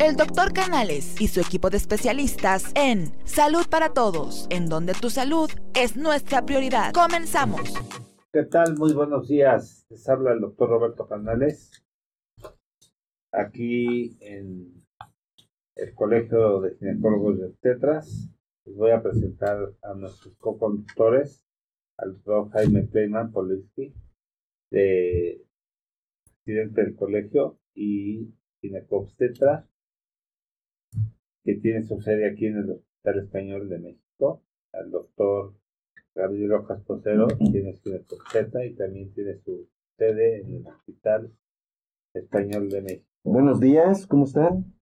el doctor Canales y su equipo de especialistas en Salud para Todos, en donde tu salud es nuestra prioridad. Comenzamos. ¿Qué tal? Muy buenos días. Les habla el doctor Roberto Canales, aquí en el Colegio de Ginecólogos y Obstetras. Les voy a presentar a nuestros co-conductores, al doctor Jaime Pleiman Polinsky, de presidente del colegio, y ginecobstetra, que tiene su sede aquí en el Hospital Español de México, al doctor Gabriel Rojas Posero, tiene su y también tiene su sede en el Hospital Español de México. Buenos días, ¿cómo están?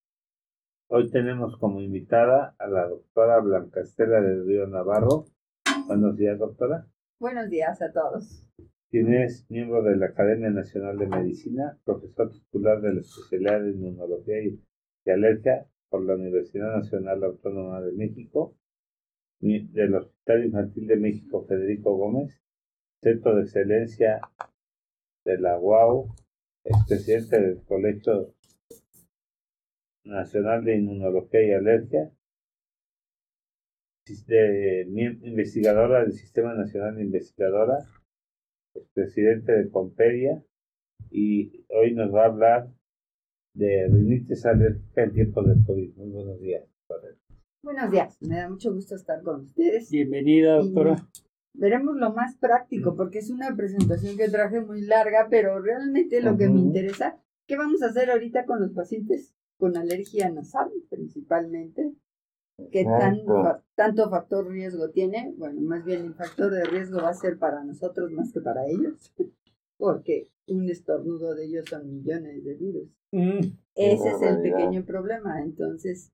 Hoy tenemos como invitada a la doctora Blanca Estela del Río Navarro. Buenos días, doctora. Buenos días a todos quien es miembro de la Academia Nacional de Medicina, profesor titular de la especialidad de Inmunología y de Alergia por la Universidad Nacional Autónoma de México, del Hospital Infantil de México Federico Gómez, Centro de Excelencia de la UAU, es presidente del Colegio Nacional de Inmunología y Alergia, investigadora del Sistema Nacional de Investigadora presidente de Pompeya, y hoy nos va a hablar de rinitis alérgica en tiempos de COVID. Muy buenos días. Buenos días, me da mucho gusto estar con ustedes. Bienvenida, doctora. Veremos lo más práctico, porque es una presentación que traje muy larga, pero realmente lo que me interesa, ¿qué vamos a hacer ahorita con los pacientes con alergia nasal principalmente? ¿Qué tanto, tanto factor riesgo tiene? Bueno, más bien el factor de riesgo va a ser para nosotros más que para ellos, porque un estornudo de ellos son millones de virus. Mm. Ese es el pequeño problema. Entonces,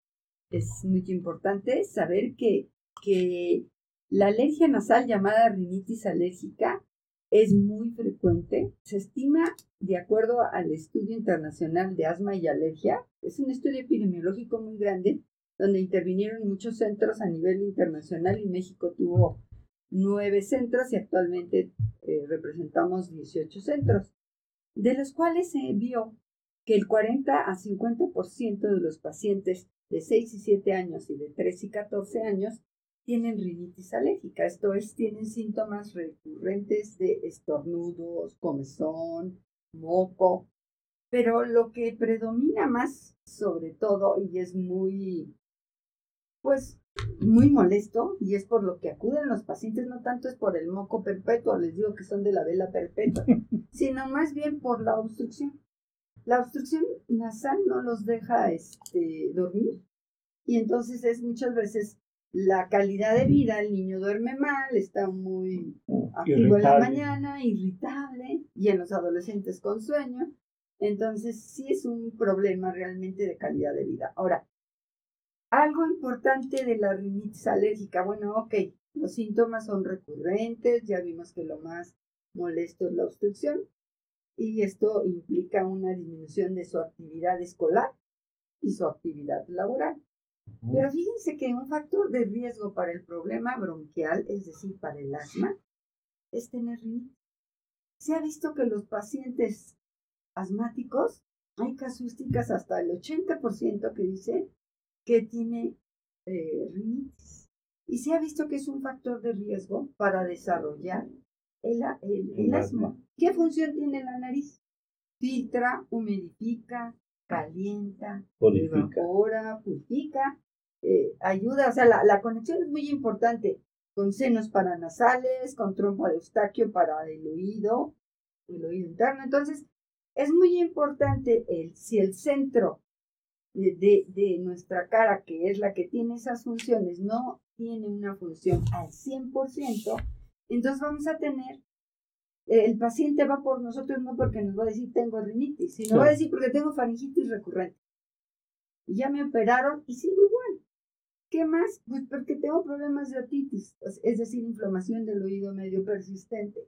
es muy importante saber que, que la alergia nasal llamada rinitis alérgica es muy frecuente. Se estima, de acuerdo al Estudio Internacional de Asma y Alergia, es un estudio epidemiológico muy grande, donde intervinieron muchos centros a nivel internacional y México tuvo nueve centros y actualmente eh, representamos 18 centros, de los cuales se vio que el 40 a 50% de los pacientes de 6 y 7 años y de 3 y 14 años tienen rinitis alérgica, esto es, tienen síntomas recurrentes de estornudos, comezón, moco, pero lo que predomina más sobre todo y es muy pues muy molesto y es por lo que acuden los pacientes, no tanto es por el moco perpetuo, les digo que son de la vela perpetua, sino más bien por la obstrucción. La obstrucción nasal no los deja este, dormir y entonces es muchas veces la calidad de vida, el niño duerme mal, está muy activo en la mañana, irritable y en los adolescentes con sueño. Entonces sí es un problema realmente de calidad de vida. Ahora, algo importante de la rinitis alérgica, bueno, ok, los síntomas son recurrentes, ya vimos que lo más molesto es la obstrucción y esto implica una disminución de su actividad escolar y su actividad laboral. Pero fíjense que un factor de riesgo para el problema bronquial, es decir, para el asma, es tener rinitis. Se ha visto que los pacientes asmáticos, hay casuísticas hasta el 80% que dicen que tiene eh, rinitis. Y se ha visto que es un factor de riesgo para desarrollar el, el, asma. ¿Qué función tiene la nariz? Filtra, humidifica, calienta, evapora, purifica, eh, ayuda, o sea, la, la, conexión es muy importante con senos paranasales, con trompa de eustaquio para el oído, el oído interno. Entonces, es muy importante el, si el centro de, de, nuestra cara, que es la que tiene esas funciones, no tiene una función al 100%, entonces vamos a tener, el paciente va por nosotros no porque nos va a decir tengo rinitis, sino va a decir porque tengo faringitis recurrente. Y ya me operaron y sigo igual. ¿Qué más? Pues porque tengo problemas de otitis, es decir, inflamación del oído medio persistente.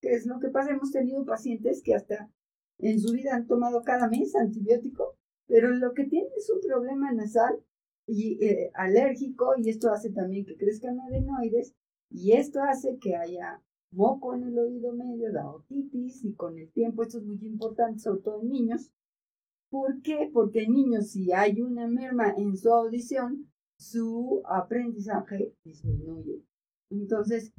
¿Qué es lo que pasa? Hemos tenido pacientes que hasta en su vida han tomado cada mes antibiótico pero lo que tiene es un problema nasal y eh, alérgico y esto hace también que crezcan adenoides y esto hace que haya moco en el oído medio, da otitis y con el tiempo, esto es muy importante, sobre todo en niños, ¿Por qué? Porque en niños, si hay una merma en su audición, su aprendizaje disminuye. Entonces,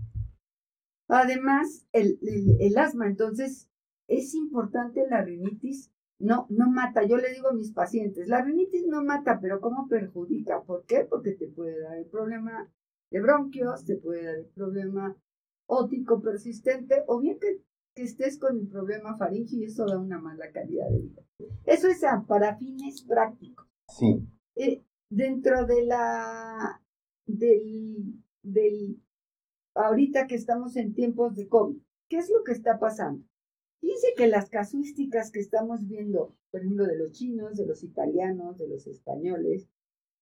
además, el, el, asma, entonces, es importante la rinitis, no, no mata. Yo le digo a mis pacientes, la rinitis no mata, pero ¿cómo perjudica? ¿Por qué? Porque te puede dar el problema de bronquios, te puede dar el problema ótico persistente, o bien que, que estés con el problema faringio y eso da una mala calidad de vida. Eso es para fines prácticos. Sí. Eh, dentro de la del, del ahorita que estamos en tiempos de COVID, ¿qué es lo que está pasando? Dice que las casuísticas que estamos viendo, por ejemplo, de los chinos, de los italianos, de los españoles,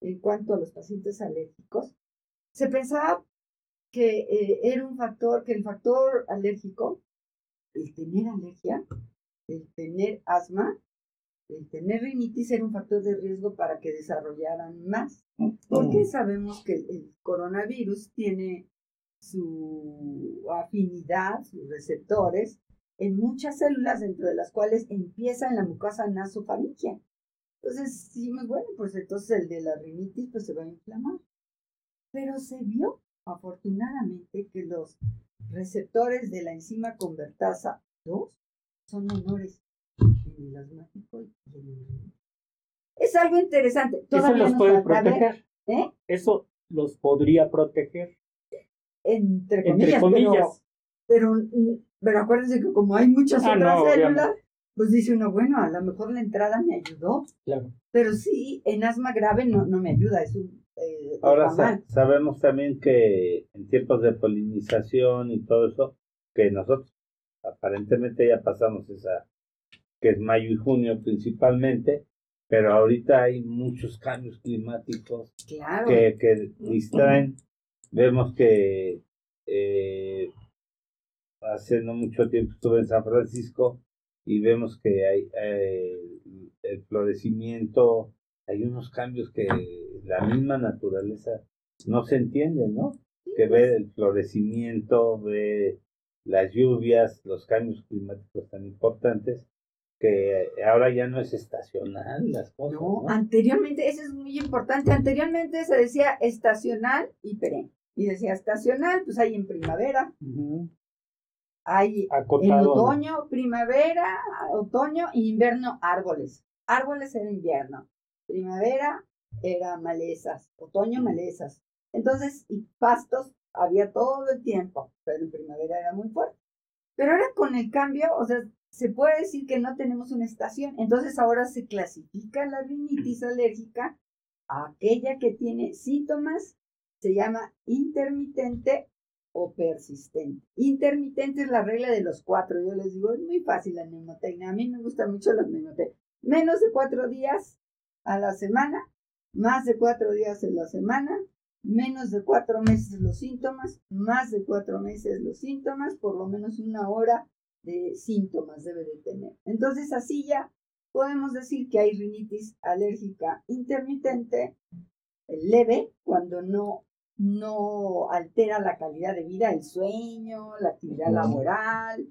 en cuanto a los pacientes alérgicos, se pensaba que eh, era un factor, que el factor alérgico, el tener alergia, el tener asma, el tener rinitis era un factor de riesgo para que desarrollaran más. Porque sabemos que el coronavirus tiene su afinidad, sus receptores, en muchas células, dentro de las cuales empieza en la mucosa nasofaringia. Entonces dijimos, bueno, pues entonces el de la rinitis pues se va a inflamar. Pero se vio, afortunadamente, que los receptores de la enzima convertasa 2 son menores en el asmático y en el Es algo interesante. Eso los puede proteger. ¿Eh? Eso los podría proteger. Entre comillas. Pero, pero, acuérdense que como hay muchas ah, otras células, pues dice uno, bueno, a lo mejor la entrada me ayudó. Claro. Pero sí, en asma grave no, no me ayuda. Es un, eh, Ahora sabemos también que en tiempos de polinización y todo eso, que nosotros aparentemente ya pasamos esa, que es mayo y junio principalmente, pero ahorita hay muchos cambios climáticos que, que distraen. Vemos que eh, hace no mucho tiempo estuve en San Francisco y vemos que hay eh, el florecimiento, hay unos cambios que la misma naturaleza no se entiende, ¿no? Que ve el florecimiento, ve las lluvias, los cambios climáticos tan importantes, que ahora ya no es estacional las cosas. No, anteriormente, eso es muy importante, anteriormente se decía estacional y perenne. Y decía estacional, pues hay en primavera, hay en otoño, primavera, otoño, invierno, árboles. Árboles en invierno, primavera, era malezas, otoño malezas. Entonces, y pastos había todo el tiempo, pero en primavera era muy fuerte. Pero ahora con el cambio, o sea, se puede decir que no tenemos una estación. Entonces ahora se clasifica la rinitis alérgica a aquella que tiene síntomas, se llama intermitente o persistente. Intermitente es la regla de los cuatro. Yo les digo, es muy fácil la neumotecnia. A mí me gusta mucho la neumotecnia. Menos de cuatro días a la semana más de cuatro días en la semana, menos de cuatro meses los síntomas, más de cuatro meses los síntomas, por lo menos una hora de síntomas debe de tener. Entonces así ya podemos decir que hay rinitis alérgica intermitente, leve, cuando no, no altera la calidad de vida, el sueño, la actividad laboral.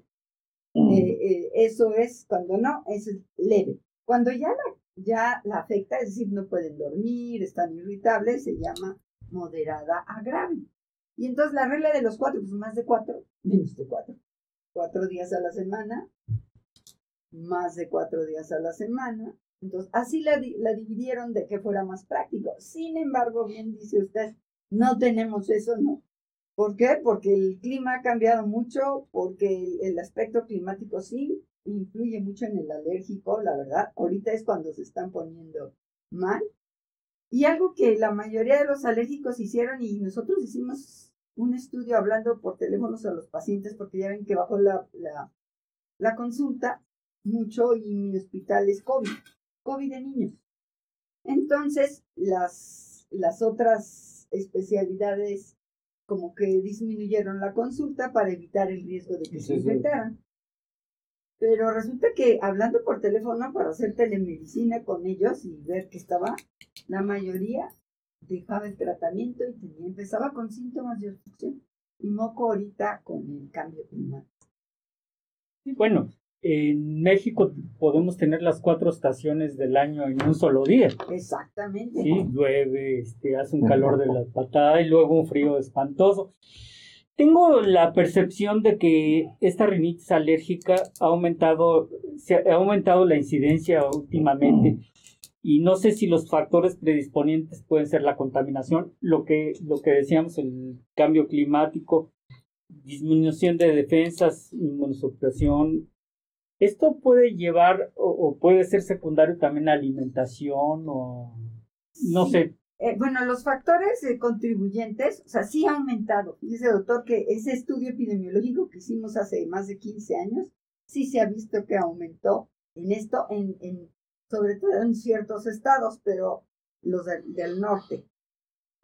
Eh, eh, eso es cuando no, es leve. Cuando ya la ya la afecta, es decir, no pueden dormir, están irritables, se llama moderada a grave. Y entonces la regla de los cuatro, pues más de cuatro, menos de cuatro. Cuatro días a la semana, más de cuatro días a la semana. Entonces, así la, la dividieron de que fuera más práctico. Sin embargo, bien dice usted, no tenemos eso, no. ¿Por qué? Porque el clima ha cambiado mucho, porque el aspecto climático sí, influye mucho en el alérgico, la verdad. Ahorita es cuando se están poniendo mal. Y algo que la mayoría de los alérgicos hicieron y nosotros hicimos un estudio hablando por teléfonos a los pacientes porque ya ven que bajó la, la, consulta mucho y mi hospital es COVID, COVID de niños. Entonces, las, las otras especialidades como que disminuyeron la consulta para evitar el riesgo de que se infectaran. Pero resulta que hablando por teléfono para hacer telemedicina con ellos y ver que estaba, la mayoría dejaba el tratamiento y tenía, empezaba con síntomas de obstrucción y moco ahorita con el cambio climático. bueno, en México podemos tener las cuatro estaciones del año en un solo día. Exactamente. Sí, llueve, este, hace un calor de la patada y luego un frío espantoso. Tengo la percepción de que esta rinitis alérgica ha aumentado, se ha aumentado la incidencia últimamente y no sé si los factores predisponentes pueden ser la contaminación, lo que, lo que decíamos, el cambio climático, disminución de defensas, inmunosupresión, esto puede llevar o, puede ser secundario también a alimentación o no sé. Eh, bueno, los factores eh, contribuyentes, o sea, sí ha aumentado. Dice doctor que ese estudio epidemiológico que hicimos hace más de 15 años, sí se ha visto que aumentó en esto, en, en sobre todo en ciertos estados, pero los del norte.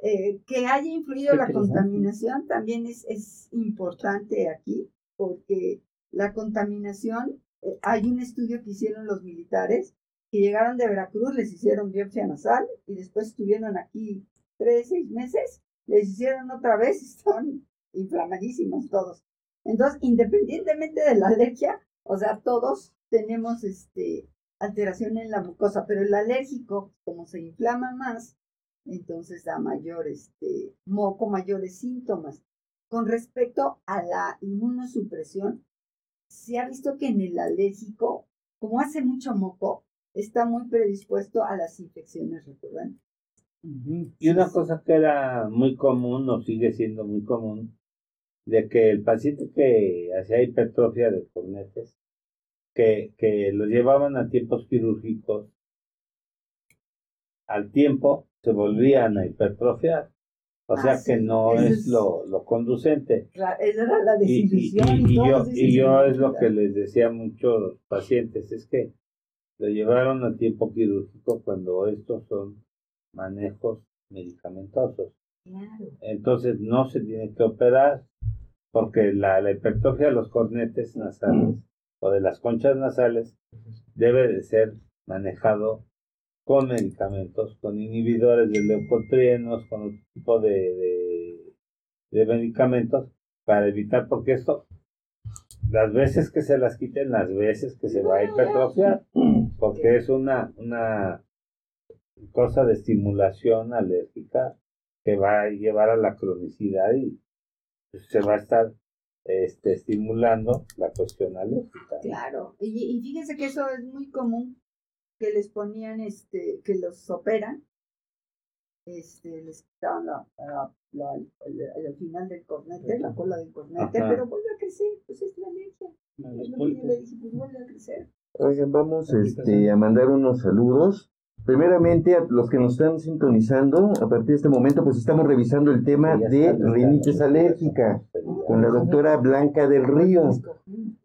Eh, que haya influido la contaminación también es, es importante aquí, porque la contaminación hay un estudio que hicieron los militares que llegaron de Veracruz, les hicieron biopsia nasal y después estuvieron aquí tres, seis meses, les hicieron otra vez están inflamadísimos todos. Entonces, independientemente de la alergia, o sea, todos tenemos este, alteración en la mucosa, pero el alérgico, como se inflama más, entonces da mayor este, moco, mayores síntomas. Con respecto a la inmunosupresión, se ha visto que en el alérgico, como hace mucho moco, está muy predispuesto a las infecciones recurrentes. Y una cosa que era muy común, o sigue siendo muy común, de que el paciente que hacía hipertrofia de cornetes, que, que los llevaban a tiempos quirúrgicos, al tiempo se volvían a hipertrofiar. O sea ah, que no es, lo, lo, conducente. esa era la decisión. Y, yo, y yo es lo que les decía a muchos pacientes, es que lo llevaron a tiempo quirúrgico cuando estos son manejos medicamentosos. Entonces no se tiene que operar porque la, la hipertrofia de los cornetes nasales o de las conchas nasales debe de ser manejado con medicamentos, con inhibidores de leucotrienos, con otro tipo de, de, medicamentos para evitar, porque esto, las veces que se las quiten, las veces que se va a hipertrofiar, porque es una, una cosa de estimulación alérgica que va a llevar a la cronicidad y se va a estar este, estimulando la cuestión alérgica. Claro, y, y fíjense que eso es muy común que les ponían, este, que los operan, este, les quitaban la, la, el, final del cornete, la cola del cornete, pero vuelve a crecer, pues es la alergia. Es lo que yo le dije, pues vuelve a crecer. Oigan, vamos este, a mandar unos saludos. Primeramente, a los que nos están sintonizando, a partir de este momento, pues estamos revisando el tema de rinitis alérgica con la doctora Blanca del Río.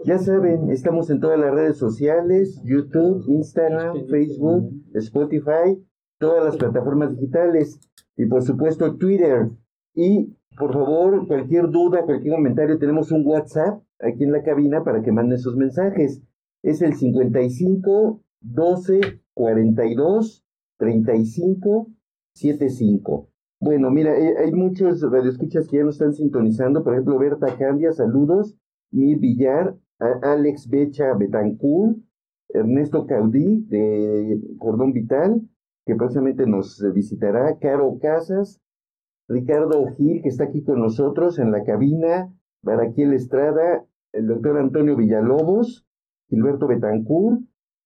Ya saben, estamos en todas las redes sociales, YouTube, Instagram, Facebook, Spotify, todas las plataformas digitales y por supuesto Twitter. Y por favor, cualquier duda, cualquier comentario, tenemos un WhatsApp aquí en la cabina para que manden sus mensajes. Es el 55 12 42 35 75. Bueno, mira, eh, hay muchos radioescuchas que ya nos están sintonizando. Por ejemplo, Berta Candia, saludos. Mir Villar, Alex Becha Betancourt, Ernesto Caudí de Cordón Vital, que próximamente nos visitará, Caro Casas, Ricardo Gil, que está aquí con nosotros en la cabina, Baraquiel Estrada, el doctor Antonio Villalobos, Gilberto Betancourt,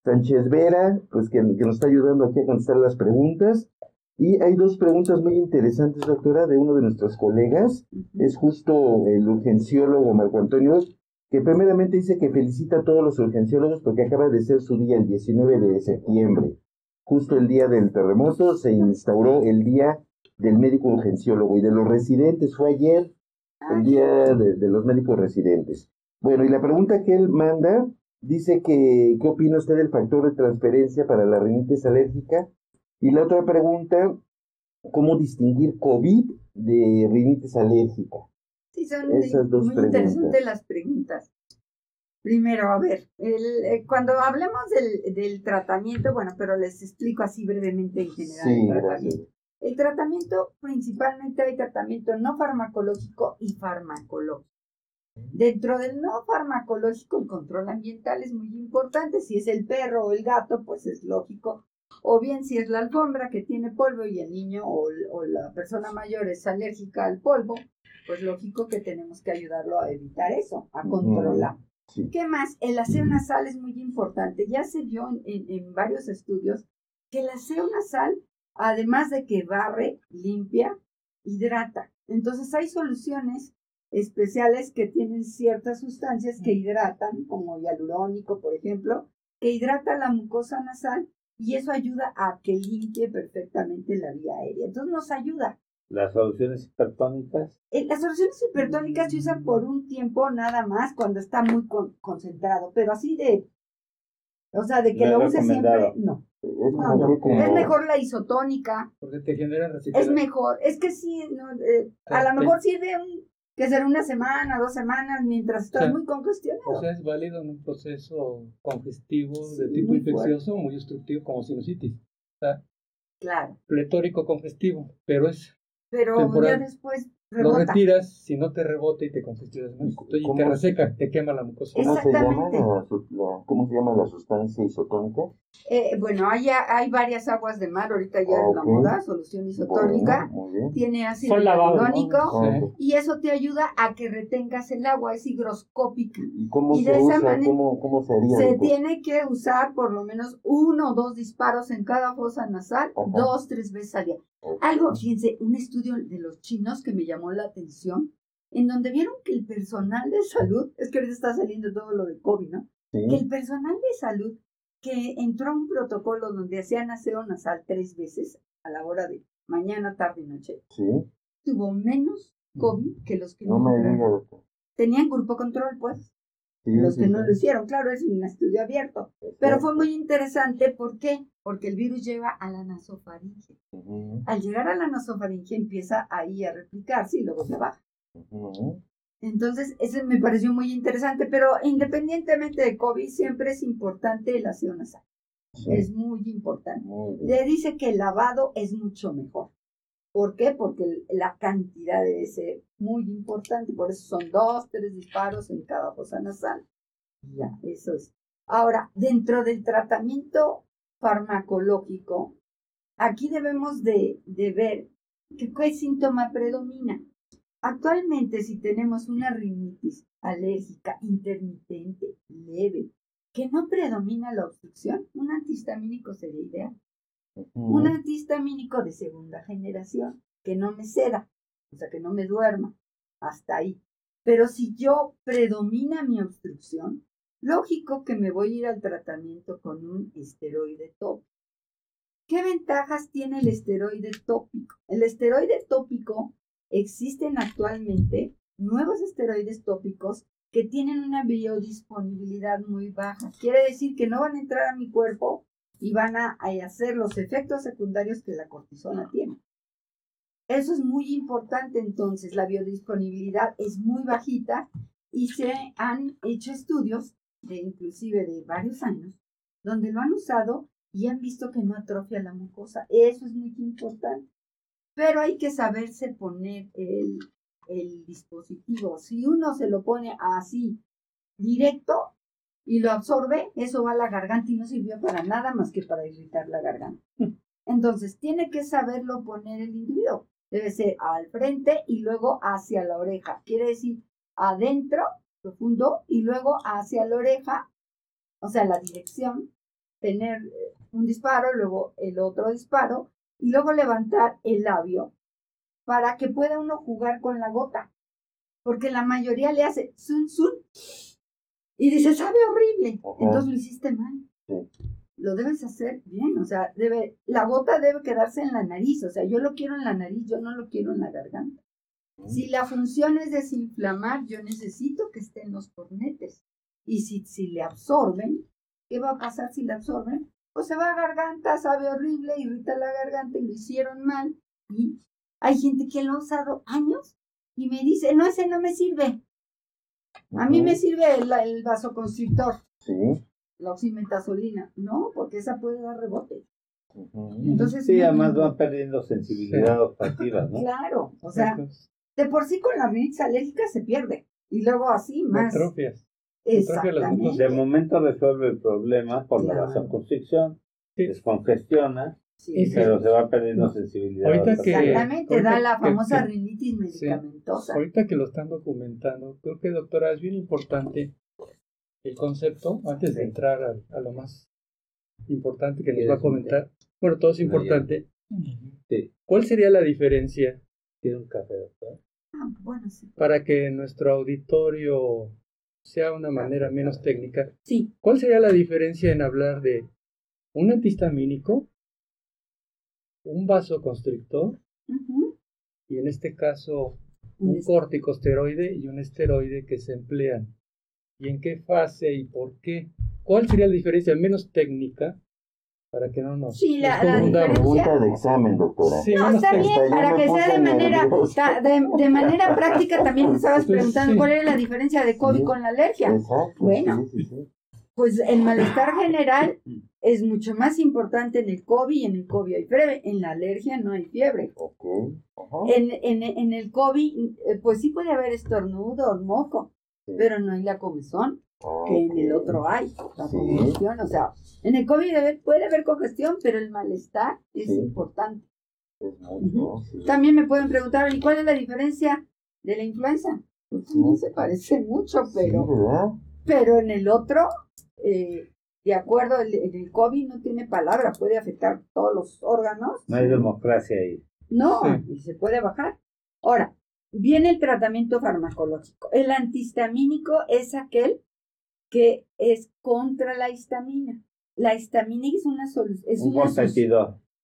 Sánchez Vera, pues que, que nos está ayudando aquí a contestar las preguntas. Y hay dos preguntas muy interesantes, doctora, de uno de nuestros colegas. Es justo el urgenciólogo Marco Antonio que primeramente dice que felicita a todos los urgenciólogos porque acaba de ser su día el 19 de septiembre. Justo el día del terremoto se instauró el día del médico urgenciólogo y de los residentes. Fue ayer el día de, los médicos residentes. Bueno, y la pregunta que él manda dice que, ¿qué opina usted del factor de transferencia para la rinitis alérgica? Y la otra pregunta, ¿cómo distinguir COVID de rinitis alérgica? Sí, son muy interesantes las preguntas. Primero, a ver, el, eh, cuando hablemos del, del, tratamiento, bueno, pero les explico así brevemente en general el tratamiento. El tratamiento, principalmente hay tratamiento no farmacológico y farmacológico. Dentro del no farmacológico, el control ambiental es muy importante. Si es el perro o el gato, pues es lógico. O bien si es la alfombra que tiene polvo y el niño o, la persona mayor es alérgica al polvo, pues lógico que tenemos que ayudarlo a evitar eso, a controlar. ¿Qué más? El aseo nasal es muy importante. Ya se vio en varios estudios que el aseo nasal, además de que barre, limpia, hidrata. Entonces hay soluciones especiales que tienen ciertas sustancias que hidratan, como hialurónico, por ejemplo, que hidrata la mucosa nasal y eso ayuda a que limpie perfectamente la vía aérea. Entonces nos ayuda. ¿Las soluciones hipertónicas? Eh, las soluciones hipertónicas se usan por un tiempo nada más cuando está muy concentrado, pero así de, o sea, de que lo use siempre, no. Es, mejor la isotónica. Porque te genera Es mejor. Es que sí, eh, a lo mejor sirve un, que ser una semana, dos semanas, mientras estás muy congestionado. O sea, es válido en un proceso congestivo de tipo infeccioso, muy obstructivo, como sinusitis. claro. Pletórico congestivo, pero es. Pero ya después lo retiras, si no te rebota y te congestionas más, y te reseca, te quema la mucosa. ¿Cómo se llama la, ¿cómo se llama la sustancia isotónica? Eh, bueno, hay, hay varias aguas de mar, ahorita ya es la moda, solución isotónica, tiene ácido hialurónico y eso te ayuda a que retengas el agua, es higroscópica. ¿Y cómo se de usa? ¿Cómo, cómo se haría? Se tiene que usar por lo menos uno o dos disparos en cada fosa nasal, dos, tres veces al día. Algo, fíjense, un estudio de los chinos que me llamó la atención, en donde vieron que el personal de salud, es que ahorita está saliendo todo lo de COVID, ¿no? Que el personal de salud que entró a un protocolo donde hacían aseo nasal tres veces a la hora de mañana, tarde y noche, tuvo menos COVID que los que no, no Tenían grupo control, pues los que no lo hicieron. Claro, es un estudio abierto. Pero fue muy interesante. ¿Por qué? Porque el virus lleva a la nasofaringe. Al llegar a la nasofaringe empieza ahí a replicarse y luego se baja. Entonces, eso me pareció muy interesante. Pero independientemente de COVID, siempre es importante el aseo nasal. Es muy importante. Le dice que el lavado es mucho mejor. ¿Por qué? Porque la cantidad debe ser muy importante, por eso son dos, tres disparos en cada fosa nasal. Ya, eso es. Ahora, dentro del tratamiento farmacológico, aquí debemos de, ver qué síntoma predomina. Actualmente, si tenemos una rinitis alérgica intermitente, leve, que no predomina la obstrucción, un antihistamínico sería ideal. Un antihistamínico de segunda generación, que no me ceda, o sea, que no me duerma, hasta ahí. Pero si yo predomina mi obstrucción, lógico que me voy a ir al tratamiento con un esteroide tópico. ¿Qué ventajas tiene el esteroide tópico? El esteroide tópico existen actualmente nuevos esteroides tópicos que tienen una biodisponibilidad muy baja. Quiere decir que no van a entrar a mi cuerpo y van a, hacer los efectos secundarios que la cortisona tiene. Eso es muy importante entonces, la biodisponibilidad es muy bajita y se han hecho estudios, de, inclusive de varios años, donde lo han usado y han visto que no atrofia la mucosa. Eso es muy importante. Pero hay que saberse poner el, el dispositivo. Si uno se lo pone así, directo, y lo absorbe, eso va a la garganta y no sirvió para nada más que para irritar la garganta. Entonces, tiene que saberlo poner el individuo. Debe ser al frente y luego hacia la oreja. Quiere decir adentro, profundo, y luego hacia la oreja, o sea, la dirección, tener eh, un disparo, luego el otro disparo, y luego levantar el labio para que pueda uno jugar con la gota. Porque la mayoría le hace sun sun y dice, sabe horrible. Entonces lo hiciste mal. Lo debes hacer bien, o sea, debe, la gota debe quedarse en la nariz, o sea, yo lo quiero en la nariz, yo no lo quiero en la garganta. Si la función es desinflamar, yo necesito que esté en los cornetes. Y si, si le absorben, ¿qué va a pasar si le absorben? Pues se va a garganta, sabe horrible, irrita la garganta y lo hicieron mal. Y hay gente que lo ha usado años y me dice, no, ese no me sirve. A mí me sirve el, el vasoconstrictor. Sí. La oximetazolina. No, porque esa puede dar rebote. Entonces, sí, además van perdiendo sensibilidad olfativa, ¿no? Claro, o sea, de por sí con la rinitis alérgica se pierde. Y luego así más. Atrofias. Exactamente. De momento resuelve el problema por la vasoconstricción, descongestiona, Sí. pero se va perdiendo sensibilidad. Ahorita que-. Exactamente, ahorita da la que- famosa que- rinitis medicamentosa. Ahorita que lo están documentando, creo que doctora es bien importante el concepto, antes de entrar a, a lo más importante que nos va a ¿Quieres un comentar. Bueno, todo es importante. Sí. ¿Cuál sería la diferencia ¿Quiere un café, doctor? Ah, bueno, sí. para que nuestro auditorio sea una manera menos técnica? Sí, ¿Cuál sería la diferencia en hablar de un antihistamínico, un vasoconstrictor ujú, y en este caso un un corticosteroide y un esteroide que se emplean. ¿Y en qué fase y por qué? ¿Cuál sería la diferencia menos técnica para que no nos, Sí, la- la Pregunta de examen, doctora. Sí, No, está bien, para que sea de manera, de, de manera práctica también me estabas preguntando sí. cuál era la diferencia de COVID Sí. con la alergia. Exacto. Bueno. sí, sí, sí. Pues el malestar general es mucho más importante en el COVID y en el COVID hay fiebre. En la alergia no hay fiebre. En, en, en el COVID, eh, pues sí puede haber estornudo o moco, Sí. pero no hay la comezón, que en el otro hay, la Sí. congestión. O sea, en el COVID puede haber congestión, pero el malestar es Sí. importante. Es. ¿no? También me pueden preguntar, ¿y cuál es la diferencia de la influenza? Pues también se parece mucho, pero, pero en el otro, eh, de acuerdo, el, el COVID no tiene palabra, puede afectar todos los órganos. No hay democracia ahí. No, Sí. y se puede bajar. Ahora, viene el tratamiento farmacológico. El antihistamínico es aquel que es contra la histamina. La histamina es una solución. Un una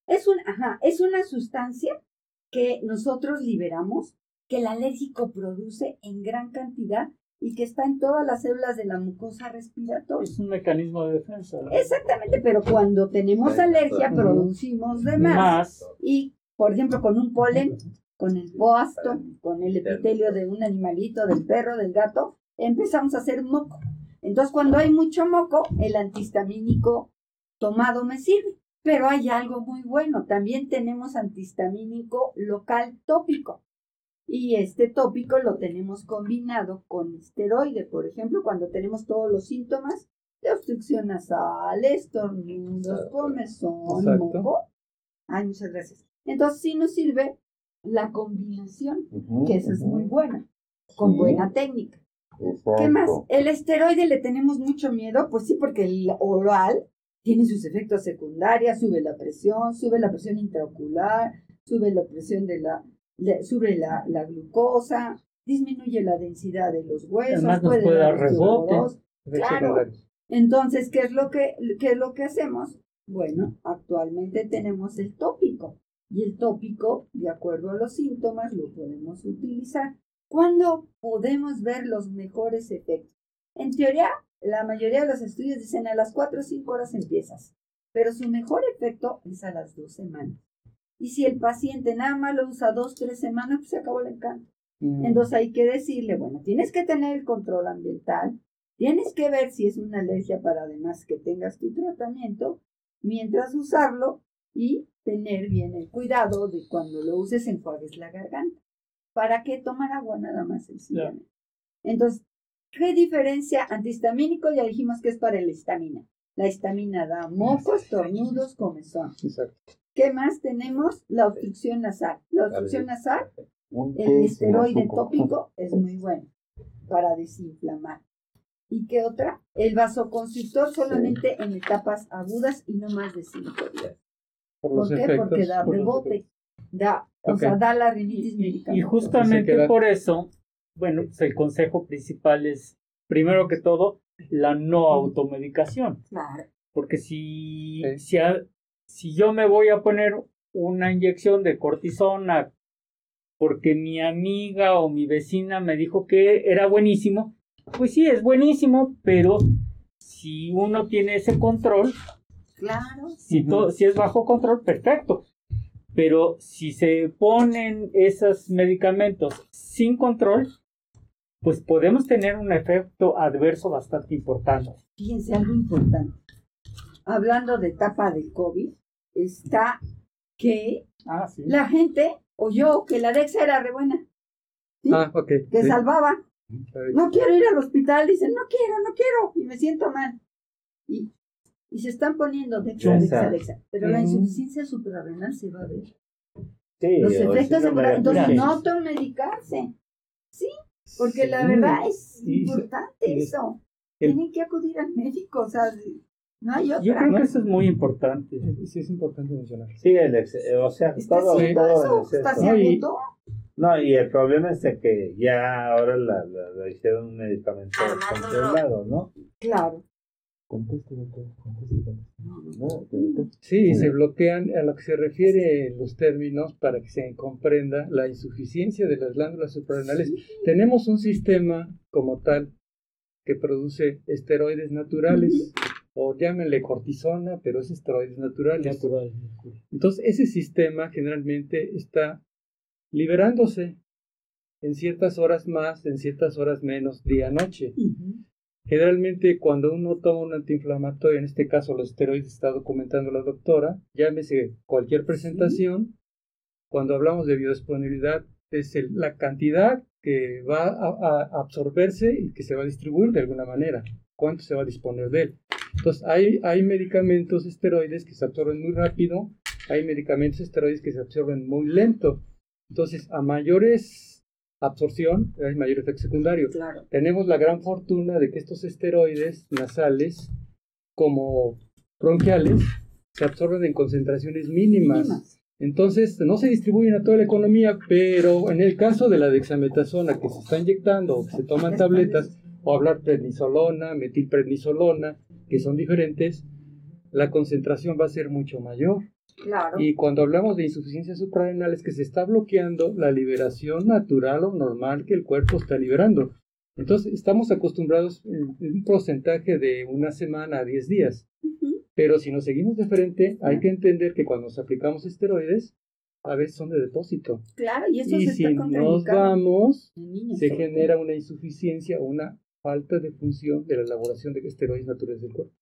es, un, ajá, es una sustancia que nosotros liberamos, que el alérgico produce en gran cantidad y que está en todas las células de la mucosa respiratoria. Es un mecanismo de defensa. ¿no? Exactamente, pero cuando tenemos alergia producimos de más. Más. Y, por ejemplo, con un polen, con el poasto, con el epitelio de un animalito, del perro, del gato, empezamos a hacer moco. Entonces, cuando hay mucho moco, el antihistamínico tomado me sirve. Pero hay algo muy bueno. También tenemos antihistamínico local tópico. Y este tópico lo tenemos combinado con esteroide. Por ejemplo, cuando tenemos todos los síntomas de obstrucción nasal, estornudos, comezón, moco. Ay, muchas gracias. Entonces sí nos sirve la combinación, que esa es muy buena, con Sí. buena técnica. Exacto. ¿Qué más? El esteroide le tenemos mucho miedo, pues sí, porque el oral tiene sus efectos secundarios, sube la presión, sube la presión intraocular, sube la presión de la, sube la, la glucosa, disminuye la densidad de los huesos, Además nos puede dar rebote. Claro. Entonces, ¿qué es lo que, qué es lo que hacemos? Bueno, actualmente tenemos el tópico y el tópico, de acuerdo a los síntomas, lo podemos utilizar. ¿Cuándo podemos ver los mejores efectos? En teoría, la mayoría de los estudios dicen a las 4 o 5 horas empiezas, pero su mejor efecto es a las 2 semanas. Y si el paciente nada más lo usa 2, 3 semanas, pues se acabó el encanto. Mm. Entonces hay que decirle, bueno, tienes que tener el control ambiental, tienes que ver si es una alergia para además que tengas tu tratamiento, mientras usarlo y tener bien el cuidado de cuando lo uses enjuagues la garganta. ¿Para qué tomar agua nada más sencillamente? Entonces, ¿qué diferencia antihistamínico? Ya dijimos que es para la histamina. La histamina da mocos, tornudos, comezón. Exacto. ¿Qué más tenemos? La obstrucción nasal. La obstrucción nasal el esteroide tópico es muy bueno para desinflamar. ¿Y qué otra? El vasoconstrictor solamente en etapas agudas y no más de 5 días. Por ¿Por los qué? efectos. Porque da por rebote. Da, o sea, da la rinitis Y medicamentosa. justamente queda- por eso, bueno, pues el consejo principal es, primero que todo, la no automedicación. Claro. Porque si, Sí. si, a- si yo me voy a poner una inyección de cortisona porque mi amiga o mi vecina me dijo que era buenísimo, pues sí, es buenísimo, pero si uno tiene ese control, Claro. si, todo, si es bajo control, perfecto. Pero si se ponen esos medicamentos sin control, pues podemos tener un efecto adverso bastante importante. Fíjense algo importante. Hablando de etapa de COVID, está que Ah, sí. la gente oyó que la Dexa era re buena, ¿sí? Ah, que sí. salvaba. No quiero ir al hospital, dicen, no quiero, no quiero, y me siento mal. Y, y se están poniendo de hecho, pero la insuficiencia suprarrenal se va a ver. Sí, Los efectos secundarios. Entonces, sí. no automedicarse. Sí, porque la verdad es importante eso. Tienen que acudir al médico, o sea, no hay otra. Yo creo que eso es muy importante. Sí, es importante mencionar. Sí, el ex- eh, o sea, todo, haciendo todo eso, está No, y-. No, y el problema es de que ya ahora la, la, la hicieron un medicamento controlado, ¿no? Claro. Conteste. Sí, se bloquean a lo que se refiere los términos para que se comprenda la insuficiencia de las glándulas suprarrenales. Tenemos un sistema como tal que produce esteroides naturales, o llámenle cortisona, pero es esteroides naturales. Natural. Entonces, ese sistema generalmente está liberándose en ciertas horas más, en ciertas horas menos, día-noche. Generalmente cuando uno toma un antiinflamatorio, en este caso los esteroides está documentando la doctora, llámese cualquier presentación, cuando hablamos de biodisponibilidad es el- la cantidad que va a, a absorberse y que se va a distribuir de alguna manera, cuánto se va a disponer de él. Entonces hay, hay medicamentos esteroides que se absorben muy rápido, hay medicamentos esteroides que se absorben muy lento. Entonces a mayores absorción hay mayor efecto secundario Claro. tenemos la gran fortuna de que estos esteroides nasales, como bronquiales, se absorben en concentraciones mínimas. Mínimas. Entonces, no se distribuyen a toda la economía, pero en el caso de la dexametasona que se está inyectando o que se toman tabletas, o hablar prednisolona, metilprednisolona, que son diferentes, la concentración va a ser mucho mayor. Claro. Y cuando hablamos de insuficiencia suprarrenal es que se está bloqueando la liberación natural o normal que el cuerpo está liberando. Entonces estamos acostumbrados en un porcentaje de una semana a 10 días. Ujú. Pero si nos seguimos de frente, hay que entender que cuando nos aplicamos esteroides, a veces son de depósito. Claro, y eso Y se si está nos vamos, se genera una insuficiencia o una falta de función de la elaboración de esteroides naturales del cuerpo.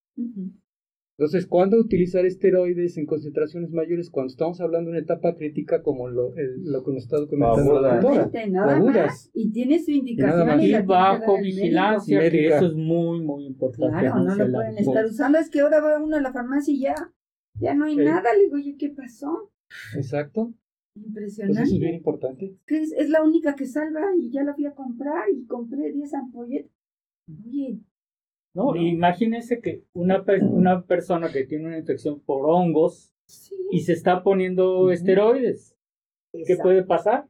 Entonces, ¿cuándo utilizar esteroides en concentraciones mayores? Cuando estamos hablando de una etapa crítica como lo, el- lo que nos está documentando la Agudas. doctora. Agudas. más. Y tiene su nada indicación más. y Y la tiene que bajo vigilancia, que eso es muy, muy importante. Claro, no lo pueden estar usando. Es que ahora va uno a la farmacia y ya, ya no hay nada. Le digo, oye, ¿qué pasó? Exacto. Impresionante. Entonces, eso es bien importante. es la única que salva y ya la fui a comprar y compré 10 ampolletas. Oye, No, No. imagínense que una, pe- una persona que tiene una infección por hongos sí. y se está poniendo Ujú. esteroides, ¿qué puede pasar?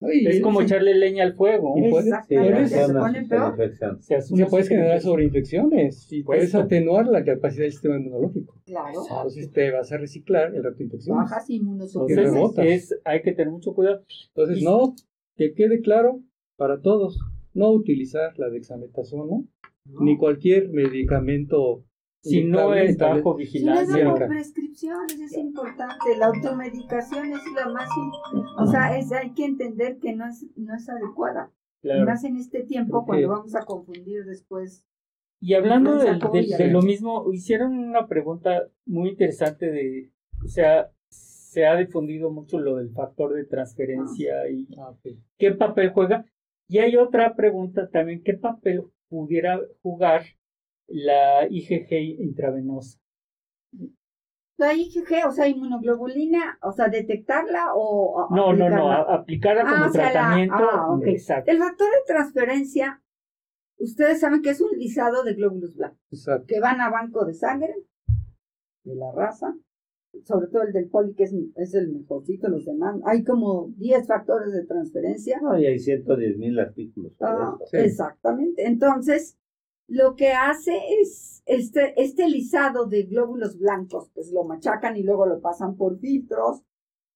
Es como sí, echarle leña al fuego. Puede- Exactamente, se pone peor. Se puedes generar sobreinfecciones y puedes Puesto. atenuar la capacidad del sistema inmunológico. Claro, Entonces, te vas a reciclar el rato de infecciones. bajas Y inmunosupresiones. Entonces, rebotas. es, hay que tener mucho cuidado. Entonces, Y- no, que quede claro para todos, no utilizar la dexametasona ni cualquier medicamento Si no es bajo Si no es vigilancia, bajo Nunca. prescripciones, es importante. La automedicación es la más. O sea, es, hay que entender que no es, no es adecuada. Y claro. más en este tiempo, cuando vamos a confundir después. Y hablando de, lo mismo, hicieron una pregunta muy interesante de, o sea, se ha difundido mucho lo del factor de transferencia y Ah, ok. qué papel juega. Y hay otra pregunta también, ¿qué papel pudiera jugar la IgG intravenosa? La IgG, o sea, inmunoglobulina, o sea, detectarla o. No, no, no, aplicarla. Ah, como o sea, la- tratamiento. ah. Exacto. El factor de transferencia, ustedes saben que es un lisado de glóbulos blancos Exacto. que van a banco de sangre de la raza, sobre todo el del poli, que es, es el mejorcito, los demás. Hay como 10 factores de transferencia. No, y hay 110 mil artículos. Ah, eso. Sí. Exactamente. Entonces, lo que hace es este, este lisado de glóbulos blancos, pues lo machacan y luego lo pasan por filtros.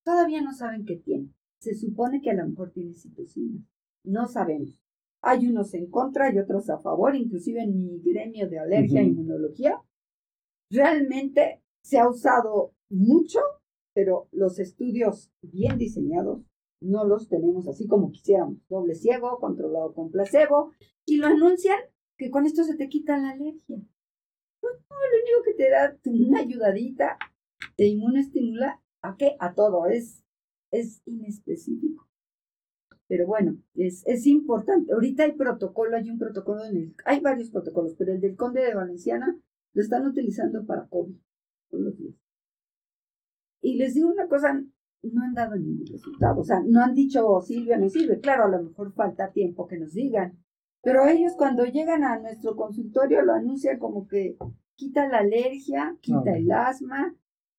Todavía no saben qué tiene. Se supone que a lo mejor tiene citocina. No sabemos. Hay unos en contra y otros a favor, inclusive en mi gremio de alergia e inmunología. Realmente se ha usado mucho, pero los estudios bien diseñados no los tenemos así como quisiéramos. Doble ciego, controlado con placebo, y lo anuncian que con esto se te quita la alergia. Pues no, lo único que te da una ayudadita, te inmunoestimula, ¿a qué? A todo, es, es inespecífico. Pero bueno, es, es importante. Ahorita hay protocolo, hay un protocolo, hay varios protocolos, pero el del Conde de Valenciana lo están utilizando para COVID todos los días. Y les digo una cosa, no han dado ningún resultado. O sea, no han dicho oh, Silvia no sirve. Claro, a lo mejor falta tiempo que nos digan. Pero ellos cuando llegan a nuestro consultorio lo anuncian como que quita la alergia, quita el asma,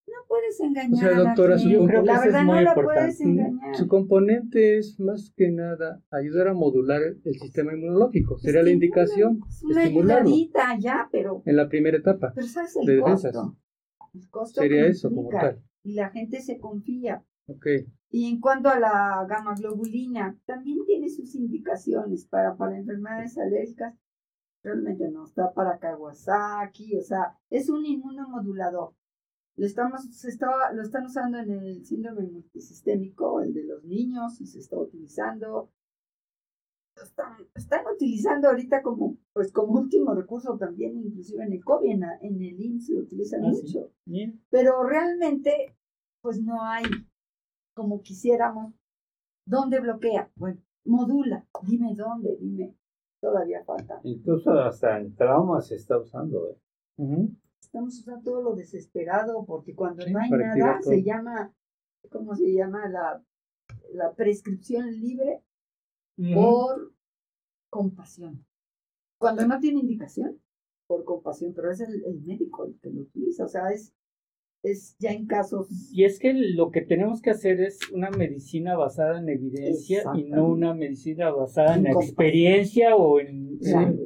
no puedes engañar. O sea, doctora, a yo creo que la verdad no la puedes engañar. Su componente es más que nada ayudar a modular el sistema inmunológico. Sería la indicación. Una ayudadita ya, pero. En la primera etapa. Pero ¿sabes el de costo? El costo Sería eso como tal. Y la gente se confía. Okay. Y en cuanto a la gamma globulina, también tiene sus indicaciones para, para enfermedades alérgicas. Realmente no está para Kawasaki, o sea, es un inmunomodulador lo, estamos, se está, lo están usando en el síndrome multisistémico, el de los niños, y se está utilizando. Lo están, están utilizando ahorita como, pues, como último recurso también, inclusive en el COVID, en, el IMSS lo utilizan ah, mucho. Pero realmente, pues no hay, como quisiéramos, ¿dónde bloquea? Bueno, modula, dime dónde, dime, todavía falta. Incluso hasta en trauma se está usando, ¿eh? estamos usando todo lo desesperado porque cuando no hay nada se llama, ¿cómo se llama? La, la prescripción libre por compasión. Cuando no tiene indicación, por compasión, pero es el, el médico el que lo utiliza, o sea, es es ya en casos. Y es que lo que tenemos que hacer es una medicina basada en evidencia y no una medicina basada en, experiencia o en,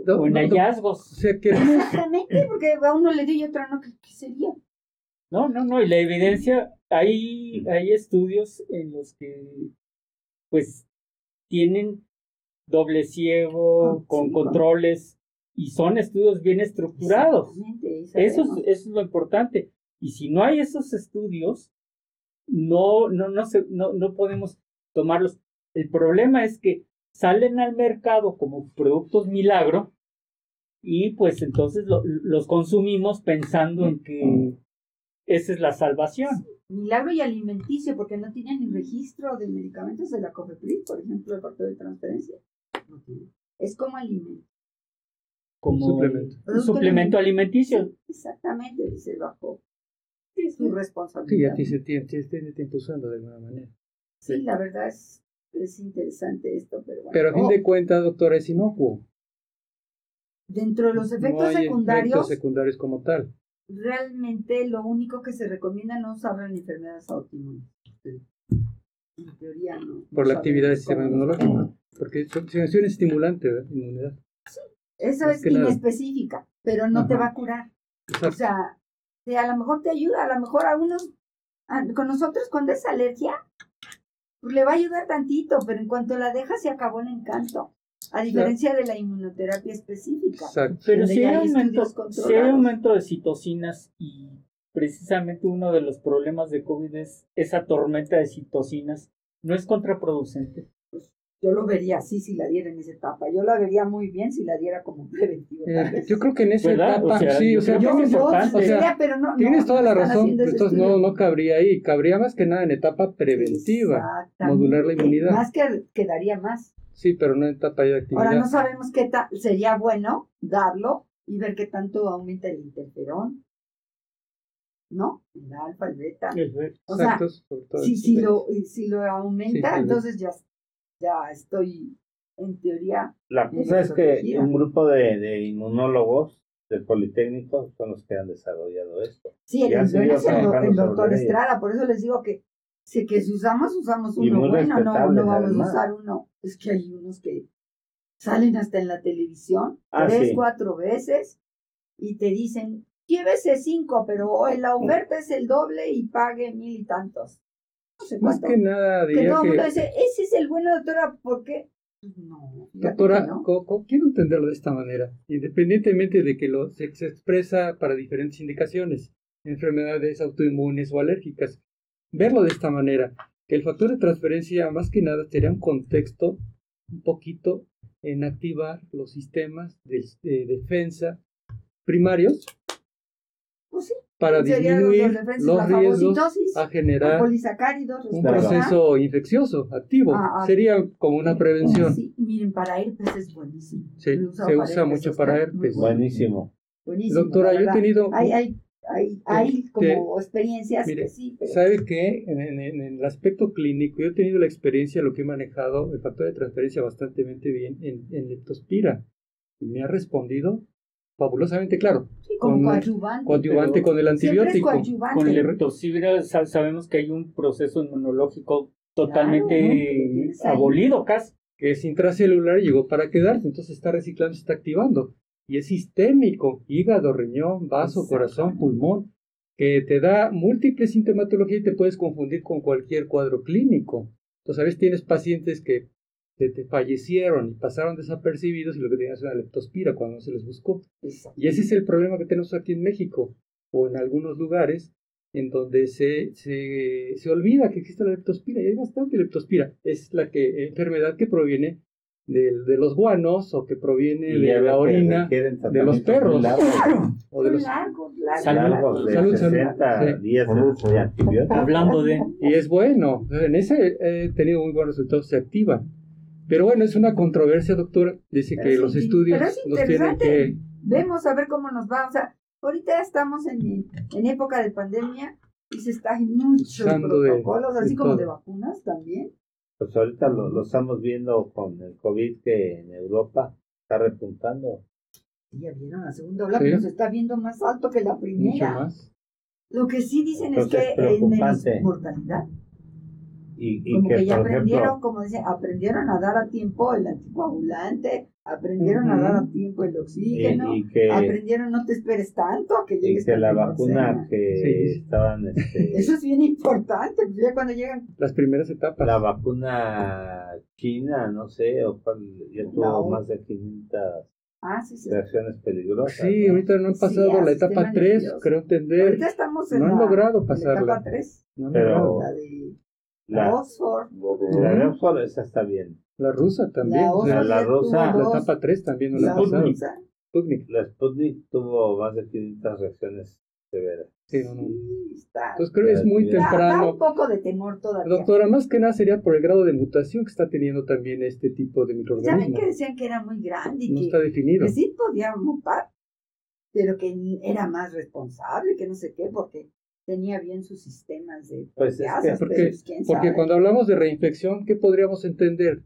o en hallazgos. Exactamente, porque a uno le di y otro no, ¿qué, sería? No, no, no, y la evidencia, hay, hay estudios en los que pues tienen doble ciego, ah, con controles, y son estudios bien estructurados. Eso eso es lo importante. Y si no hay esos estudios, no, no, no, se, no, no podemos tomarlos. El problema es que salen al mercado como productos milagro y pues entonces los consumimos pensando en que esa es la salvación. Milagro y alimenticio, porque no tienen ni registro de medicamentos de la COFEPRIS, por ejemplo, el factor de transferencia. Es como alimento. Como suplemento. suplemento alimenticio. exactamente, dice bajo es su responsabilidad. Sí, a ti se tiene, tiempo usando de alguna manera. Sí, la verdad es, es interesante esto, pero bueno. Pero a fin de oh. cuentas, doctora, es inocuo. Dentro de los efectos secundarios. Efectos secundarios como tal. Realmente lo único que se recomienda no usarlo en enfermedades autoinmunes. En teoría no. Por la actividad del sistema inmunológico. Porque es una estimulante, ¿verdad? Inmunidad. Sí, eso es inespecífica, pero no te va a curar. O sea, a lo mejor te ayuda, a lo mejor a unos, con nosotros cuando es alergia, pues le va a ayudar tantito, pero en cuanto la deja se acabó el encanto. A diferencia de la inmunoterapia específica. Pero si hay, aumento, si hay aumento de citocinas y precisamente uno de los problemas de COVID es esa tormenta de citocinas, ¿no es contraproducente? Yo lo vería así si la diera en esa etapa. Yo la vería muy bien si la diera como preventivo. Eh, yo creo que en esa etapa, sí, o sea, yo, pero no, tienes toda la razón. Entonces no, no cabría ahí. Cabría más que nada en etapa preventiva. Modular la inmunidad. Más que quedaría más. Sí, pero no en etapa de actividad. Ahora no sabemos qué sería bueno darlo y ver qué tanto aumenta el interferón. ¿no? El alfa, el beta. o sea, si, si, lo, si lo aumenta, entonces ya ya estoy en teoría. La cosa es que un grupo de, de, inmunólogos del Politécnico son los que han desarrollado esto. Sí, el, es el, doctor Estrada, por eso les digo que si, que si usamos, usamos uno bueno, no, no vamos a usar uno. Es que hay unos que salen hasta en la televisión ah, tres, cuatro veces y te dicen, llévese cinco, pero la oferta es el doble y pague mil y tantos. Más que nada que todo el mundo dice, ese es el bueno, doctora, ¿por qué? No, doctora, quiero entenderlo de esta manera, independientemente de que lo, se, expresa para diferentes indicaciones, enfermedades autoinmunes o alérgicas, verlo de esta manera, que el factor de transferencia más que nada sería un contexto un poquito en activar los sistemas de, defensa primarios. Pues sí para disminuir los los la riesgos a generar un proceso infeccioso activo. Ah, ah. Sería como una prevención. Sí, miren, para herpes es buenísimo. Sí, se usa mucho para herpes. Buenísimo. Buenísimo, Doctora, yo he tenido... Hay, hay, hay, hay que- como experiencias mire, que sí, pero... ¿Sabe qué? En, en- en el aspecto clínico, yo he tenido la experiencia, lo que he manejado, el factor de transferencia bastante bien en, en leptospira. Y me ha respondido fabulosamente claro. Sí, como con- coadyuvante. Coadyuvante con el antibiótico. coadyuvante. Con el sabemos que hay un proceso inmunológico totalmente abolido casi. que es intracelular y llegó para quedarse, entonces está reciclando, se está activando. Y es sistémico, hígado, riñón, vaso, corazón, pulmón, que te da múltiples sintomatologías y te puedes confundir con cualquier cuadro clínico. Entonces, a veces tienes pacientes que te, te fallecieron y pasaron desapercibidos y lo que tenían es una leptospira cuando no se les buscó. Exacto. Y ese es el problema que tenemos aquí en México o en algunos lugares en donde se, se, se olvida que existe la leptospira y hay bastante leptospira. Es la que, enfermedad que proviene del- de, los guanos o que proviene Y de la orina de los perros largos, o de los... largos, largos, Salud. largos de Salud, salud. 60 Sí. días Salud, de salud. antibióticos. Hablando de... Y es bueno, en ese he tenido muy buenos resultados, se activa. Pero bueno, es una controversia, doctora. Dice que los estudios pero es nos tienen interesante. que... Vemos a ver cómo nos va. O sea, ahorita estamos en, en época de pandemia y se está muchos Usando de- protocolos, así de como todo. de vacunas también. Pues ahorita lo, lo estamos viendo con el COVID que en Europa está repuntando. Ya vieron la segunda ola, Sí. pero se está viendo más alto que la Mucho primera. más. Lo que sí dicen Entonces, es que hay menos mortalidad. Y, y Como que, que, ya por aprendieron, ejemplo, como dice, aprendieron a dar a tiempo el anticoagulante, aprendieron a Ujú. dar a tiempo el oxígeno, y, y que, aprendieron no te esperes tanto a que y llegues que con la vacuna que Sí. estaban, este, Eso es bien importante, pues ya cuando llegan Las primeras etapas. la vacuna china, no sé, o ya tuvo más de 500 Ah, sí, sí. reacciones peligrosas. Sí, ¿no? ahorita no han Sí, pasado al la etapa sistema 3, nervioso. creo entender. Ahorita estamos en No han la, logrado en la pasarla. etapa 3, No han Pero- logrado. la de La, Oxford, la de Oxford, esa está bien. La rusa también. la la ya rusa, la etapa 3 también no la la rusa, Sputnik. La Sputnik tuvo más de 500 reacciones severas. Sí, no, no. sí, está. Entonces creo que es muy Da- da Da- temprano. un poco de temor todavía. Doctora, más que nada sería por el grado de mutación que está teniendo también este tipo de ¿Saben microorganismo. que decían que era muy grande y No que, está definido. que sí podía mutar, pero que era más responsable, que no sé qué, porque tenía bien sus sistemas de Pues es que- Porque, pues, quién porque sabe. cuando hablamos de reinfección, ¿qué podríamos entender?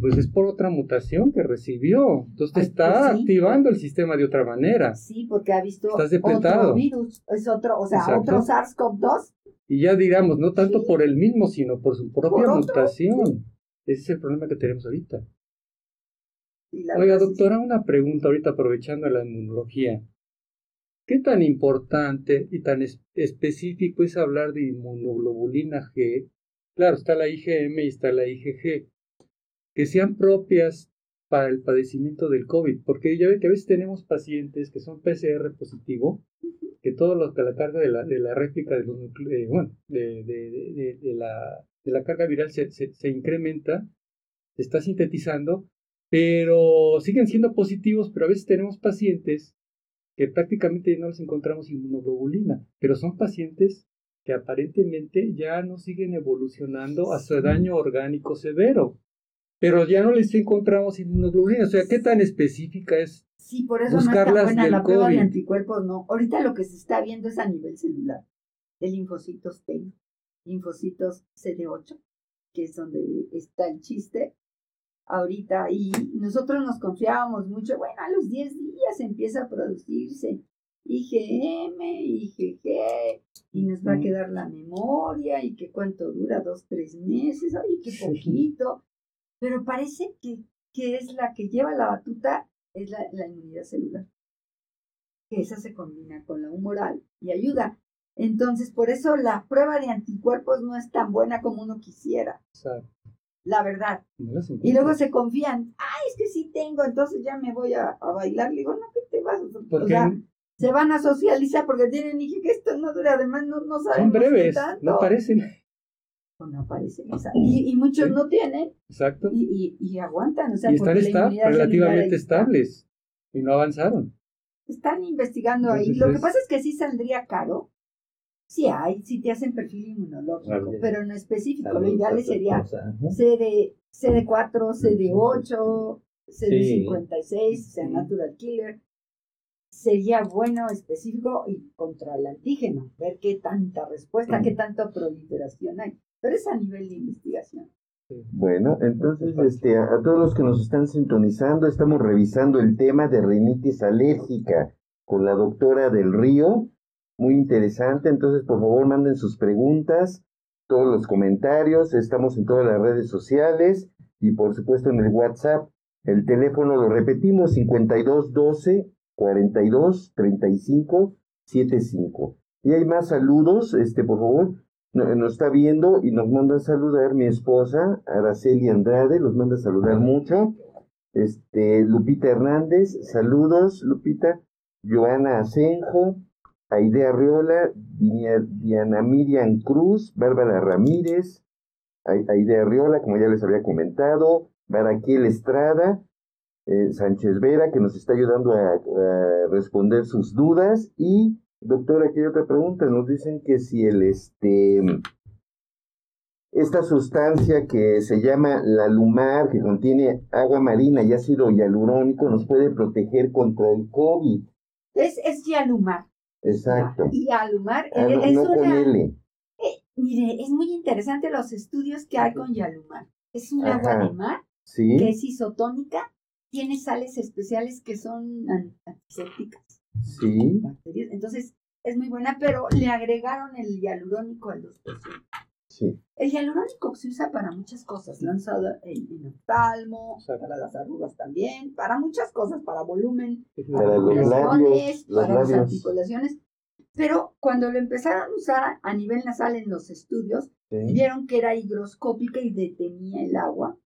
Pues es por otra mutación que recibió. Entonces te está pues sí. activando el sistema de otra manera. Sí, porque ha visto otro virus, es otro, o sea, Exacto. otro SARS-CoV-2. Y ya digamos, no tanto Sí. por el mismo, sino por su propia Por mutación. Ese es el problema que tenemos ahorita. Oiga, doctora, una pregunta ahorita aprovechando la inmunología. ¿Qué tan importante y tan es- específico es hablar de inmunoglobulina G? Claro, está la IgM y está la IgG, que sean propias para el padecimiento del COVID, porque ya ve que a veces tenemos pacientes que son PCR positivo, que todo lo que la carga de la, de la réplica de los eh, bueno, de, de- de- de- de la, de la carga viral se, se, se incrementa, se está sintetizando, pero siguen siendo positivos, pero a veces tenemos pacientes que prácticamente no les encontramos inmunoglobulina, pero son pacientes que aparentemente ya no siguen evolucionando a su daño orgánico severo, pero ya no les encontramos inmunoglobulina, o sea, ¿qué tan específica es? Sí, por eso no buscarlas está buena la prueba de anticuerpos, no. Ahorita lo que se está viendo es a nivel celular, de linfocitos T, linfocitos CD8, que es donde está el chiste. Ahorita, y nosotros nos confiábamos mucho, bueno, a los 10 días empieza a producirse IgM, IgG, y nos va a quedar la memoria, y que cuánto dura, dos, tres meses, ay, qué poquito. Pero parece que, que es la que lleva la batuta, es la, la inmunidad celular. Que esa se combina con la humoral y ayuda. Entonces, por eso la prueba de anticuerpos no es tan buena como uno quisiera, O sea, la verdad. no Y luego se confían, ay, es que sí tengo, entonces ya me voy a, a bailar. Le digo, no, que te vas. O Porque sea, se van a socializar porque tienen, dije que esto no dura, además no, no sabemos son breves, tanto. no parecen. Pues no aparecen esa- Y, y muchos Sí. no tienen Exacto. y, y, y aguantan. O sea, y están relativamente estables y no avanzaron. Están investigando ahí. Lo que pasa es que sí saldría caro. Sí hay, sí te hacen perfil inmunológico, pero no específico. Lo ideal sería CD, CD4, CD8, CD56, sea Natural Killer. Sería bueno, específico y contra el antígeno, ver qué tanta respuesta, qué tanta proliferación hay. Pero es a nivel de investigación. Bueno, entonces este, a, todos los que nos están sintonizando, estamos revisando el tema de rinitis alérgica con la doctora del Río. Muy interesante, entonces por favor manden sus preguntas, todos los comentarios, estamos en todas las redes sociales y por supuesto en el WhatsApp. El teléfono lo repetimos 5212 42 35 75. Y hay más saludos, este por favor nos está viendo y nos manda a saludar mi esposa, Araceli Andrade, los manda a saludar mucho. Este, Lupita Hernández, saludos, Lupita. Joana Asenjo, Aide Arriola, Diana Miriam Cruz, Bárbara Ramírez, Aide Arriola, como ya les había comentado, Baraquiel Estrada, eh, Sánchez Vera, que nos está ayudando a responder sus dudas, y Doctor, aquí hay otra pregunta. Nos dicen que si el este esta sustancia que se llama la lumar, que contiene agua marina y ácido hialurónico, nos puede proteger contra el COVID. Es, es hialumar. Exacto. Y hialumar ah, es una... Eh, mire, es muy interesante los estudios que hay con hialumar. Es un agua de mar que es isotónica, tiene sales especiales que son antisépticas. Sí. Entonces, es muy buena, pero le agregaron el hialurónico al 2%. Sí. El hialurónico se usa para muchas cosas, lanzado en, en oftalmo, para las arrugas también, para muchas cosas, para volumen, para los labios, para las articulaciones. Pero cuando lo empezaron a usar a nivel nasal en los estudios, vieron que era higroscópica y detenía el agua.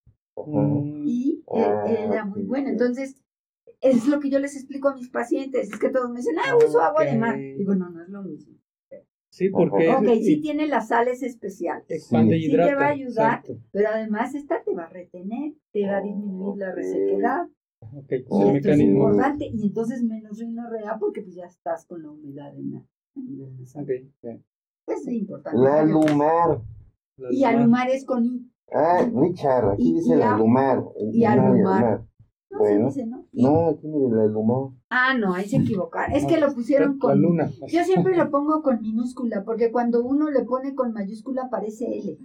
Y e, ah, era muy buena. Entonces, es lo que yo les explico a mis pacientes. Es que todos me dicen, ah, uso agua de mar. Digo, no, no es lo mismo. Sí, porque. Ok, sí tiene las sales especiales. Sí, te va a ayudar, pero además esta te va a retener, te va a disminuir la resequedad. Okay. Y esto es importante. Y entonces menos rinorrea porque pues ya estás con la humedad en la, nivel Okay. Pues es importante. La lumar. Y alumar es con I. Ah, Richard, aquí dice la lumar. Y alumar. No bueno, se dice, ¿no? No, aquí mire la lumar. Ah, no, ahí se equivocaron. Es que lo pusieron con. La luna. Yo siempre lo pongo con minúscula, porque cuando uno le pone con mayúscula parece L.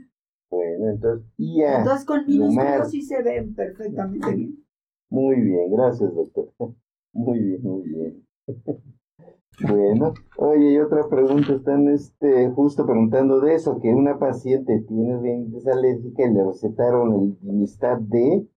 Bueno, entonces, ya. Entonces con minúscula sí se ven perfectamente bien. Muy bien, gracias, doctor. Muy bien, muy bien. Bueno, oye, y otra pregunta, están este, justo preguntando de eso, que una paciente tiene rinitis alérgica y le recetaron el Dimistat D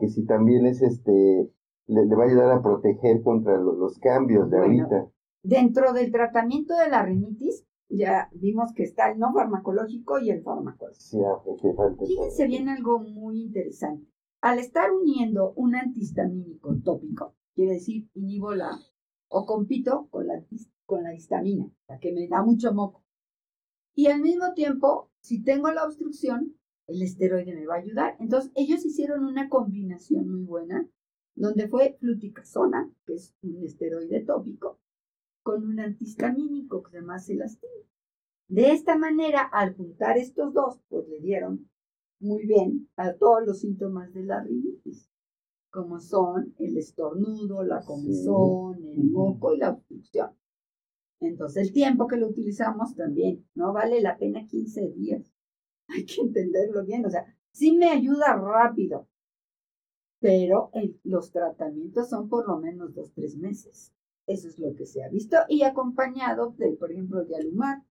que si también es este, le, va a ayudar a proteger contra los, cambios de ahorita. Dentro del tratamiento de la rinitis, ya vimos que está el no farmacológico y el farmacológico. Sí, falta Fíjense bien algo muy interesante. Al estar uniendo un antihistamínico tópico, quiere decir inhibo la o compito con la, con la histamina, la que me da mucho moco. Y al mismo tiempo, si tengo la obstrucción, el esteroide me va a ayudar. Entonces, ellos hicieron una combinación muy buena, donde fue fluticasona, que es un esteroide tópico, con un antihistamínico que se llama celastina. De esta manera, al juntar estos dos, pues le dieron muy bien a todos los síntomas de la rinitis, como son el estornudo, la comezón, el moco y la obstrucción. Entonces, el tiempo que lo utilizamos también, no vale la pena 15 días hay que entenderlo bien, o sea, sí me ayuda rápido, pero los tratamientos son por lo menos dos, tres meses. Eso es lo que se ha visto y acompañado de, por ejemplo, de alumar,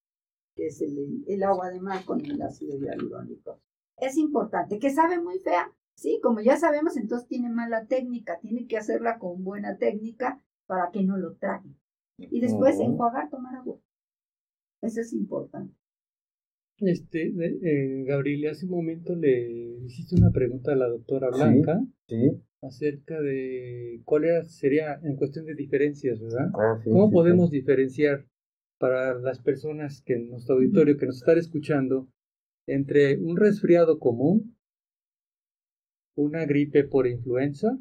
que es el, el agua de mar con el ácido hialurónico. Es importante, que sabe muy fea, sí, como ya sabemos, entonces tiene mala técnica, tiene que hacerla con buena técnica para que no lo trague. Y después enjuagar, tomar agua. Eso es importante. Este, eh, Gabriel, hace un momento le hiciste una pregunta a la doctora Blanca acerca de cuál era, sería en cuestión de diferencias, ¿verdad? Ah, ¿Cómo podemos diferenciar para las personas que en nuestro auditorio que nos están escuchando entre un resfriado común, una gripe por influenza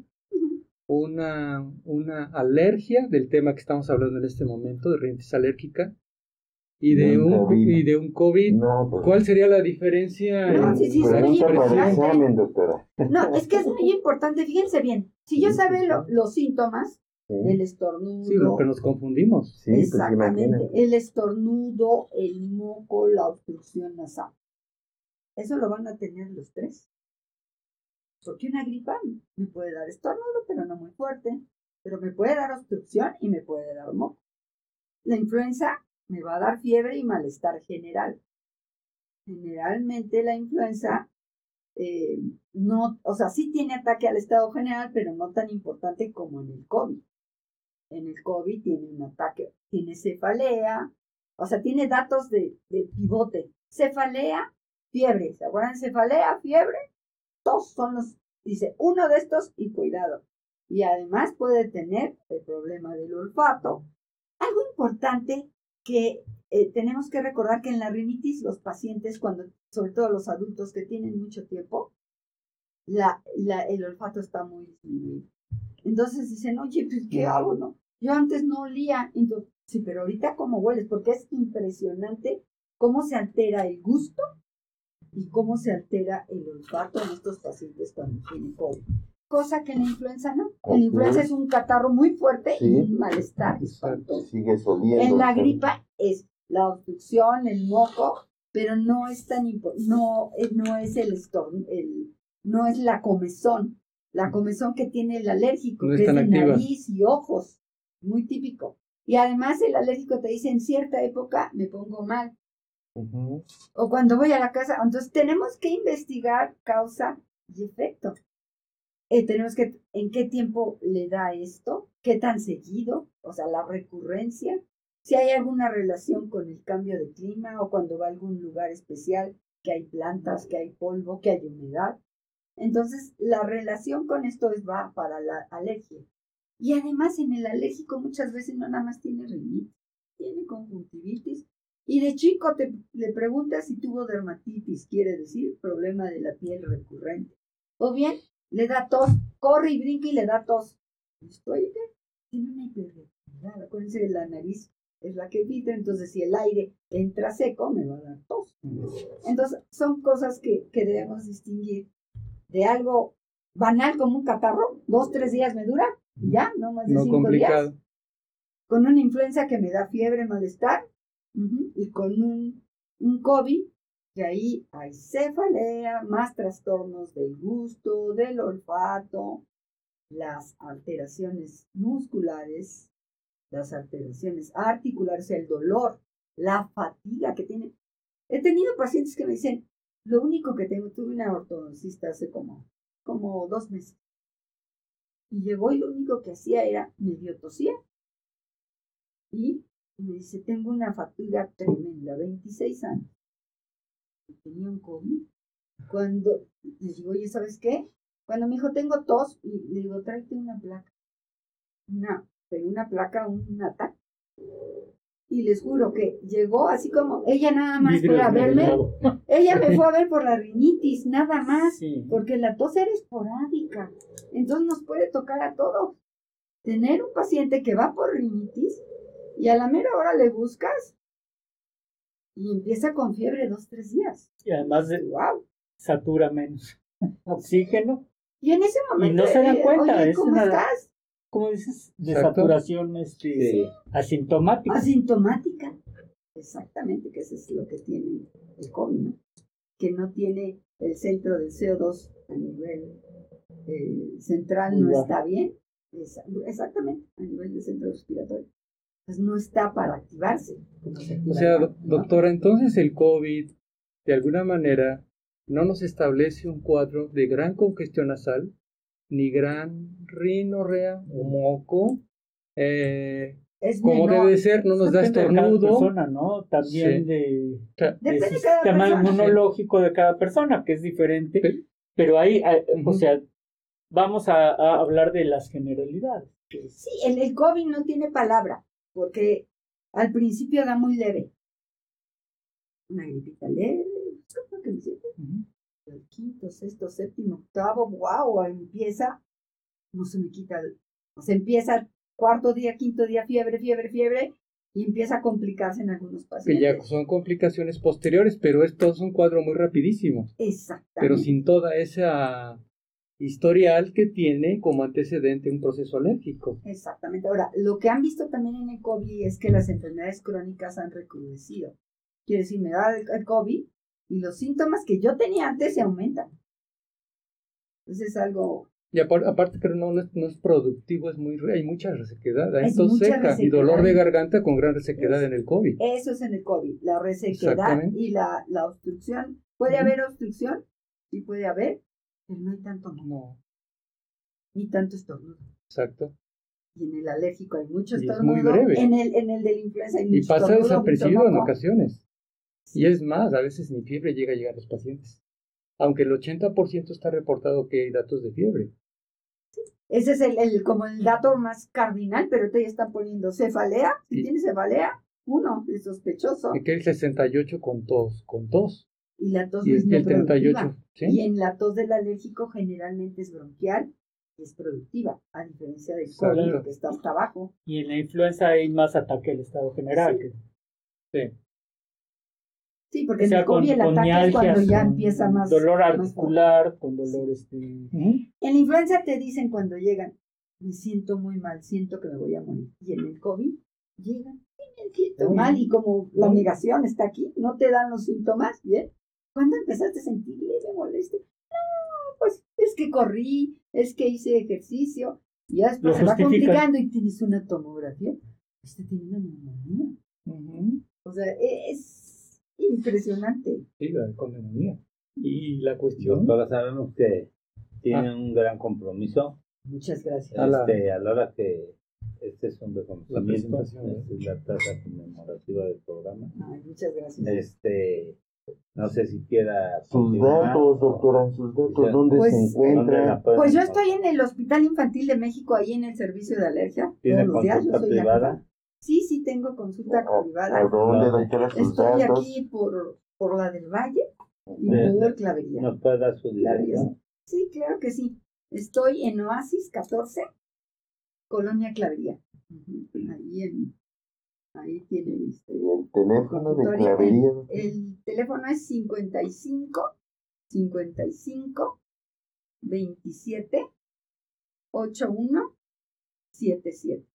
una, una alergia del tema que estamos hablando en este momento, de rinitis alérgica, y de un, COVID. y de un COVID. Pues. ¿Cuál sería la diferencia? No, sí, sí, es muy importante. doctora. No, es que es muy importante, fíjense bien, si yo sabe los síntomas, el estornudo. Sí, lo que nos confundimos. Sí, pues exactamente. el estornudo, el moco, la obstrucción nasal. Eso lo van a tener los tres. Porque una gripa me puede dar estornudo, pero no muy fuerte. Pero me puede dar obstrucción y me puede dar moco. La influenza me va a dar fiebre y malestar general. Generalmente la influenza eh, no, o sea, sí tiene ataque al estado general, pero no tan importante como en el COVID. En el COVID tiene un ataque, tiene cefalea, o sea, tiene datos de, de pivote. Cefalea, fiebre. ¿Se acuerdan? Cefalea, fiebre, todos son los, dice, uno de estos y cuidado. Y además puede tener el problema del olfato. Algo importante que eh, tenemos que recordar que en la rinitis los pacientes, cuando, sobre todo los adultos que tienen mucho tiempo, la, el olfato está muy disminuido. Entonces dicen, oye, pues, ¿qué hago, no? Yo antes no olía, entonces, sí, pero ahorita cómo hueles, porque es impresionante cómo se altera el gusto y cómo se altera el olfato en estos pacientes cuando tienen COVID. Cosa que la influenza no. En la influenza es un catarro muy fuerte y un malestar Sigue En la gripa es la obstrucción, el moco, pero no es tan no, eh, no es el, el no es la comezón, la comezón que tiene el alérgico, que es de nariz y ojos, muy típico. Y además el alérgico te dice en cierta época me pongo mal, o cuando voy a la casa. Entonces tenemos que investigar causa y efecto. Eh, tenemos que, ¿en qué tiempo le da esto? ¿Qué tan seguido? O sea, la recurrencia. Si hay alguna relación con el cambio de clima o cuando va a algún lugar especial, que hay plantas, que hay polvo, que hay humedad. Entonces, la relación con esto es va para la alergia. Y además en el alérgico muchas veces no nada más tiene rinitis, tiene conjuntivitis y de chico te, le preguntas si tuvo dermatitis, quiere decir problema de la piel recurrente. O bien le da tos, corre y brinca y le da tos. Estoy, ¿qué? Tiene una hiperreactividad. Acuérdense que la nariz es la que filtra, entonces si el aire entra seco, me va a dar tos. Entonces, son cosas que, que debemos distinguir de algo banal como un catarro, dos, tres días me dura, ya, no más de cinco días. Con una influenza que me da fiebre, malestar, y con un, un COVID, ahí hay cefalea, más trastornos del gusto, del olfato, las alteraciones musculares, las alteraciones articulares, el dolor, la fatiga que tienen. He tenido pacientes que me dicen, lo único que tengo, tuve una ortodoncista hace como, como dos meses. Y llegó y lo único que hacía era medio tosía y me dice, tengo una fatiga tremenda, 26 años. Tenía un COVID. Cuando le digo, oye, ¿sabes qué? Cuando me dijo, tengo tos, y le digo, tráete una placa. Una, pero una placa, un ataque. Y les juro que llegó así como, ella nada más fue a verme. Ella me fue a ver por la rinitis, nada más. Porque la tos era esporádica. Entonces nos puede tocar a todos. Tener un paciente que va por rinitis y a la mera hora le buscas y empieza con fiebre dos, tres días. Y además de, wow. satura menos oxígeno. Y en ese momento. Y no se dan eh, cuenta. es ¿Cómo estás? ¿Cómo dices? De saturación este, asintomática. Asintomática. Exactamente, que eso es lo que tiene el COVID, ¿no? Que no tiene el centro del CO2 a nivel eh, central, no está bien. Exactamente, a nivel del centro respiratorio. Pues, no está para activarse. o sea, doctora, entonces el COVID, de alguna manera, no nos establece un cuadro de gran congestión nasal, ni gran rinorrea o moco, eh, como debe ser, no nos da estornudo. persona, ¿no? También de, del sistema inmunológico de cada persona, que es diferente. Pero ahí, o sea, vamos a, hablar de las generalidades. Sí, el COVID no tiene palabra porque al principio da muy leve. Una gripita leve, ¿cómo que me siento? El quinto, sexto, séptimo, octavo, wow, empieza no se me quita. O sea, empieza cuarto día, quinto día, fiebre, fiebre, fiebre, y empieza a complicarse en algunos pacientes. Que ya son complicaciones posteriores, pero esto es un cuadro muy rapidísimo. Exactamente. Pero sin toda esa historial que tiene como antecedente un proceso alérgico. Exactamente. Ahora, lo que han visto también en el COVID es que las enfermedades crónicas han recrudecido. Quiere decir, me da el COVID y los síntomas que yo tenía antes se aumentan. Entonces es algo y aparte, pero no, no es, productivo, es muy hay mucha resequedad, hay tos seca y dolor de garganta con gran resequedad en el COVID. Eso es en el COVID, la resequedad y la, la obstrucción. ¿Puede haber obstrucción? Sí puede haber, pero no hay tanto no. Ni tanto estornudo. Exacto. Y en el alérgico hay mucho estornudo. muy breve. En el, en el de la influenza hay mucho Y pasa desapercibido en ocasiones. Y es más, a veces ni fiebre llega a llegar a los pacientes. Aunque el 80% está reportado que hay datos de fiebre. Ese es el, el, como el dato más cardinal, pero ahorita ya están poniendo cefalea. Si tiene cefalea, uno es sospechoso. Y que el 68 con tos, con tos. Y la tos y es el 38, ¿sí? Y en la tos del alérgico generalmente es bronquial y es productiva, a diferencia del COVID que está hasta abajo. Y en la influenza hay más ataque al estado general. sí. Sí, porque en el COVID el ataque es cuando ya empieza más. Dolor articular, con dolor este. En la influenza te dicen cuando llegan, me siento muy mal, siento que me voy a morir. Y en el COVID llegan, me siento mal, y como la negación está aquí, no te dan los síntomas, ¿bien? ¿Cuándo empezaste a sentir leve molestia? No, pues es que corrí, es que hice ejercicio, y ya después se va complicando y tienes una tomografía. Este tiene una neumonía. O sea, es Impresionante. Sí, la neumonía. Y la cuestión. Doctora, sabemos que tiene ah. un gran compromiso. Muchas gracias. Este, a la hora que este es un reconocimiento, es la tasa conmemorativa del programa. Ay, muchas gracias. Este, no sé si quiera. Sus datos, doctora, sus datos, ¿dónde se pues, encuentra? Pues yo estoy en el Hospital Infantil de México, ahí en el servicio de alergia. ¿Tiene consulta privada? Sí, sí, tengo consulta privada. ¿A dónde, doctora, sus Estoy aquí por, por la del Valle y por Clavería. ¿Nos puede dar su dirección? Sí, claro que sí. Estoy en Oasis 14, Colonia Clavería. Ahí en, ahí tienen este, el teléfono de Clavería. El, teléfono es 55 55 27 81 77.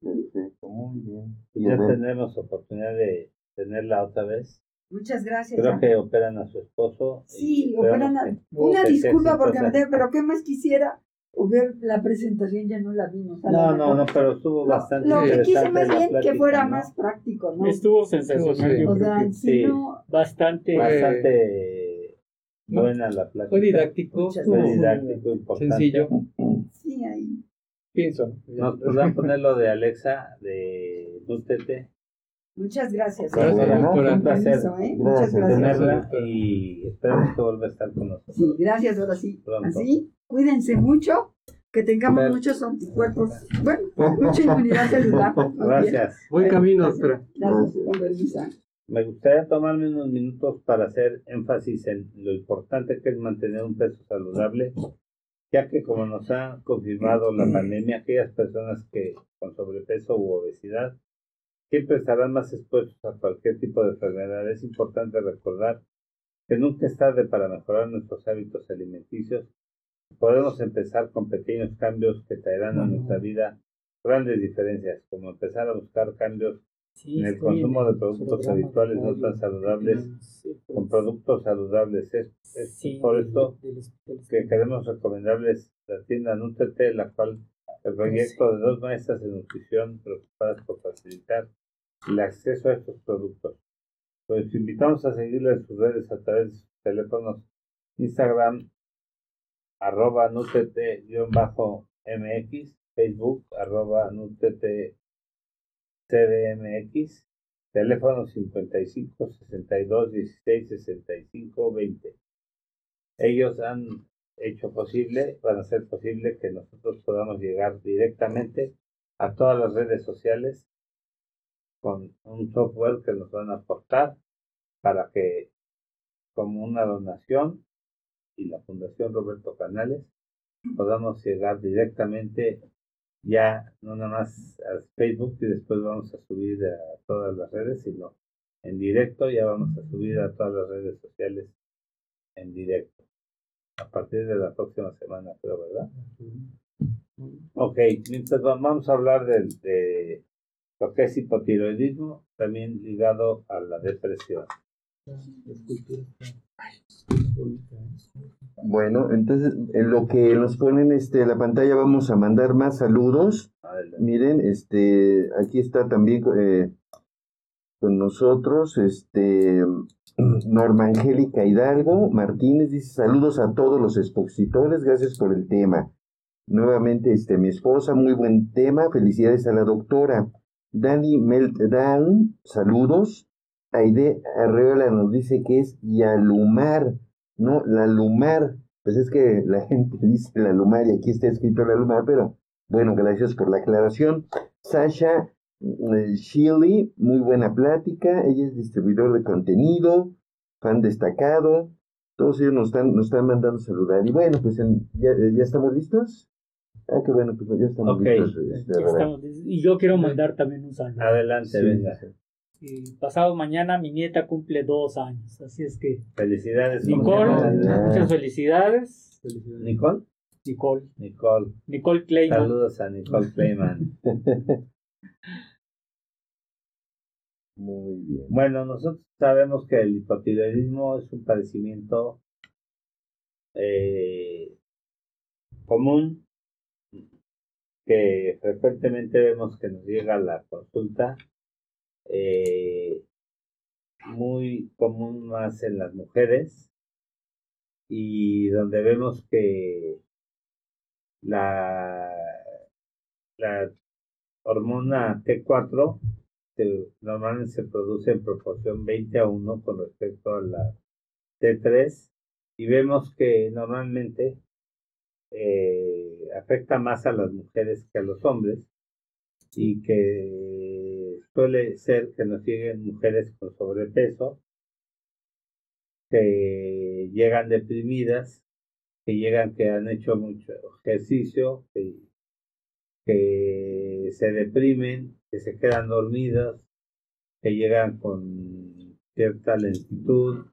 Perfecto, muy bien. ya tenemos oportunidad de tenerla otra vez. Muchas gracias. Creo que operan a su esposo. Sí, operan a... Una disculpa porque me pero ¿qué más quisiera? Ver la presentación ya no la vimos. No, no, no, pero estuvo bastante Lo que quise más bien que fuera más práctico, ¿no? Estuvo sensacional. O sea, sí, bastante... Bastante buena la plática. Fue didáctico. Fue didáctico, importante. Sencillo. Sí, ahí. Pienso. Nos podrán poner lo de Alexa, de Nutete. Muchas gracias. un placer ¿eh? Muchas gracias. tenerla y esperamos que vuelva a estar con nosotros. Sí, gracias, ahora sí. Así, cuídense mucho, que tengamos muchos anticuerpos, bueno, mucha inmunidad celular. Gracias. Buen camino, doctora. Gracias, Me gustaría tomarme unos minutos para hacer énfasis en lo importante que es mantener un peso saludable ya que como nos ha confirmado la pandemia, aquellas personas que con sobrepeso u obesidad siempre estarán más expuestos a cualquier tipo de enfermedad. Es importante recordar que nunca es tarde para mejorar nuestros hábitos alimenticios. Podemos empezar con pequeños cambios que traerán a nuestra vida grandes diferencias, como empezar a buscar cambios en el consumo de productos habituales no tan saludables con productos saludables. Es, por esto que queremos recomendarles la tienda Nutrete, la cual el proyecto de dos maestras de nutrición preocupadas por facilitar el acceso a estos productos. Pues invitamos a seguirles en sus redes a través de sus teléfonos Instagram arroba nutrete-mx, Facebook arroba nutrete CDMX, teléfono 55 62 16 65 20. Ellos han hecho posible, van a hacer posible que nosotros podamos llegar directamente a todas las redes sociales con un software que nos van a aportar para que como una donación y la Fundación Roberto Canales podamos llegar directamente ya, no nada más a Facebook y después vamos a subir a todas las redes, sino en directo ya vamos a subir a todas las redes sociales en directo. A partir de la próxima semana, creo, ¿verdad? Ok, mientras vamos a hablar de, de lo que es hipotiroidismo, también ligado a la depresión. Bueno, entonces en lo que nos ponen este la pantalla vamos a mandar más saludos. Miren, este aquí está también eh, con nosotros este Norma Angélica Hidalgo Martínez dice saludos a todos los expositores, gracias por el tema. Nuevamente este mi esposa, muy buen tema, felicidades a la doctora. Dani Meltdown, saludos. Aide Arreola nos dice que es Yalumar, ¿no? La Lumar. Pues es que la gente dice la Lumar y aquí está escrito la Lumar, pero bueno, gracias por la aclaración. Sasha eh, Shilly, muy buena plática. Ella es distribuidor de contenido, fan destacado. Todos ellos nos están, nos están mandando saludar. Y bueno, pues ¿ya, ¿ya estamos listos? Ah, qué bueno, pues ya estamos listos. Este, y yo quiero mandar también un saludo. Adelante, venga pasado mañana mi nieta cumple dos años, así es que... Felicidades. Nicole, muchas felicidades. ¿Nicole? Nicole. Nicole. Nicole Clayman. Saludos a Nicole Clayman. Muy bien. Bueno, nosotros sabemos que el hipotiroidismo es un padecimiento eh, común que frecuentemente vemos que nos llega la consulta eh, muy común más en las mujeres y donde vemos que la, la hormona T4 normalmente se produce en proporción 20 a 1 con respecto a la T3 y vemos que normalmente eh, afecta más a las mujeres que a los hombres y que suele ser que nos lleguen mujeres con sobrepeso, que llegan deprimidas, que llegan que han hecho mucho ejercicio, que, se deprimen, que se quedan dormidas, que llegan con cierta lentitud,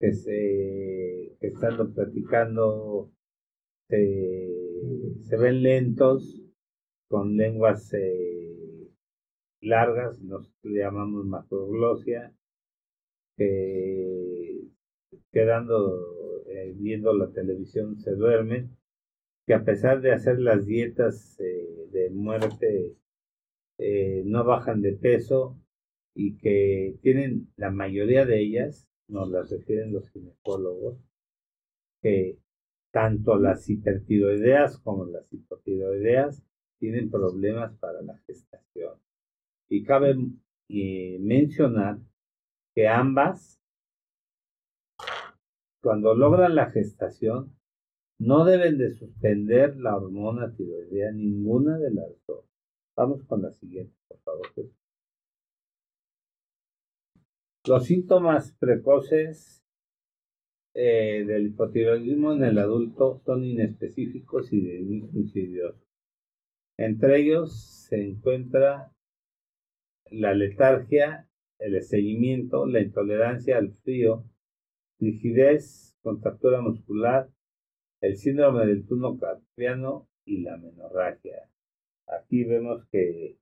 que se estando platicando se, se ven lentos, con lenguas eh, largas, nos llamamos macroglosia, que quedando eh, viendo la televisión se duermen, que a pesar de hacer las dietas eh, de muerte eh, no bajan de peso y que tienen la mayoría de ellas, nos las refieren los ginecólogos, que tanto las hipertiroideas como las hipotiroideas tienen problemas para la gestación. Y cabe mencionar que ambas, cuando logran la gestación, no deben de suspender la hormona tiroidea, ninguna de las dos. Vamos con la siguiente, por favor. Los síntomas precoces eh, del hipotiroidismo en el adulto son inespecíficos y insidiosos. Entre ellos se encuentra la letargia, el estreñimiento, la intolerancia al frío, rigidez, contractura muscular, el síndrome del turno carpiano y la menorragia. Aquí vemos que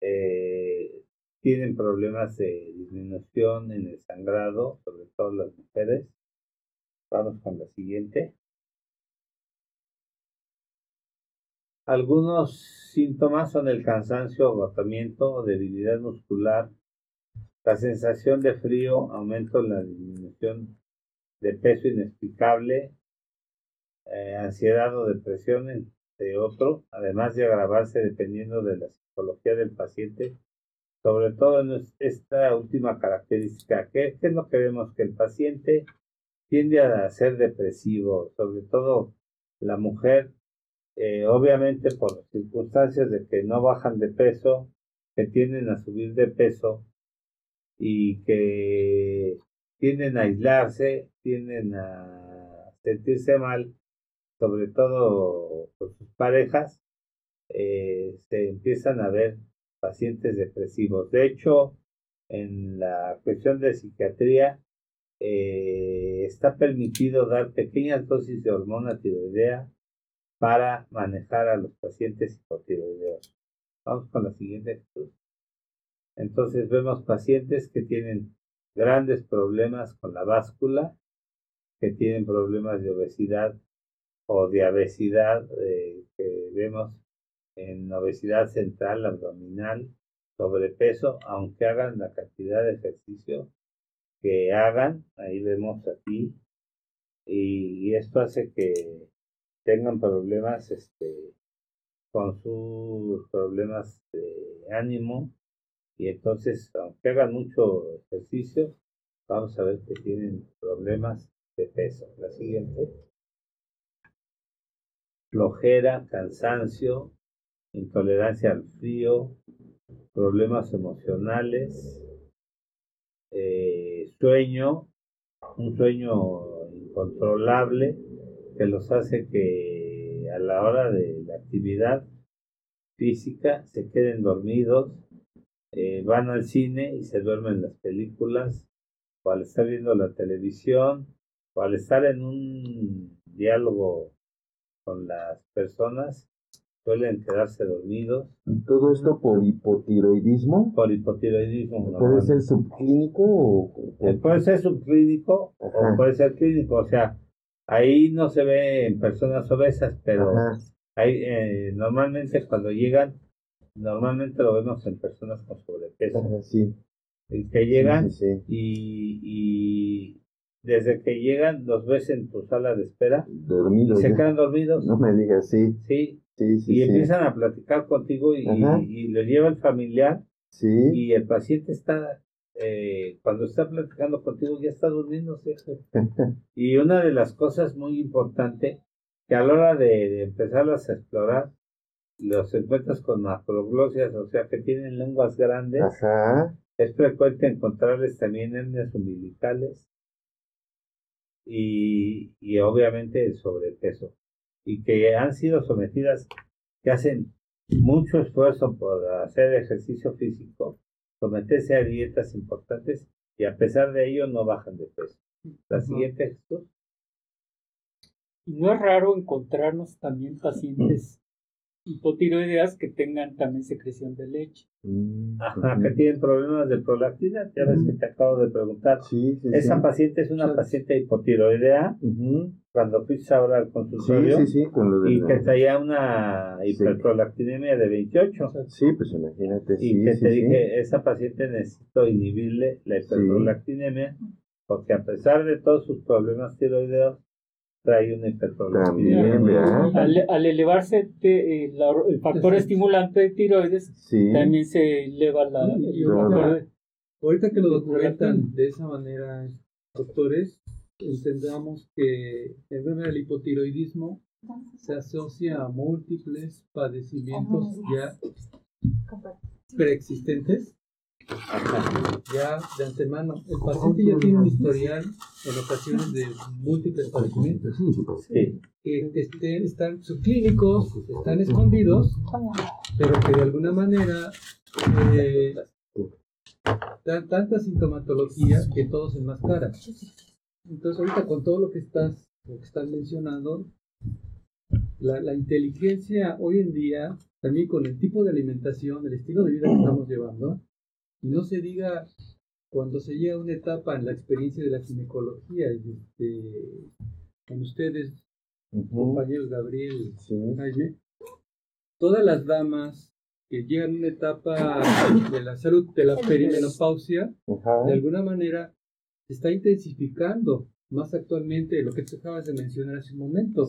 eh, tienen problemas de disminución en el sangrado, sobre todo las mujeres. Vamos con la siguiente. Algunos síntomas son el cansancio, agotamiento, debilidad muscular, la sensación de frío, aumento en la disminución de peso inexplicable, eh, ansiedad o depresión, entre otros, además de agravarse dependiendo de la psicología del paciente, sobre todo en esta última característica, que, es lo que vemos? Que el paciente tiende a ser depresivo, sobre todo la mujer eh, obviamente por circunstancias de que no bajan de peso, que tienden a subir de peso y que tienden a aislarse, tienden a sentirse mal sobre todo con sus parejas, eh, se empiezan a ver pacientes depresivos. De hecho, en la cuestión de psiquiatría, eh, está permitido dar pequeñas dosis de hormona tiroidea para manejar a los pacientes hipotiroideos. Vamos con la siguiente. Entonces vemos pacientes que tienen grandes problemas con la báscula, que tienen problemas de obesidad o de obesidad eh, que vemos en obesidad central, abdominal, sobrepeso, aunque hagan la cantidad de ejercicio que hagan, ahí vemos aquí, y, esto hace que tengan problemas este, con sus problemas de ánimo, y entonces, aunque hagan mucho ejercicio, vamos a ver que tienen problemas de peso. La siguiente. Flojera, cansancio, intolerancia al frío, problemas emocionales, eh, sueño, un sueño incontrolable que los hace que a la hora de la actividad física se queden dormidos, eh, van al cine y se duermen las películas, o al estar viendo la televisión, o al estar en un diálogo con las personas, suelen quedarse dormidos. ¿Todo esto por hipotiroidismo? Por hipotiroidismo. ¿Puede ser subclínico? O... Eh, puede ser subclínico o puede ser clínico. O sea, ahí no se ve en personas obesas, pero hay, eh, normalmente cuando llegan, normalmente lo vemos en personas con sobrepeso. sí. Que llegan y, y desde que llegan los ves en tu sala de espera. Dormidos. Y se quedan dormidos. No me digas, sí. Sí, y empiezan a platicar contigo y, y, lo lleva el familiar y el paciente está, eh, cuando está platicando contigo ya está durmiéndose. y una de las cosas muy importantes que a la hora de, empezarlas a explorar, los encuentras con macroglosias, o sea que tienen lenguas grandes. Es frecuente encontrarles también hernias umbilicales y, y obviamente el sobrepeso y que han sido sometidas, que hacen mucho esfuerzo por hacer ejercicio físico, someterse a dietas importantes y a pesar de ello no bajan de peso. La siguiente, Y no es raro encontrarnos también pacientes hipotiroideas que tengan también secreción de leche. Mm, Ajá, que tienen problemas de prolactina, ya ves que te acabo de preguntar. Sí, sí, Esa paciente es una paciente hipotiroidea, cuando fuiste ahora al consultorio, y que traía una hiperprolactinemia de 28. Sí, pues imagínate. Y que te dije, esa paciente necesito inhibirle la hiperprolactinemia, porque a pesar de todos sus problemas tiroideos, trae una hiperprolactinemia. Al, elevarse eh, el factor estimulante de tiroides, también se eleva la... Ahorita que lo documentan de esa manera, doctores, entendamos que el del hipotiroidismo se asocia a múltiples padecimientos ya preexistentes ya de antemano, el paciente ya tiene un historial en ocasiones de múltiples padecimientos. Que este, están subclínicos, están escondidos, pero que de alguna manera eh, dan tanta sintomatología que todos se enmascaran. Entonces, ahorita con todo lo que estás, lo que estás mencionando, la, la inteligencia hoy en día, también con el tipo de alimentación, el estilo de vida que estamos llevando, y no se diga cuando se llega a una etapa en la experiencia de la ginecología, este, con ustedes, compañeros Gabriel, Jaime, todas las damas que llegan a una etapa de la salud, de la perimenopausia, de alguna manera se está intensificando más actualmente lo que tú acabas de mencionar hace un momento,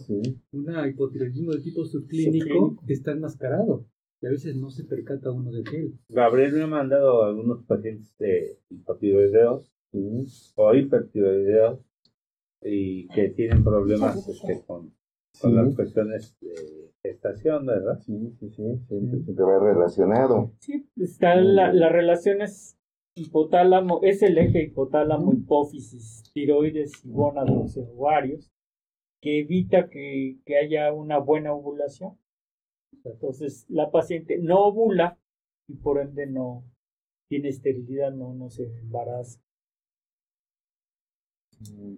una hipotiroidismo de tipo subclínico. que está enmascarado y a veces no se percata uno de él. Gabriel me ha mandado algunos pacientes de hipotiroideos o hipertiroideos y que tienen problemas este, con, con las cuestiones de gestación, ¿verdad? Sí, sí, sí, siempre, va relacionado. Sí, está la, la relación es hipotálamo, es el eje hipotálamo, hipófisis, tiroides y gónados ovarios. que evita que, que haya una buena ovulación. Entonces la paciente no ovula y por ende no tiene esterilidad, no, no se embaraza.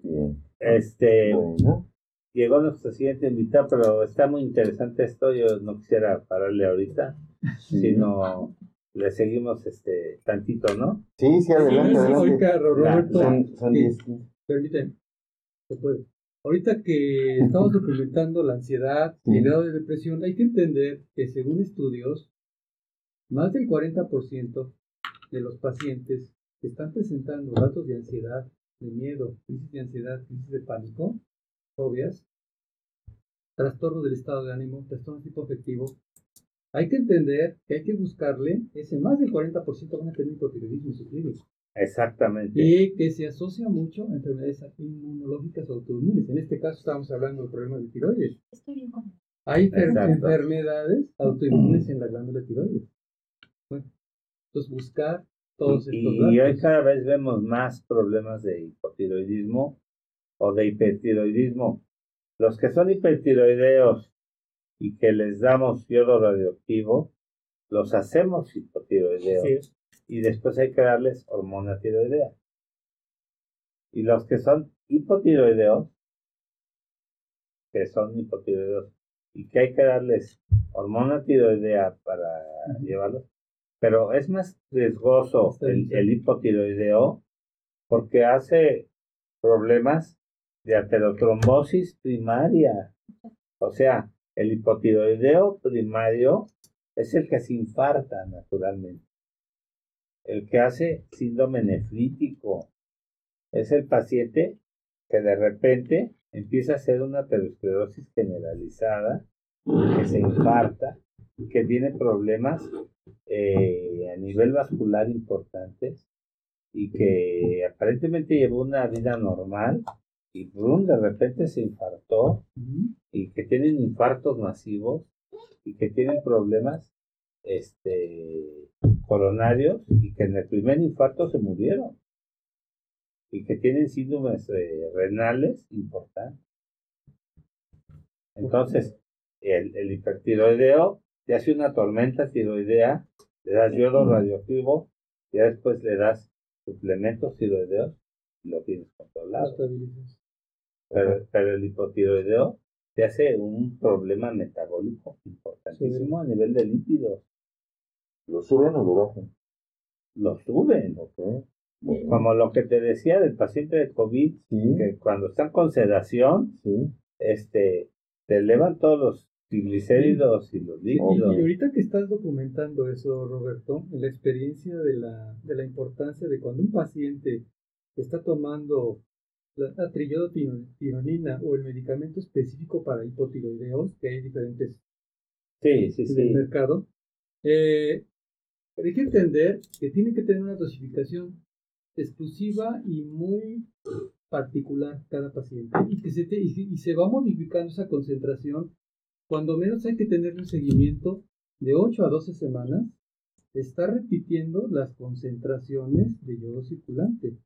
Bien. Este, Bueno, llegó nuestro siguiente invitado, pero está muy interesante esto. Yo no quisiera pararle ahorita, sí. sino le seguimos este tantito, ¿no? Sí, sí, adelante, Sí, sí, adelante. Ahorita, Roberto, Son, son sí, 10. permíteme, se puede. Ahorita que estamos documentando la ansiedad y el grado de depresión, hay que entender que según estudios, más del 40% de los pacientes que están presentando datos de ansiedad, de miedo, crisis de ansiedad, crisis de pánico, fobias, trastorno del estado de ánimo, trastorno tipo afectivo, hay que entender que hay que buscarle, ese más del 40% van a tener hipotiroidismo en su clínica Exactamente. y que se asocia mucho a enfermedades inmunológicas autoinmunes. En este caso estamos hablando de problemas de tiroides. Estoy bien con Hay Exacto. enfermedades autoinmunes en la glándula tiroides. Bueno, entonces buscar todos Y, estos y hoy datos. cada vez vemos más problemas de hipotiroidismo o de hipertiroidismo. Los que son hipertiroideos y que les damos yodo radioactivo, los hacemos hipotiroideos es. Y después hay que darles hormona tiroidea. Y los que son hipotiroideos, que son hipotiroideos y que hay que darles hormona tiroidea para llevarlos, pero es más riesgoso el, el hipotiroideo porque hace problemas de aterotrombosis primaria. O sea, el hipotiroideo primario es el que se infarta naturalmente. El que hace síndrome nefrítico. Es el paciente que de repente empieza a hacer una aterosclerosis generalizada, que se infarta, que tiene problemas eh, a nivel vascular importantes y que aparentemente llevó una vida normal y brum, de repente se infartó y que tienen infartos masivos y que tienen problemas este coronarios y que en el primer infarto se murieron y que tienen síndromes eh, renales importantes. Entonces, el, el hipertiroideo te hace una tormenta tiroidea, le das yodo radioactivo, y ya después le das suplementos tiroideos y lo tienes controlado. Pero, pero el hipotiroideo te hace un problema metabólico importantísimo a nivel de lípidos. ¿Lo suben o lo bajan? Lo suben. Ok. Bueno, Como lo que te decía del paciente de COVID, sí, que cuando están con sedación, sí. este, te elevan todos los triglicéridos y los Y, y ahorita que estás documentando eso, Roberto, la experiencia de la, de la importancia de cuando un paciente está tomando la, la triiodotironina o el medicamento específico para hipotiroideos, que hay diferentes Sí, sí, en el mercado, eh, hay que entender que tiene que tener una dosificación exclusiva y muy particular cada paciente y que se, va modificando esa concentración. Cuando menos hay que tener un seguimiento de 8 a 12 semanas, está repitiendo las concentraciones de yodo circulante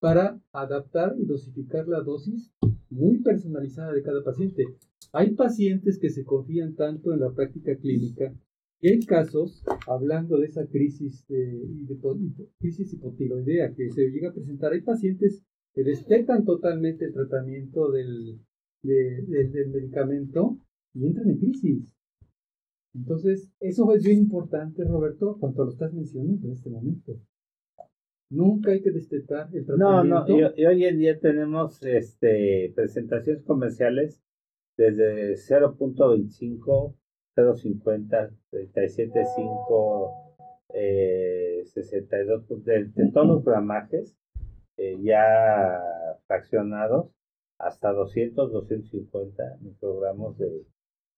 para adaptar y dosificar la dosis muy personalizada de cada paciente. Hay pacientes que se confían tanto en la práctica clínica y hay casos, hablando de esa crisis, de, de crisis hipotiroidea que se llega a presentar, hay pacientes que respetan totalmente el tratamiento del, de- del- medicamento y entran en crisis. Entonces, eso es bien importante, Roberto, cuando lo estás mencionando en este momento. Nunca hay que destetar el No, tratamiento. no, y, y hoy en día tenemos este, presentaciones comerciales desde 0.25, 0.50, 37.5, eh, 62, pues, de, de todos los gramajes eh, ya fraccionados hasta 200, 250 microgramos de,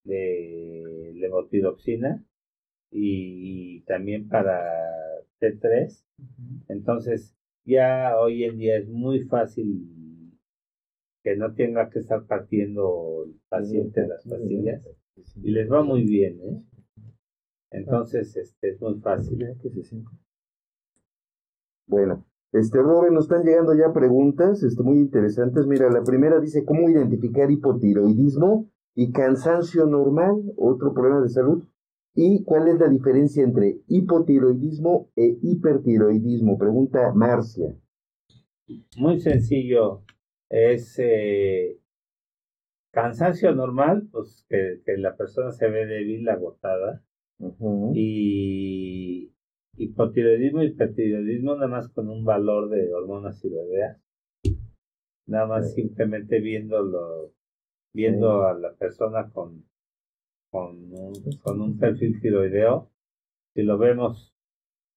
de levotiroxina y, y también para T3 Ujú. entonces, ya hoy en día es muy fácil que no tenga que estar partiendo el paciente las pastillas y les va muy bien, ¿eh? Entonces, este es muy fácil. Bueno, Este, Robert, nos están llegando ya preguntas este, muy interesantes. Mira, la primera dice, ¿cómo identificar hipotiroidismo y cansancio normal? Otro problema de salud. ¿Y cuál es la diferencia entre hipotiroidismo e hipertiroidismo? Pregunta Marcia. Muy sencillo. Es eh, cansancio normal, pues que, la persona se ve débil, agotada. Y hipotiroidismo y hipertiroidismo nada más con un valor de hormonas tiroideas. Nada más simplemente viéndolo, viendo a la persona con, con, un, con un perfil tiroideo. Si lo vemos,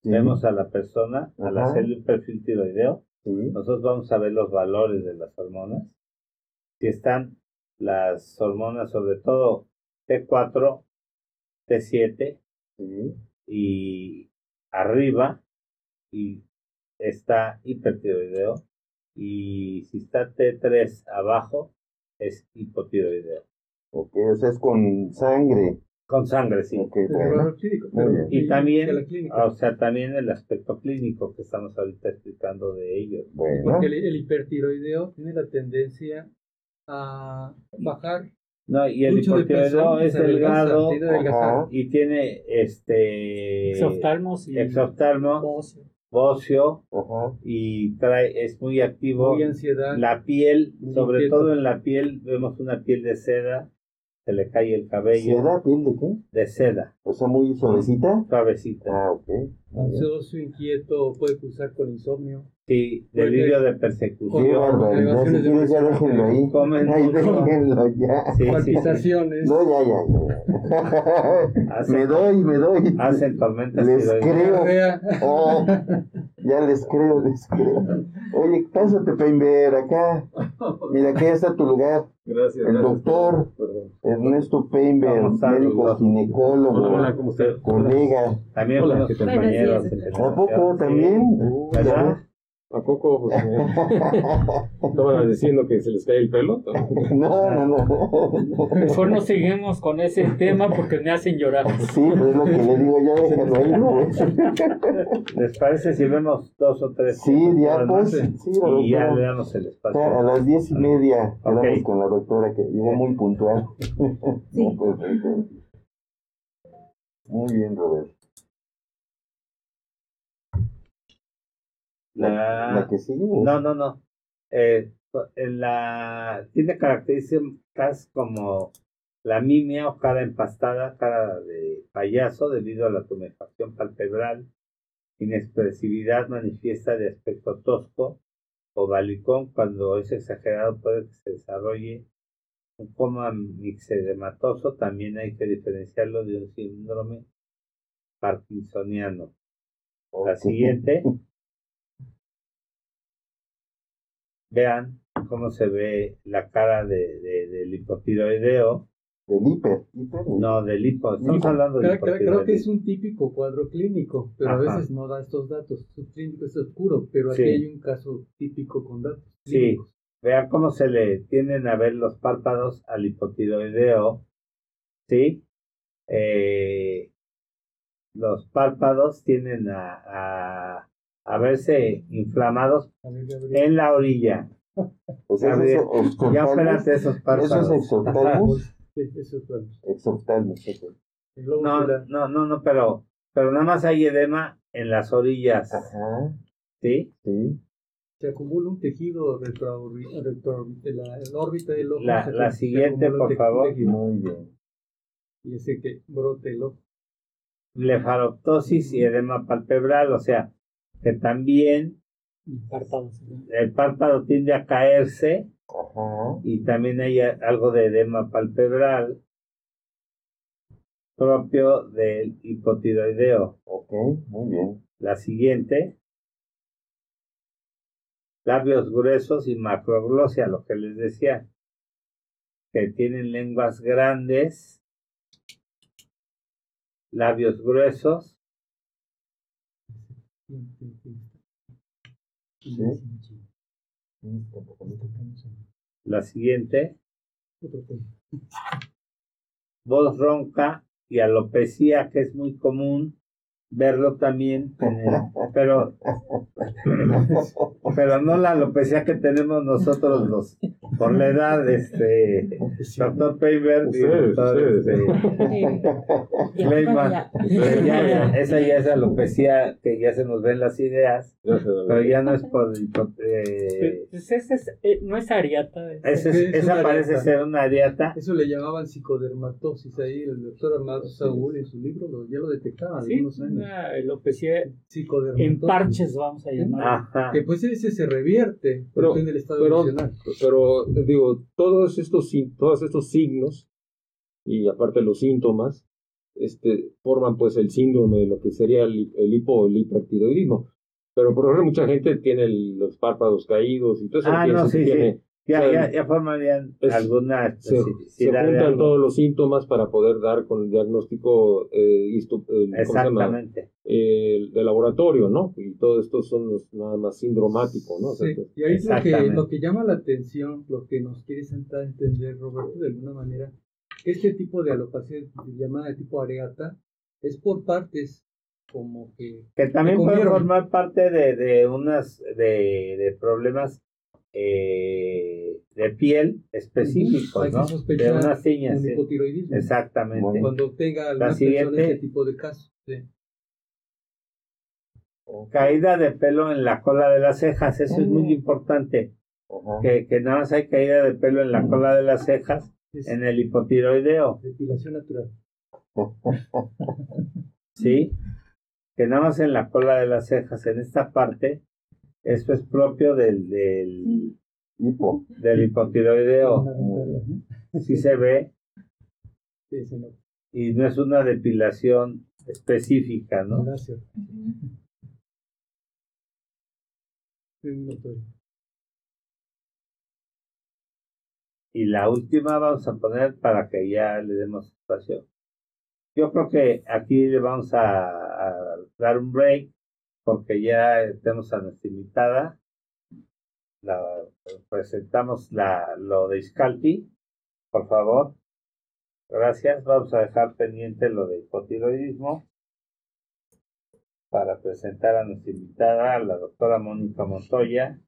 vemos a la persona al hacerle un perfil tiroideo, nosotros vamos a ver los valores de las hormonas. Si están las hormonas, sobre todo T4, T7 y arriba y está hipertiroideo y si está T3 abajo es hipotiroideo. Ok, o sea, es con sangre. Con sangre, sí. y también, o sea, también el aspecto clínico que estamos ahorita explicando de ellos. Porque el hipertiroideo tiene la tendencia a bajar no, y el hipotiroideo es delgado y tiene este exoftalmo, y exoftalmo bocio, y trae es muy activo. Muy ansiedad. La piel, sobre todo en la piel vemos una piel de seda, se le cae el cabello. ¿Seda? ¿Piel de qué? De seda. O sea, muy suavecita. Suavecita. Ah, ok. Ansioso, inquieto, puede cruzar con insomnio. Sí, delirio de persecución. Qué barbaridad. Si quieres, ya déjenlo ahí. Ay, déjenlo ya. Sí, Palpitaciones. No, ya, ya, ya. me doy, me doy. Hacen tormentas. Les creo. Oh, ya les creo, les creo. Oye, pásate, Peinber, acá. Mira, aquí está tu lugar. Gracias. El doctor Ernesto Peinber, médico ginecólogo. Hola, hola, ¿cómo usted? Colega. También Hola, compañeros. ¿A poco también? ¿Verdad? ¿A poco pues, estaban diciendo que se les cae el pelo? No, no, no. Mejor no seguimos con ese tema porque me hacen llorar. Sí, pues es lo que le digo yo, déjalo ahí, ¿no? ¿Les parece si vemos dos o tres? Sí, ya pues. Sí, y ya le damos el espacio. a las diez y media quedamos con la doctora que llegó muy puntual. Sí. Muy bien, Roberto. La, que sigue. No, no, no. Eh, la, tiene características como la mimia o cara empastada, cara de payaso debido a la tumefacción palpebral, inexpresividad manifiesta de aspecto tosco o balicón cuando es exagerado puede que se desarrolle un coma mixedematoso, también hay que diferenciarlo de un síndrome parkinsoniano. La siguiente vean cómo se ve la cara de, de, del hipotiroideo. Del hiper, No, del hipo. Estamos hablando de creo, creo que es un típico cuadro clínico, pero a veces no da estos datos. Su clínico es oscuro, pero aquí hay un caso típico con datos. Sí, vean cómo se le tienden a ver los párpados al hipotiroideo. ¿Sí? Eh, los párpados tienden a a verse inflamados en la orilla. Pues ya espérate esos párpados. ¿Eso es. No, no, no, no, pero, pero nada más hay edema en las orillas. Ajá. ¿Sí? Sí. Se acumula un tejido retro, retro, de la, órbita del ojo. La, la siguiente, por favor. Muy bien. Y ese que brote el ojo. Blefaroptosis y edema palpebral, o sea, que también el párpado tiende a caerse y también hay algo de edema palpebral propio del hipotiroideo. Ok, muy bien. La siguiente, labios gruesos y macroglosia, lo que les decía, que tienen lenguas grandes, labios gruesos la siguiente. Voz ronca y alopecia, que es muy común verlo también, pero pero no la alopecia que tenemos nosotros los por la edad, este doctor Paper y doctor este, esa ya es alopecia que ya se nos ven las ideas, pero ya no es por eh, pues ese es, eh, no es ariata. esa parece ser una ariata. Eso le llamaban psicodermatosis ahí, el doctor Amado Saúl en su libro ya lo detectaba sí, algunos años alopecia en parches, vamos a llamar. Que pues ese se revierte pero, en el estado pero, pero digo, todos estos, todos estos signos y aparte los síntomas este, forman pues el síndrome de lo que sería el, el hipo el hipertiroidismo. Pero por ejemplo mucha gente tiene los párpados caídos y todo eso. Ah, no, sí, tiene, ya, ya, ya formarían alguna se, se juntan todos los síntomas para poder dar con el diagnóstico eh, Exactamente. Eh, de laboratorio, ¿no? Y todo esto son los, nada más sindromático, ¿no? Sí, y ahí es lo que, lo que llama la atención, lo que nos quiere sentar a entender, Roberto, de alguna manera, que este tipo de alopacia llamada de tipo areata es por partes como que... Que también puede formar parte de, de unas de, de problemas eh, de piel específicos, ¿no? De unas ciñas. Exactamente. Cuando tenga la siguiente, este tipo de caso. Caída de pelo en la cola de las cejas, eso es muy importante. Que, que nada más hay caída de pelo en la cola de las cejas en el hipotiroideo. Depilación natural. sí, que nada más en la cola de las cejas, en esta parte, esto es propio del, del, Hipo. del hipotiroideo. Sí se ve. Y no es una depilación específica, ¿no? Y la última vamos a poner para que ya le demos espacio. Yo creo que aquí le vamos a dar un break porque ya tenemos a nuestra invitada. La, presentamos la, lo de Iscalti, por favor. Gracias. Vamos a dejar pendiente lo de hipotiroidismo para presentar a nuestra invitada, la doctora Mónica Montoya,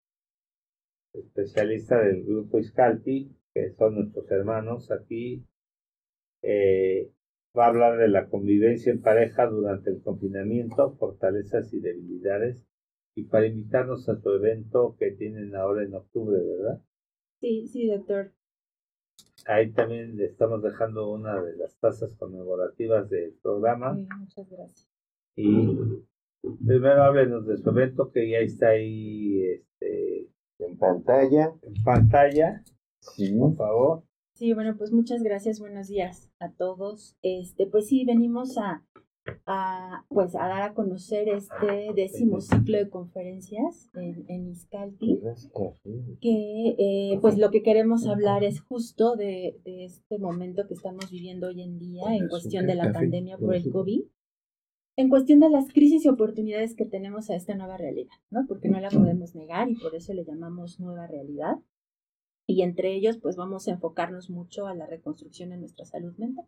especialista del grupo Iscalti, que son nuestros hermanos aquí. Eh, va a hablar de la convivencia en pareja durante el confinamiento, fortalezas y debilidades, y para invitarnos a su evento que tienen ahora en octubre, ¿verdad? Sí, sí, doctor. Ahí también le estamos dejando una de las tazas conmemorativas del programa. Sí, muchas gracias. Y primero háblenos de su evento que ya está ahí este, en pantalla. En pantalla. Sí. Por favor. Sí, bueno, pues muchas gracias, buenos días a todos. Este, pues sí, venimos a, a pues a dar a conocer este décimo ciclo de conferencias en, en Iscalti, que eh, pues lo que queremos hablar es justo de, de, este momento que estamos viviendo hoy en día en cuestión de la pandemia por el COVID, en cuestión de las crisis y oportunidades que tenemos a esta nueva realidad, ¿no? Porque no la podemos negar y por eso le llamamos nueva realidad y entre ellos pues vamos a enfocarnos mucho a la reconstrucción de nuestra salud mental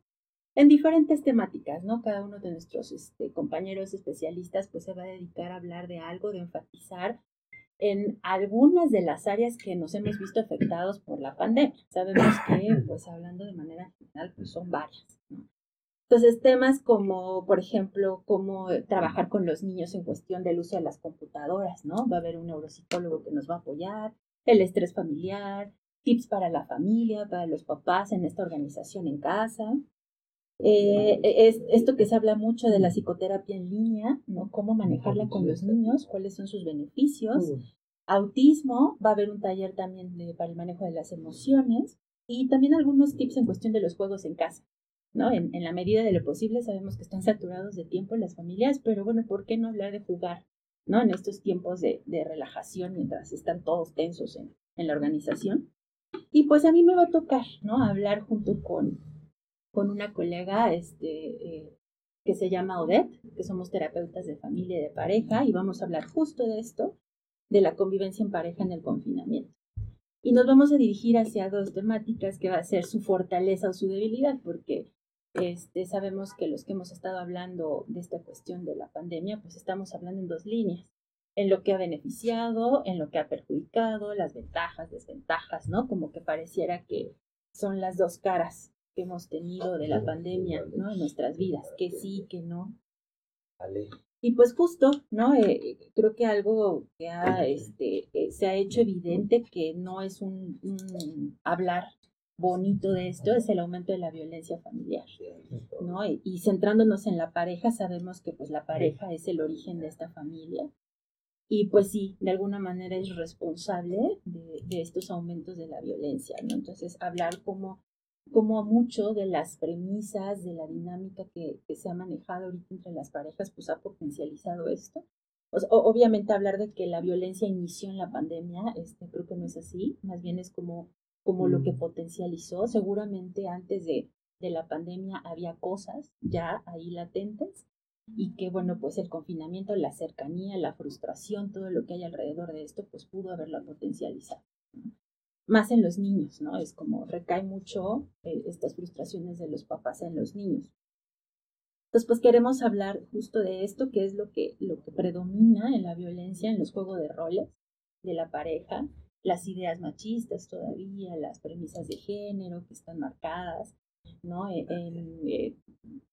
en diferentes temáticas, ¿no? Cada uno de nuestros este, compañeros especialistas pues se va a dedicar a hablar de algo, de enfatizar en algunas de las áreas que nos hemos visto afectados por la pandemia. Sabemos que, pues hablando de manera general, pues son varias. ¿no? Entonces, temas como, por ejemplo, cómo trabajar con los niños en cuestión del uso de las computadoras, ¿no? Va a haber un neuropsicólogo que nos va a apoyar, el estrés familiar, tips para la familia, para los papás en esta organización en casa. Eh, es esto que se habla mucho de la psicoterapia en línea, ¿no? Cómo manejarla con los niños, cuáles son sus beneficios. Autismo, va a haber un taller también de, para el manejo de las emociones y también algunos tips en cuestión de los juegos en casa. ¿no? En, en, la medida de lo posible sabemos que están saturados de tiempo las familias, pero bueno, ¿por qué no hablar de jugar, ¿no? En estos tiempos de, de relajación mientras están todos tensos en, en la organización. Y pues a mí me va a tocar, ¿no? Hablar junto con, con una colega este, eh, que se llama Odette, que somos terapeutas de familia y de pareja, y vamos a hablar justo de esto, de la convivencia en pareja en el confinamiento. Y nos vamos a dirigir hacia dos temáticas que va a ser su fortaleza o su debilidad, porque este, sabemos que los que hemos estado hablando de esta cuestión de la pandemia, pues estamos hablando en dos líneas, en lo que ha beneficiado, en lo que ha perjudicado, las ventajas, desventajas, ¿no? Como que pareciera que son las dos caras que hemos tenido de la pandemia, ¿no? En nuestras vidas, que sí, que no. Y pues justo, ¿no? Eh, creo que algo que ha, este, eh, se ha hecho evidente que no es un, hablar bonito de esto es el aumento de la violencia familiar, ¿no? Y, centrándonos en la pareja, sabemos que pues la pareja es el origen de esta familia y pues sí, de alguna manera es responsable de, de estos aumentos de la violencia, ¿no? Entonces, hablar como como mucho de las premisas, de la dinámica que, se ha manejado ahorita entre las parejas, pues ha potencializado esto. obviamente hablar de que la violencia inició en la pandemia, este, creo que no es así, más bien es como, como lo que mm. potencializó. Seguramente antes de, de la pandemia había cosas ya ahí latentes y que bueno, pues el confinamiento, la cercanía, la frustración, todo lo que hay alrededor de esto, pues pudo haberla potencializado más en los niños, ¿no? Es como recae mucho eh, estas frustraciones de los papás en los niños. Entonces, pues queremos hablar justo de esto, que es lo que, lo que predomina en la violencia, en los juegos de roles de la pareja, las ideas machistas todavía, las premisas de género que están marcadas, ¿no? E, en, eh,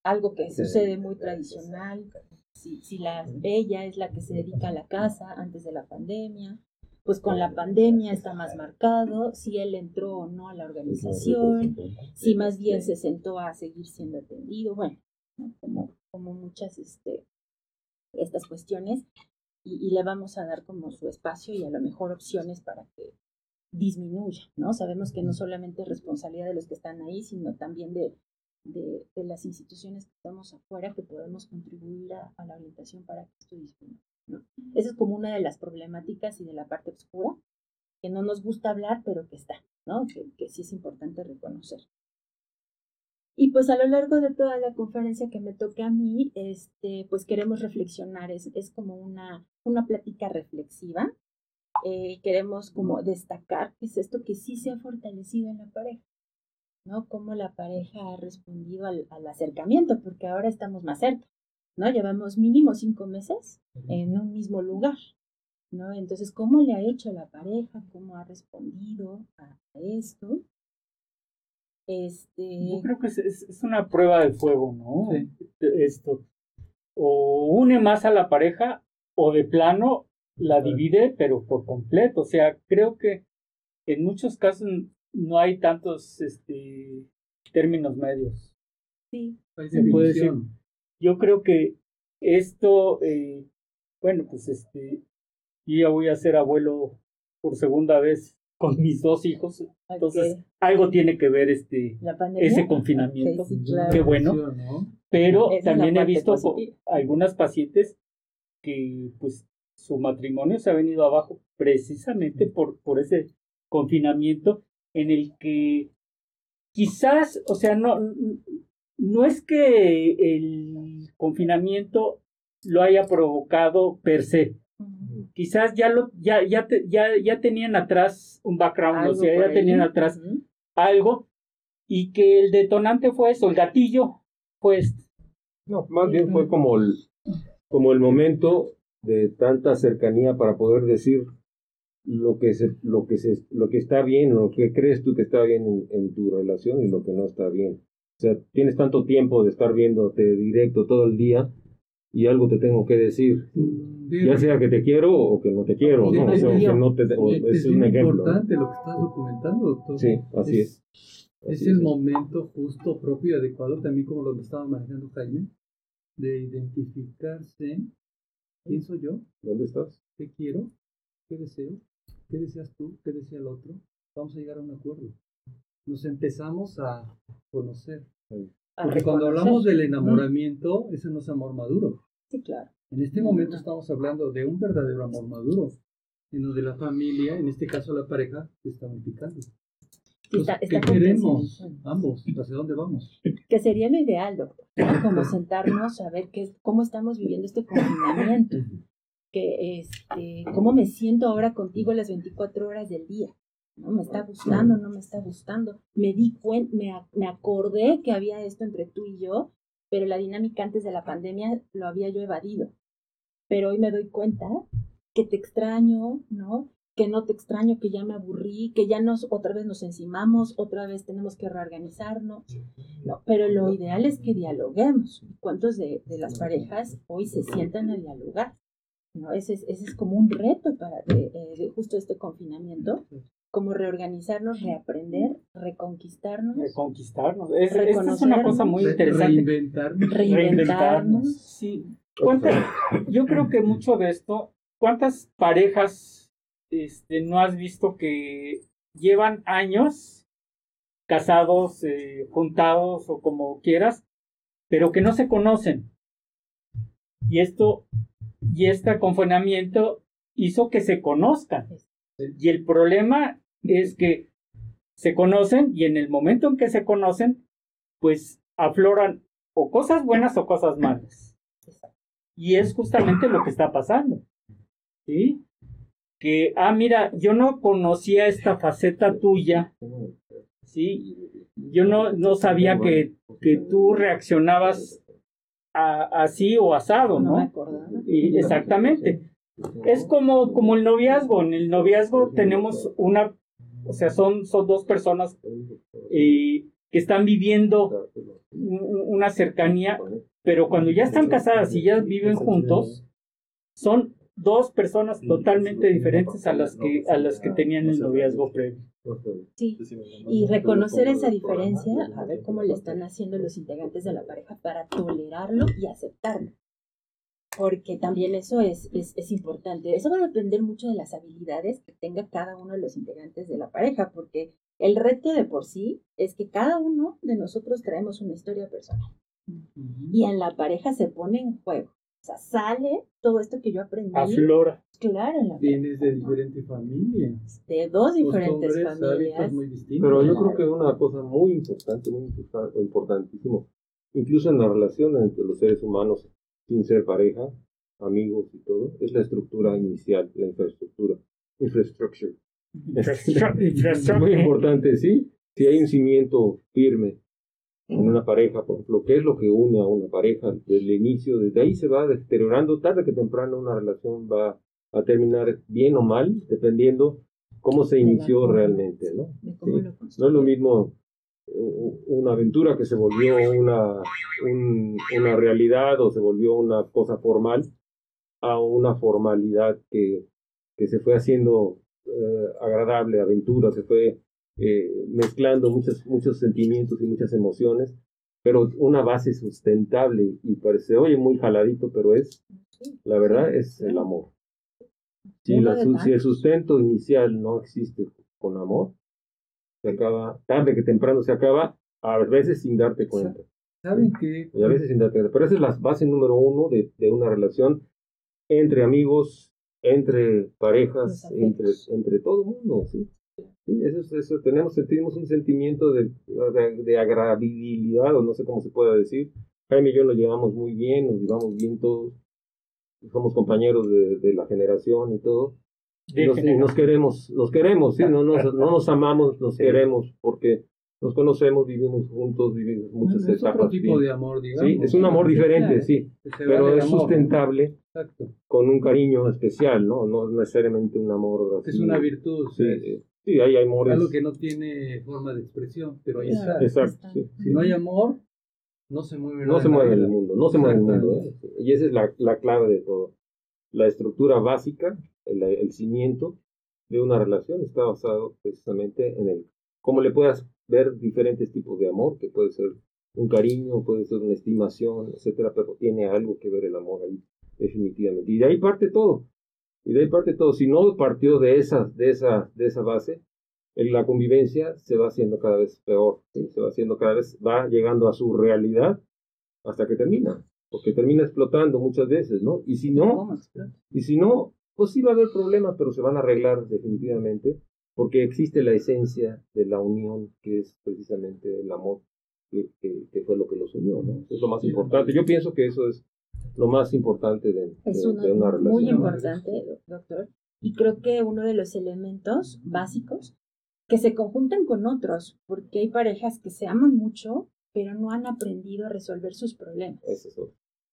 algo que sucede muy tradicional, si, si la, ella es la que se dedica a la casa antes de la pandemia, pues con la pandemia está más marcado, si él entró o no a la organización, si más bien se sentó a seguir siendo atendido, bueno, como, como muchas este, estas cuestiones, y, le vamos a dar como su espacio y a lo mejor opciones para que disminuya, ¿no? Sabemos que no solamente es responsabilidad de los que están ahí, sino también de, de, las instituciones que estamos afuera que podemos contribuir a, a la orientación para que esto disminuya. Esa es como una de las problemáticas y de la parte oscura, que no nos gusta hablar, pero que está, ¿no? Que, sí es importante reconocer. Y pues a lo largo de toda la conferencia que me toca a mí, este, pues queremos reflexionar, es, es como una, una plática reflexiva. Eh, queremos como destacar qué es esto que sí se ha fortalecido en la pareja, ¿no? Cómo la pareja ha respondido al, al acercamiento, porque ahora estamos más cerca. ¿no? Llevamos mínimo cinco meses en un mismo lugar, ¿no? Entonces, ¿cómo le ha hecho la pareja? ¿Cómo ha respondido a esto? Este... Yo creo que es, es, una prueba de fuego, ¿no? Esto. O une más a la pareja o de plano la divide, pero por completo. O sea, creo que en muchos casos no hay tantos este, términos medios. Sí. Se puede decir, yo creo que esto, eh, bueno, pues este, yo ya voy a ser abuelo por segunda vez con mis dos hijos, entonces algo tiene que ver este ese confinamiento, qué bueno, pero también he visto algunas pacientes que pues su matrimonio se ha venido abajo precisamente por, por ese confinamiento en el que quizás, o sea, no, no es que el confinamiento lo haya provocado per se. Quizás ya lo ya ya ya, ya tenían atrás un background, o sea, ya tenían atrás algo y que el detonante fue eso, el gatillo pues no, más bien fue como el como el momento de tanta cercanía para poder decir lo que se, lo que se, lo que está bien, lo que crees tú que está bien en tu relación y lo que no está bien. O sea, tienes tanto tiempo de estar viéndote directo todo el día y algo te tengo que decir. ya sea que te quiero o que no te quiero, ¿no? O sea, que no te, es, un ejemplo. Es importante lo que estás documentando, doctor. Sí, así es. Es, el momento justo, propio y adecuado, también como lo que estaba manejando Jaime, de identificarse quién soy yo, dónde estás, qué quiero, qué deseo, qué deseas tú, qué desea el otro. Vamos a llegar a un acuerdo nos empezamos a conocer. Porque cuando hablamos del enamoramiento, ese no es amor maduro. Sí, claro. En este momento estamos hablando de un verdadero amor maduro, sino de la familia, en este caso la pareja, que está unificando. ¿Qué queremos ambos? ¿Hacia dónde vamos? Que sería lo ideal, doctor. Como sentarnos a ver qué, cómo estamos viviendo este confinamiento. Que, este, cómo me siento ahora contigo las 24 horas del día. ¿no? Me está gustando, no me está gustando. Me di cuenta, me, me acordé que había esto entre tú y yo, pero la dinámica antes de la pandemia lo había yo evadido. Pero hoy me doy cuenta que te extraño, ¿no? Que no te extraño, que ya me aburrí, que ya nos otra vez nos encimamos, otra vez tenemos que reorganizarnos. No, pero lo ideal es que dialoguemos. ¿Cuántos de, de las parejas hoy se sientan a dialogar? ¿no? Ese, es, ese es como un reto para de, de justo este confinamiento, como reorganizarnos, reaprender, reconquistarnos. Reconquistarnos. Es, es una cosa muy interesante. Reinventarnos. Reinventarnos. Sí. Yo creo que mucho de esto, ¿cuántas parejas este, no has visto que llevan años casados, eh, juntados o como quieras, pero que no se conocen? Y esto y este confinamiento hizo que se conozcan. Y el problema es que se conocen y en el momento en que se conocen, pues afloran o cosas buenas o cosas malas. Y es justamente lo que está pasando. ¿Sí? Que, ah, mira, yo no conocía esta faceta tuya. ¿Sí? Yo no, no sabía que, que tú reaccionabas así o asado, ¿no? y, exactamente. Es como, como el noviazgo. En el noviazgo tenemos una, o sea, son, son dos personas eh, que están viviendo una cercanía, pero cuando ya están casadas y ya viven juntos, son dos personas totalmente diferentes a las que, a las que tenían el noviazgo previo. Sí, y reconocer esa diferencia, a ver cómo le están haciendo los integrantes de la pareja para tolerarlo y aceptarlo. Porque también eso es, es, es, importante. Eso va a depender mucho de las habilidades que tenga cada uno de los integrantes de la pareja, porque el reto de por sí es que cada uno de nosotros traemos una historia personal. Y en la pareja se pone en juego. O sea, sale todo esto que yo aprendí. Aflora. Claro, en la Vienes de diferentes familias. De dos diferentes familias. Muy distintos. Pero yo creo que una cosa muy importante, muy importante, importantísimo, incluso en la relación entre los seres humanos, sin ser pareja, amigos y todo, es la estructura inicial, la infraestructura. Infrastructure. Es muy importante, ¿sí? Si hay un cimiento firme en una pareja, por ejemplo, qué es lo que une a una pareja desde el inicio, desde ahí se va deteriorando, tarde que temprano una relación va a terminar bien o mal, dependiendo cómo se inició realmente, ¿no? No es lo mismo una aventura que se volvió una, una realidad o se volvió una cosa formal a una formalidad que, que se fue haciendo eh, agradable, aventura, se fue eh, mezclando muchos, muchos sentimientos y muchas emociones, pero una base sustentable y parece, oye, muy jaladito, pero es, la verdad, es el amor. Si, la, si el sustento inicial no existe con amor, se acaba, tarde que temprano se acaba, a veces sin darte cuenta. ¿Saben qué? Y a veces sin darte cuenta. Pero esa es la base número uno de, de una relación entre amigos, entre parejas, entre, entre todo el mundo, ¿sí? Sí, eso, eso, tenemos, sentimos un sentimiento de, de, agradabilidad, o no sé cómo se puede decir. Jaime y yo nos llevamos muy bien, nos llevamos bien todos, somos compañeros de, de la generación y todo. Y nos, y nos, queremos, nos queremos, ¿sí? no, nos, no nos amamos, nos queremos, porque nos conocemos, vivimos juntos, vivimos muchas es etapas. otro tipo de amor, digamos. Sí, es un amor diferente, sí, pero es sustentable con un cariño especial, ¿no? No necesariamente un amor así. Es una virtud. Sí, es sí hay amores. algo que no tiene forma de expresión, pero ahí está. Exacto, sí. Si no hay amor, no se mueve No se mueve el mundo, no se mueve el mundo. ¿eh? Y esa es la, la clave de todo. La estructura básica, el, el cimiento de una relación está basado precisamente en el cómo le puedas ver diferentes tipos de amor, que puede ser un cariño, puede ser una estimación, etcétera, pero tiene algo que ver el amor ahí, definitivamente. Y de ahí parte todo. Y de ahí parte todo. Si no partió de esa, de esa, de esa base, la convivencia se va haciendo cada vez peor, ¿sí? se va haciendo cada vez, va llegando a su realidad hasta que termina, porque termina explotando muchas veces, ¿no? Y si no, y si no, pues sí va a haber problemas, pero se van a arreglar definitivamente, porque existe la esencia de la unión, que es precisamente el amor, que, que, que fue lo que los unió, ¿no? Eso es lo más importante. Yo pienso que eso es lo más importante de, de, Es una, de una relación. muy importante, doctor. Y creo que uno de los elementos básicos que se conjuntan con otros, porque hay parejas que se aman mucho, pero no han aprendido a resolver sus problemas.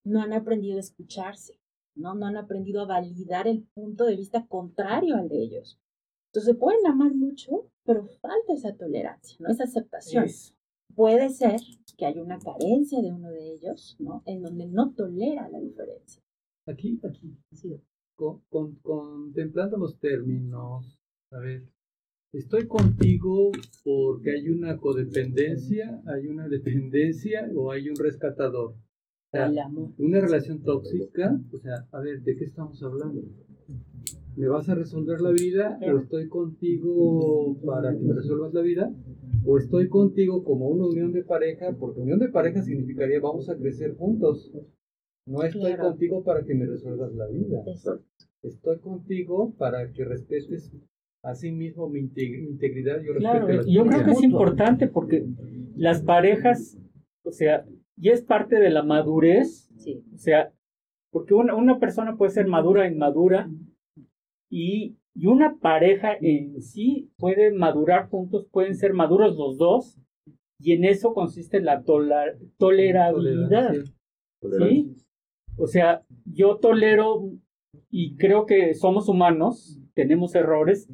No han aprendido a escucharse, ¿no? No han aprendido a validar el punto de vista contrario al de ellos. Entonces pueden amar mucho, pero falta esa tolerancia, ¿no? Esa aceptación. Puede ser que haya una carencia de uno de ellos, ¿no? En donde no tolera la diferencia. Aquí, aquí, con, contemplando los términos, a ver, estoy contigo porque hay una codependencia, hay una dependencia o hay un rescatador. el amor. Una relación tóxica, o sea, a ver, ¿de qué estamos hablando? ¿Me vas a resolver la vida o estoy contigo para que me resuelvas la vida? ¿O estoy contigo como una unión de pareja? Porque unión de pareja significaría vamos a crecer juntos. No estoy contigo para que me resuelvas la vida. Estoy contigo para que respetes a sí mismo mi, integridad. Yo, claro, yo creo que es importante porque las parejas, o sea, y es parte de la madurez. O sea, porque una, una persona puede ser madura inmadura y, y una pareja en sí puede madurar juntos, pueden ser maduros los dos, y en eso consiste la tolerabilidad. ¿sí? O sea, yo tolero y creo que somos humanos, tenemos errores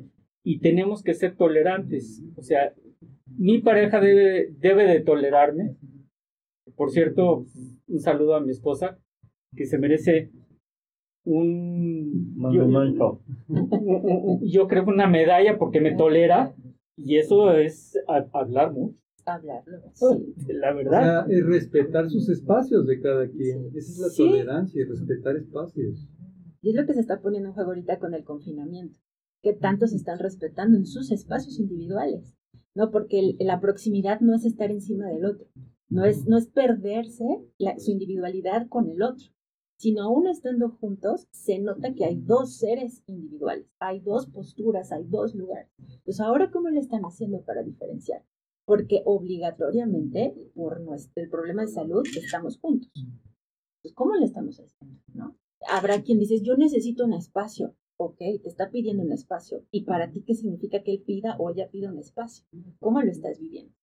y tenemos que ser tolerantes. O sea, mi pareja debe, debe de tolerarme. Por cierto, un saludo a mi esposa, que se merece un monumento. Yo, creo una medalla porque me tolera y eso es hablar mucho. Hablarlo, La verdad. es respetar sus espacios de cada quien. Esa es la tolerancia, respetar espacios. Y es lo que se está poniendo en juego ahorita con el confinamiento. Que tanto se están respetando en sus espacios individuales. ¿No? Porque la proximidad no es estar encima del otro. No es, no es perderse su individualidad con el otro sino aún estando juntos, se nota que hay dos seres individuales, hay dos posturas, hay dos lugares. Pues ahora, ¿cómo le están haciendo para diferenciar? Porque obligatoriamente, por nuestro, el problema de salud, estamos juntos. Pues, ¿cómo le estamos haciendo? ¿no? Habrá quien dice, yo necesito un espacio. Ok, te está pidiendo un espacio. ¿Y para ti qué significa que él pida o ella pida un espacio? ¿Cómo lo estás viviendo?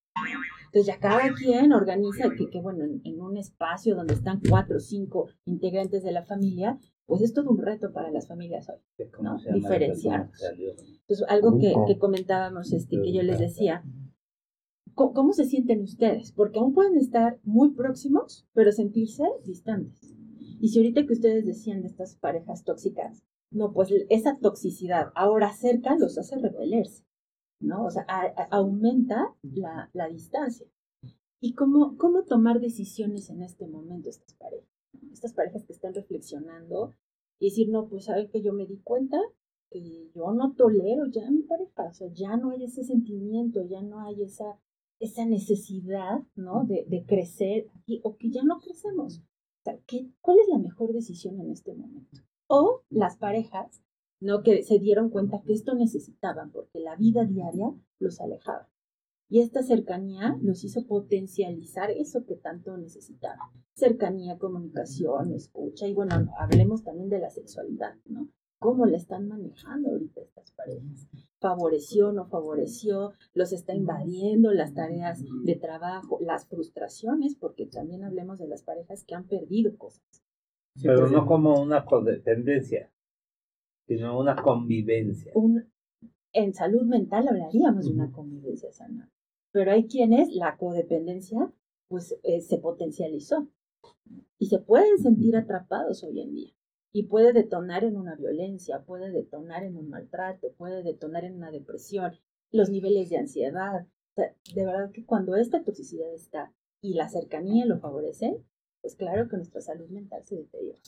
Entonces ya cada quien organiza que, que bueno, en, un espacio donde están cuatro o cinco integrantes de la familia, pues es todo un reto para las familias hoy, ¿no? Diferenciarnos. Entonces, algo que, que comentábamos, este, que yo les decía, ¿cómo, se sienten ustedes? Porque aún pueden estar muy próximos, pero sentirse distantes. Y si ahorita que ustedes decían de estas parejas tóxicas, no, pues esa toxicidad ahora cerca los hace repelerse. ¿No? O sea, aumenta la, la, distancia. ¿Y cómo, cómo tomar decisiones en este momento estas parejas? Estas parejas que están reflexionando y decir, no, pues saben que yo me di cuenta que yo no tolero ya a mi pareja, o sea, ya no hay ese sentimiento, ya no hay esa, esa necesidad, ¿no? De, de crecer aquí, o que ya no crecemos. O sea, ¿qué, ¿cuál es la mejor decisión en este momento? O las parejas ¿no? Que se dieron cuenta que esto necesitaban porque la vida diaria los alejaba. Y esta cercanía los hizo potencializar eso que tanto necesitaban. Cercanía, comunicación, escucha y bueno, hablemos también de la sexualidad, ¿no? ¿Cómo la están manejando ahorita estas parejas? ¿Favoreció, no favoreció? ¿Los está invadiendo las tareas de trabajo, las frustraciones? Porque también hablemos de las parejas que han perdido cosas. Pero no como una codependencia sino una convivencia. en salud mental hablaríamos de una convivencia sana, pero hay quienes la codependencia pues eh, se potencializó y se pueden sentir atrapados hoy en día y puede detonar en una violencia, puede detonar en un maltrato, puede detonar en una depresión, los niveles de ansiedad. de verdad que cuando esta toxicidad está y la cercanía lo favorece, pues claro que nuestra salud mental se deteriora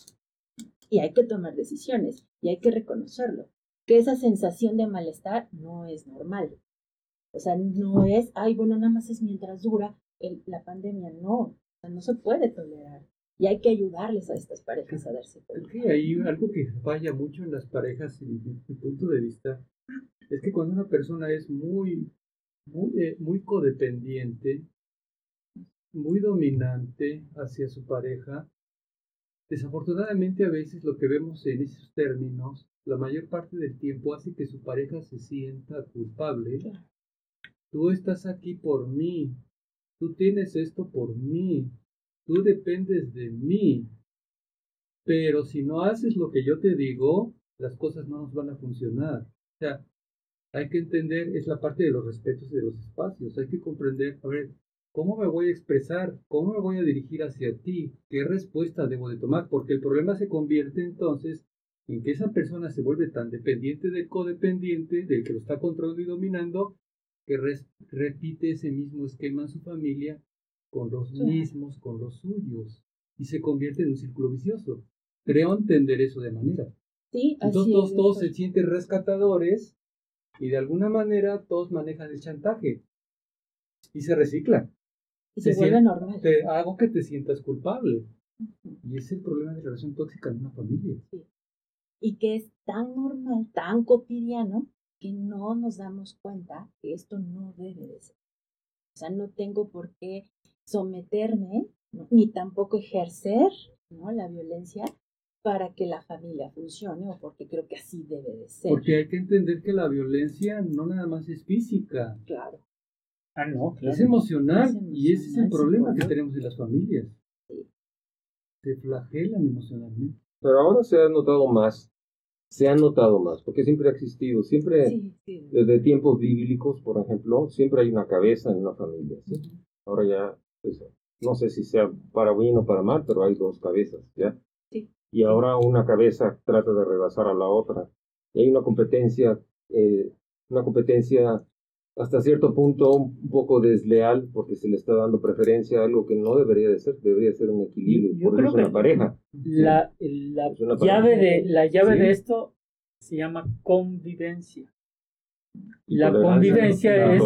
y hay que tomar decisiones y hay que reconocerlo, que esa sensación de malestar no es normal. O sea, no es, ay, bueno, nada más es mientras dura la pandemia, no, o sea, no se puede tolerar. Y hay que ayudarles a estas parejas a darse cuenta. Sí, hay algo que falla mucho en las parejas, en mi punto de vista, es que cuando una persona es muy, muy, eh, muy codependiente, muy dominante hacia su pareja, Desafortunadamente a veces lo que vemos en esos términos, la mayor parte del tiempo hace que su pareja se sienta culpable. Tú estás aquí por mí, tú tienes esto por mí, tú dependes de mí, pero si no haces lo que yo te digo, las cosas no nos van a funcionar. O sea, hay que entender, es la parte de los respetos y de los espacios, hay que comprender, a ver, ¿cómo me voy a expresar? ¿Cómo me voy a dirigir hacia ti? ¿Qué respuesta debo de tomar? Porque el problema se convierte entonces en que esa persona se vuelve tan dependiente del codependiente, del que lo está controlando y dominando, que repite ese mismo esquema en su familia con los mismos, con los suyos, y se convierte en un círculo vicioso. Creo entender eso de manera. Sí, Entonces todos, todos se sienten rescatadores y de alguna manera todos manejan el chantaje y se reciclan. Y se, vuelve normal. Te hago que te sientas culpable. Y ese es el problema de la relación tóxica en una familia. Sí y que es tan normal, tan cotidiano, que no nos damos cuenta que esto no debe de ser. O sea, no tengo por qué someterme, ni tampoco ejercer ¿no? la violencia para que la familia funcione o porque creo que así debe de ser. Porque hay que entender que la violencia no nada más es física. Claro. Ah, no, Es emocional, y ese es el problema que tenemos en las familias. Se flagelan emocionalmente. Pero ahora se ha notado más, se ha notado más, porque siempre ha existido, siempre desde tiempos bíblicos, por ejemplo, siempre hay una cabeza en una familia. Ahora ya, pues, no sé si sea para bien o para mal, pero hay dos cabezas, ¿ya? Y ahora una cabeza trata de rebasar a la otra. Y hay una competencia, eh, una competencia hasta cierto punto un poco desleal porque se le está dando preferencia a algo que no debería de ser, debería ser un equilibrio, por eso es una pareja. La, la llave, de, la llave de esto se llama convivencia. La convivencia es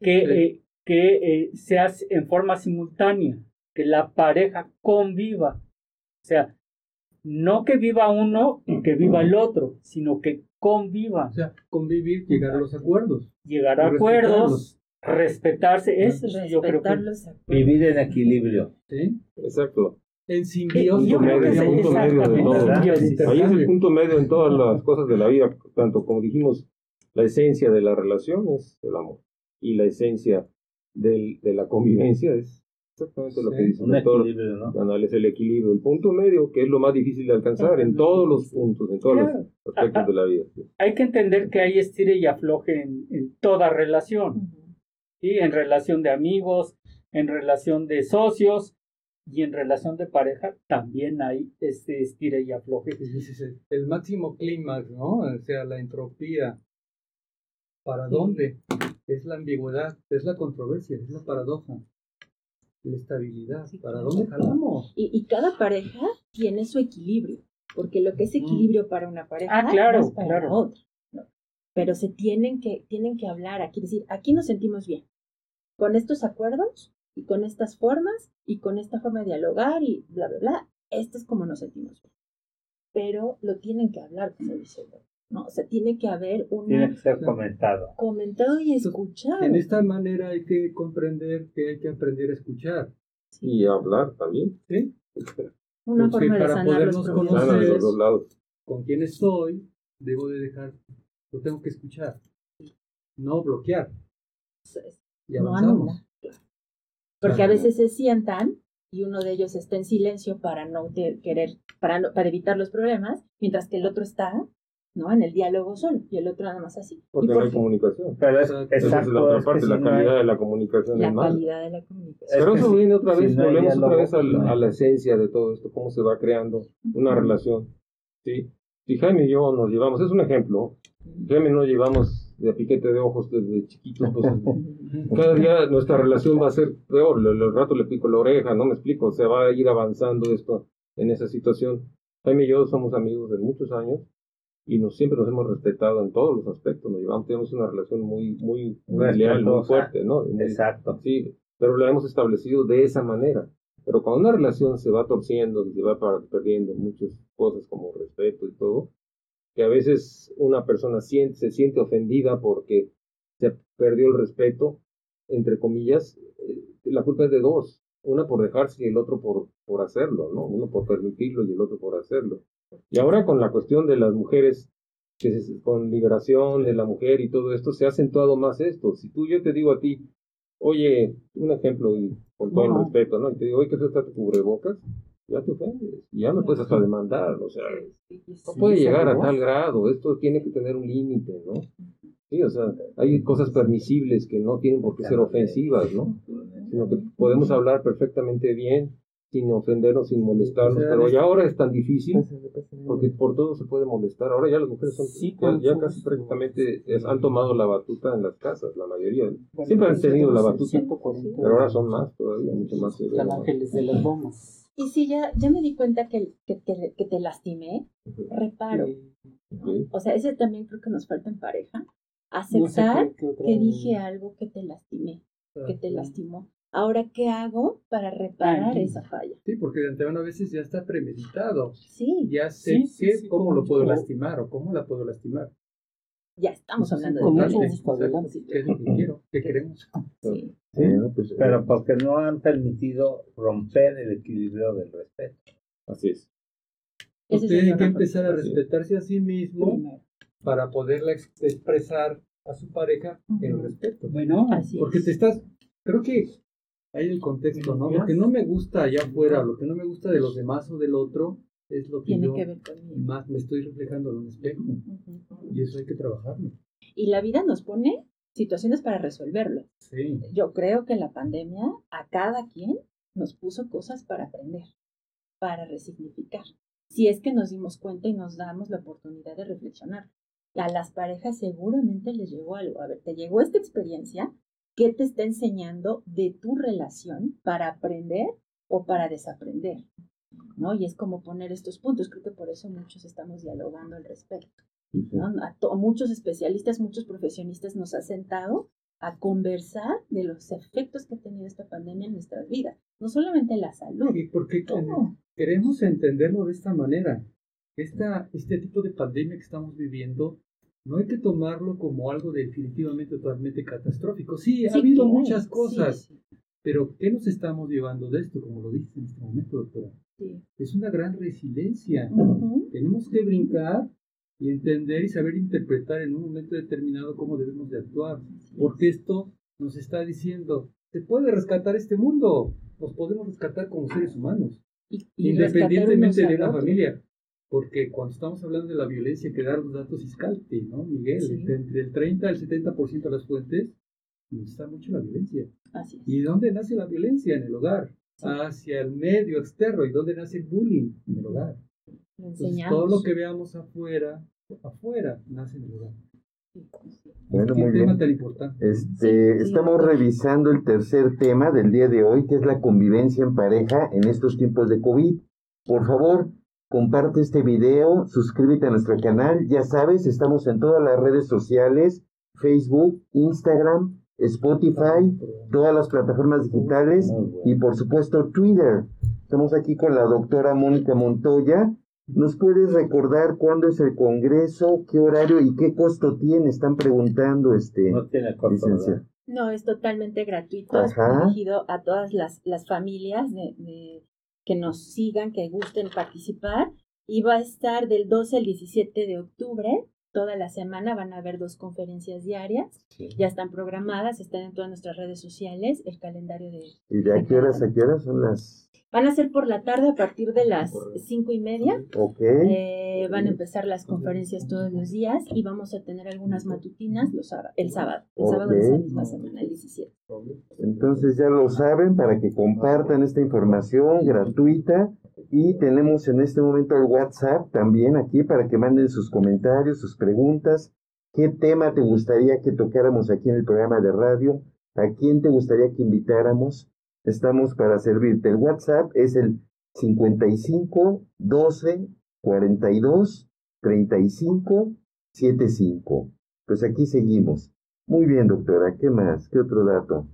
que, eh, que eh, se hace en forma simultánea, que la pareja conviva. O sea, no que viva uno y que viva el otro, sino que conviva. O sea, convivir, llegar a los acuerdos. Llegar a acuerdos, respetarse, eso yo creo que... Vivir en equilibrio. ¿Sí? Exacto. En simbiosis. Yo creo que es el punto medio de todo. Ahí es el punto medio en todas las cosas de la vida, tanto como dijimos, la esencia de la relación es el amor y la esencia del, de la convivencia es Exactamente lo que dice un equilibrio, ¿no? Es el equilibrio, el punto medio, que es lo más difícil de alcanzar en todos los puntos, en todos los aspectos de la vida. Hay que entender que hay estire y afloje en, toda relación, ¿sí? En relación de amigos, en relación de socios y en relación de pareja también hay este estire y afloje. El máximo clímax, ¿no? O sea, la entropía. ¿Para dónde? Es la ambigüedad, es la controversia, es la paradoja la estabilidad. ¿Para dónde jalamos? Y, y, cada pareja tiene su equilibrio, porque lo que es equilibrio para una pareja ah, claro, es para claro. otra. Pero se tienen que, tienen que hablar aquí, decir, aquí nos sentimos bien, con estos acuerdos y con estas formas y con esta forma de dialogar y bla, bla, bla. Esto es como nos sentimos bien. Pero lo tienen que hablar, como dice el ¿no? O sea, tiene que haber un... Tiene que ser comentado. Comentado y escuchado. En esta manera hay que comprender que hay que aprender a escuchar. Y hablar también. ¿Sí? Una forma de para podernos conocer los dos lados. con quién estoy, debo de dejar, lo tengo que escuchar. No bloquear. Y avanzamos. Porque a veces se sientan y uno de ellos está en silencio para no querer, para, para evitar los problemas, mientras que el otro está ¿no? En el diálogo solo, y el otro nada más así. Porque no hay comunicación. Pero es, exacto, Esa es la otra parte, la calidad de la comunicación la es calidad de la comunicación. Pero eso viene otra vez, volvemos otra vez a la, a la, esencia de todo esto, cómo se va creando una relación. ¿sí? Si Jaime y yo nos llevamos, es un ejemplo, Jaime y nos llevamos de piquete de ojos desde chiquitos, pues cada día nuestra relación va a ser peor, el rato le pico la oreja, no me explico, se va a ir avanzando esto en esa situación. Jaime y yo somos amigos de muchos años, y nos, siempre nos hemos respetado en todos los aspectos, nos llevamos, tenemos una relación muy, muy, muy leal, muy fuerte, ¿no? Exacto. Sí, pero la hemos establecido de esa manera. Pero cuando una relación se va torciendo y se va perdiendo muchas cosas como respeto y todo, que a veces una persona siente, se siente ofendida porque se perdió el respeto, entre comillas, eh, la culpa es de dos. Una por dejarse y el otro por, por hacerlo, ¿no? Uno por permitirlo y el otro por hacerlo. Y ahora con la cuestión de las mujeres que con liberación de la mujer y todo esto, se ha acentuado más esto. Si tú, yo te digo a ti, oye, un ejemplo y con todo el respeto, ¿no? Y te digo, oye, ¿qué es tu cubrebocas? Ya te ofendes, ya me puedes hasta demandar, o sea, no puede llegar a tal grado, esto tiene que tener un límite, ¿no? Sí, o sea, hay cosas permisibles que no tienen por qué ser ofensivas, ¿no? Sino que podemos hablar perfectamente bien sin ofendernos, sin molestarnos, pero ya ahora es tan difícil porque por todo se puede molestar. Ahora ya las mujeres son ya, casi prácticamente han tomado la batuta en las casas, la mayoría. Siempre han tenido la batuta, pero ahora son más todavía, mucho más ángeles de las bombas. Y si ya, ya me di cuenta que, que, que, te lastimé, reparo. O sea, ese también creo que nos falta en pareja. Aceptar que dije algo que te lastimé, que te lastimó. Ahora, ¿qué hago para reparar esa falla? Sí, porque de antemano a veces ya está premeditado. Sí. Ya sé qué, cómo lo puedo lastimar o cómo la puedo lastimar. Ya estamos hablando de ¿Qué es lo que quiero? ¿Qué queremos? Sí. Pues, Pero eh, porque no han permitido romper el equilibrio del respeto. Así es. Usted tiene que empezar a respetarse a sí mismo para poderla expresar a su pareja en el respeto. Bueno, así porque te estás, creo que hay el contexto, ¿no? Lo que no me gusta allá afuera, lo que no me gusta de los demás o del otro, es lo que yo más me estoy reflejando en un espejo. Y eso hay que trabajarlo. Y la vida nos pone situaciones para resolverlo. Sí. Yo creo que la pandemia a cada quien nos puso cosas para aprender, para resignificar. Si es que nos dimos cuenta y nos damos la oportunidad de reflexionar. A las parejas seguramente les llegó algo. A ver, te llegó esta experiencia, ¿Qué te está enseñando de tu relación para aprender o para desaprender? ¿no? Y es como poner estos puntos. Creo que por eso muchos estamos dialogando al respecto. ¿no? A muchos especialistas, muchos profesionistas nos ha sentado a conversar de los efectos que ha tenido esta pandemia en nuestras vidas, no solamente en la salud. Y porque queremos entenderlo de esta manera. Esta, este tipo de pandemia que estamos viviendo no hay que tomarlo como algo definitivamente totalmente catastrófico. Sí, ha habido muchas cosas, pero ¿qué nos estamos llevando de esto, como lo dice en este momento, doctora? Es una gran resiliencia. Tenemos que brincar y entender y saber interpretar en un momento determinado cómo debemos de actuar, porque esto nos está diciendo, se puede rescatar este mundo, nos podemos rescatar como seres humanos, independientemente de la familia. Porque cuando estamos hablando de la violencia que da los datos Iscalti, ¿no, Miguel? Entre el 30 al 70% de las fuentes está mucho la violencia. Así ¿Y dónde nace la violencia? En el hogar. Hacia el medio externo. ¿Y dónde nace el bullying? En el hogar. todo lo que veamos afuera, afuera, nace en el hogar. Bueno, muy bien. Tan importante? Este, estamos revisando el tercer tema del día de hoy, que es la convivencia en pareja en estos tiempos de COVID. Por favor, comparte este video, suscríbete a nuestro canal, ya sabes, estamos en todas las redes sociales, Facebook, Instagram, Spotify, todas las plataformas digitales y por supuesto Twitter. Estamos aquí con la doctora Mónica Montoya. ¿Nos puedes recordar cuándo es el congreso, qué horario y qué costo tiene? Están preguntando este no tiene costo, No, es totalmente gratuito, es dirigido a todas las, las familias de, que nos sigan, que gusten participar. Y va a estar del 12 al 17 de octubre. Toda la semana van a haber dos conferencias diarias. Ya están programadas, están en todas nuestras redes sociales, el calendario de... ¿Y de a qué horas a qué horas son las...? Van a ser por la tarde a partir de las cinco y media. Ok. Eh, van a empezar las conferencias todos los días y vamos a tener algunas matutinas los el sábado. El sábado de esa misma semana, el 17. Entonces ya lo saben para que compartan esta información gratuita y tenemos en este momento el WhatsApp también aquí para que manden sus comentarios, sus preguntas. ¿Qué tema te gustaría que tocáramos aquí en el programa de radio? ¿A quién te gustaría que invitáramos? Estamos para servirte. El WhatsApp es el 55 12 42 35 75. Pues aquí seguimos. Muy bien, doctora. ¿Qué más? ¿Qué otro dato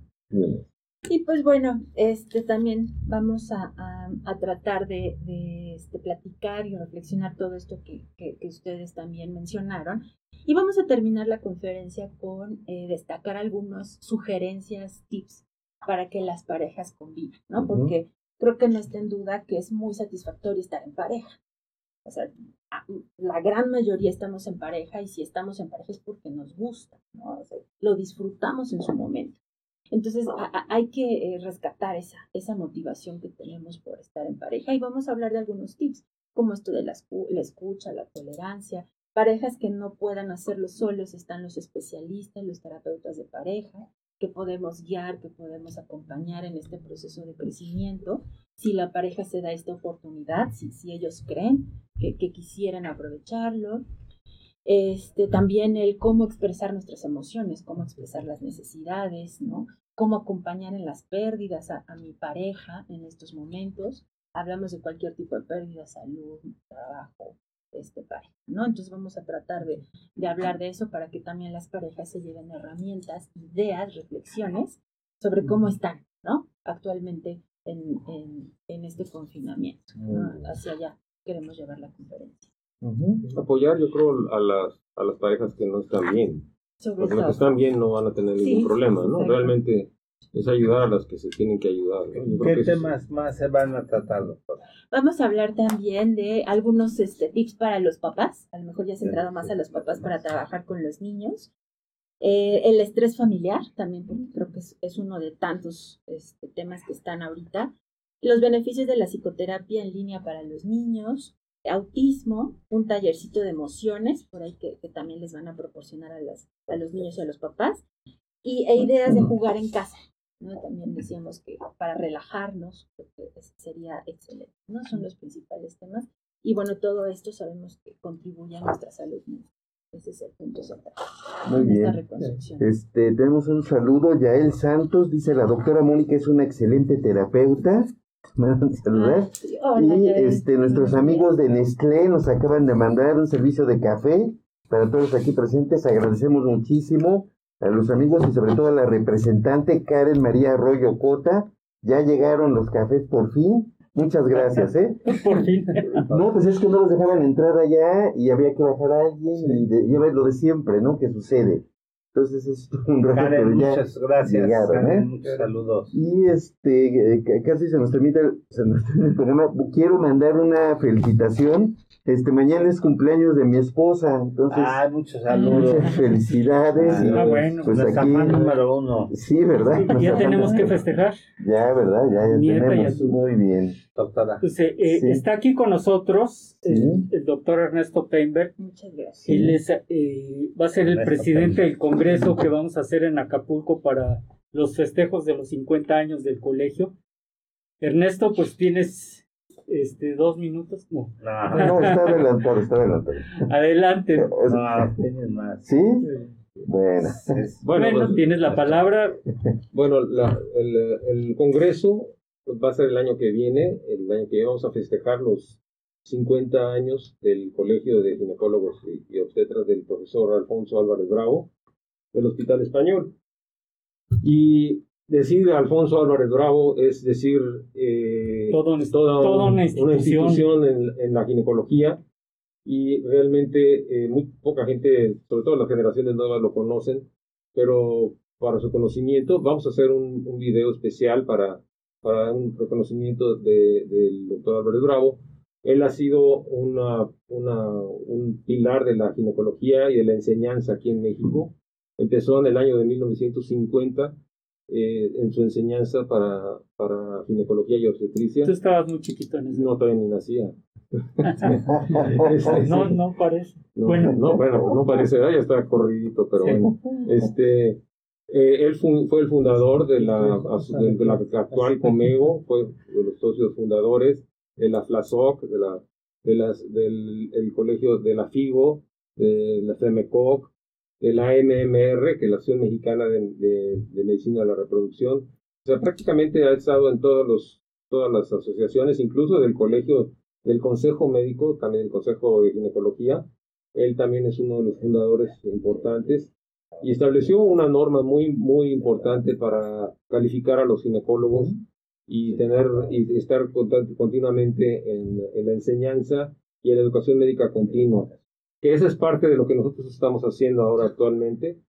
Y pues bueno, este también vamos a, tratar de, este, platicar y reflexionar todo esto que, ustedes también mencionaron. Y vamos a terminar la conferencia con eh, destacar algunas sugerencias, tips para que las parejas convivan, ¿no? Porque creo que no está en duda que es muy satisfactorio estar en pareja. O sea, la gran mayoría estamos en pareja y si estamos en pareja es porque nos gusta, ¿no? lo disfrutamos en su momento. Entonces hay que eh, rescatar esa, esa motivación que tenemos por estar en pareja y vamos a hablar de algunos tips, como esto de la, la escucha, la tolerancia. Parejas que no puedan hacerlo solos, están los especialistas, los terapeutas de pareja, que podemos guiar, que podemos acompañar en este proceso de crecimiento. Si la pareja se da esta oportunidad, si, si ellos creen que, que quisieran aprovecharlo, este, también el cómo expresar nuestras emociones, cómo expresar las necesidades, ¿no? Cómo acompañar en las pérdidas a, mi pareja en estos momentos. Hablamos de cualquier tipo de pérdida, salud, trabajo, este pareja, ¿no? Entonces vamos a tratar de, de hablar de eso para que también las parejas se lleven herramientas, ideas, reflexiones sobre cómo están, ¿no? Actualmente en, en, en este confinamiento. Hacia allá queremos llevar la conferencia. Apoyar, yo creo, a las, a las parejas que no están bien. Porque los que están bien no van a tener ningún problema, ¿no? Realmente es ayudar a las que se tienen que ayudar. ¿Qué temas más se van a tratar, doctor? Vamos a hablar también de algunos este, tips para los papás. A lo mejor ya centrado más a los papás para trabajar con los niños. Eh, el estrés familiar, también porque creo que es, es uno de tantos este, temas que están ahorita. Los beneficios de la psicoterapia en línea para los niños autismo, un tallercito de emociones, por ahí que, también les van a proporcionar a, las, a los niños y a los papás, y e ideas de jugar en casa. ¿no? También decíamos que para relajarnos sería excelente. ¿no? Son los principales temas. Y bueno, todo esto sabemos que contribuye a nuestra salud Ese es el punto central. Muy bien. Este, tenemos un saludo. Yael Santos dice: La doctora Mónica es una excelente terapeuta saludar. Ah, y este, nuestros amigos de Nestlé nos acaban de mandar un servicio de café para todos aquí presentes. Agradecemos muchísimo a los amigos y sobre todo a la representante Karen María Arroyo Cota. Ya llegaron los cafés por fin. Muchas gracias, ¿eh? Por fin. No, pues es que no los dejaban entrar allá y había que bajar a alguien y ya ves lo de siempre, ¿no? Que sucede. Entonces es un rato Karen, muchas gracias. Karen, ¿eh? Muchos saludos. Y este, eh, casi se nos termina, se nos termina el programa. Quiero mandar una felicitación. Este, mañana es cumpleaños de mi esposa, entonces. Ah, muchos saludos. Muchas felicidades. Ah, bueno. Pues aquí, número uno. Sí, ¿verdad? ya tenemos que festejar. Ya, ¿verdad? Ya, ya tenemos. Muy bien. Doctora. Pues, eh, eh, está aquí con nosotros el, doctor Ernesto Peinberg. Muchas gracias. Él es, va a ser el presidente del Congreso congreso que vamos a hacer en Acapulco para los festejos de los 50 años del colegio. Ernesto, pues tienes este dos minutos. No, no, está adelantado, está adelantado. Adelante. No, tienes más. ¿Sí? Bueno, bueno, pues, tienes la palabra. Bueno, el, el, Congreso va a ser el año que viene, el año que viene vamos a festejar los 50 años del Colegio de Ginecólogos y Obstetras del profesor Alfonso Álvarez Bravo del Hospital Español. Y decir Alfonso Álvarez Bravo es decir eh, toda una institución, en, la ginecología y realmente eh, muy poca gente, sobre todo las generaciones nuevas, lo conocen, pero para su conocimiento vamos a hacer un, un video especial para, para un reconocimiento de, del doctor Álvarez Bravo. Él ha sido una, una, un pilar de la ginecología y de la enseñanza aquí en México Empezó en el año de 1950 eh, en su enseñanza para, para ginecología y obstetricia. Tú estabas muy chiquito en eso. No, todavía ni nacía. Este, no, no parece. No, bueno. no, bueno, no parece, ya está corridito, pero bueno. Este, eh, él fue el fundador de la, de, la actual Comego, fue de los socios fundadores de la FLASOC, de la, de las, del el colegio de la FIGO, de la FEMECOC, de la MMR, que es la Acción Mexicana de, Medicina de la Reproducción. O sea, prácticamente ha estado en todos los, todas las asociaciones, incluso del colegio, del Consejo Médico, también del Consejo de Ginecología. Él también es uno de los fundadores importantes y estableció una norma muy, muy importante para calificar a los ginecólogos y tener y estar continuamente en, en la enseñanza y en la educación médica continua que esa es parte de lo que nosotros estamos haciendo ahora actualmente.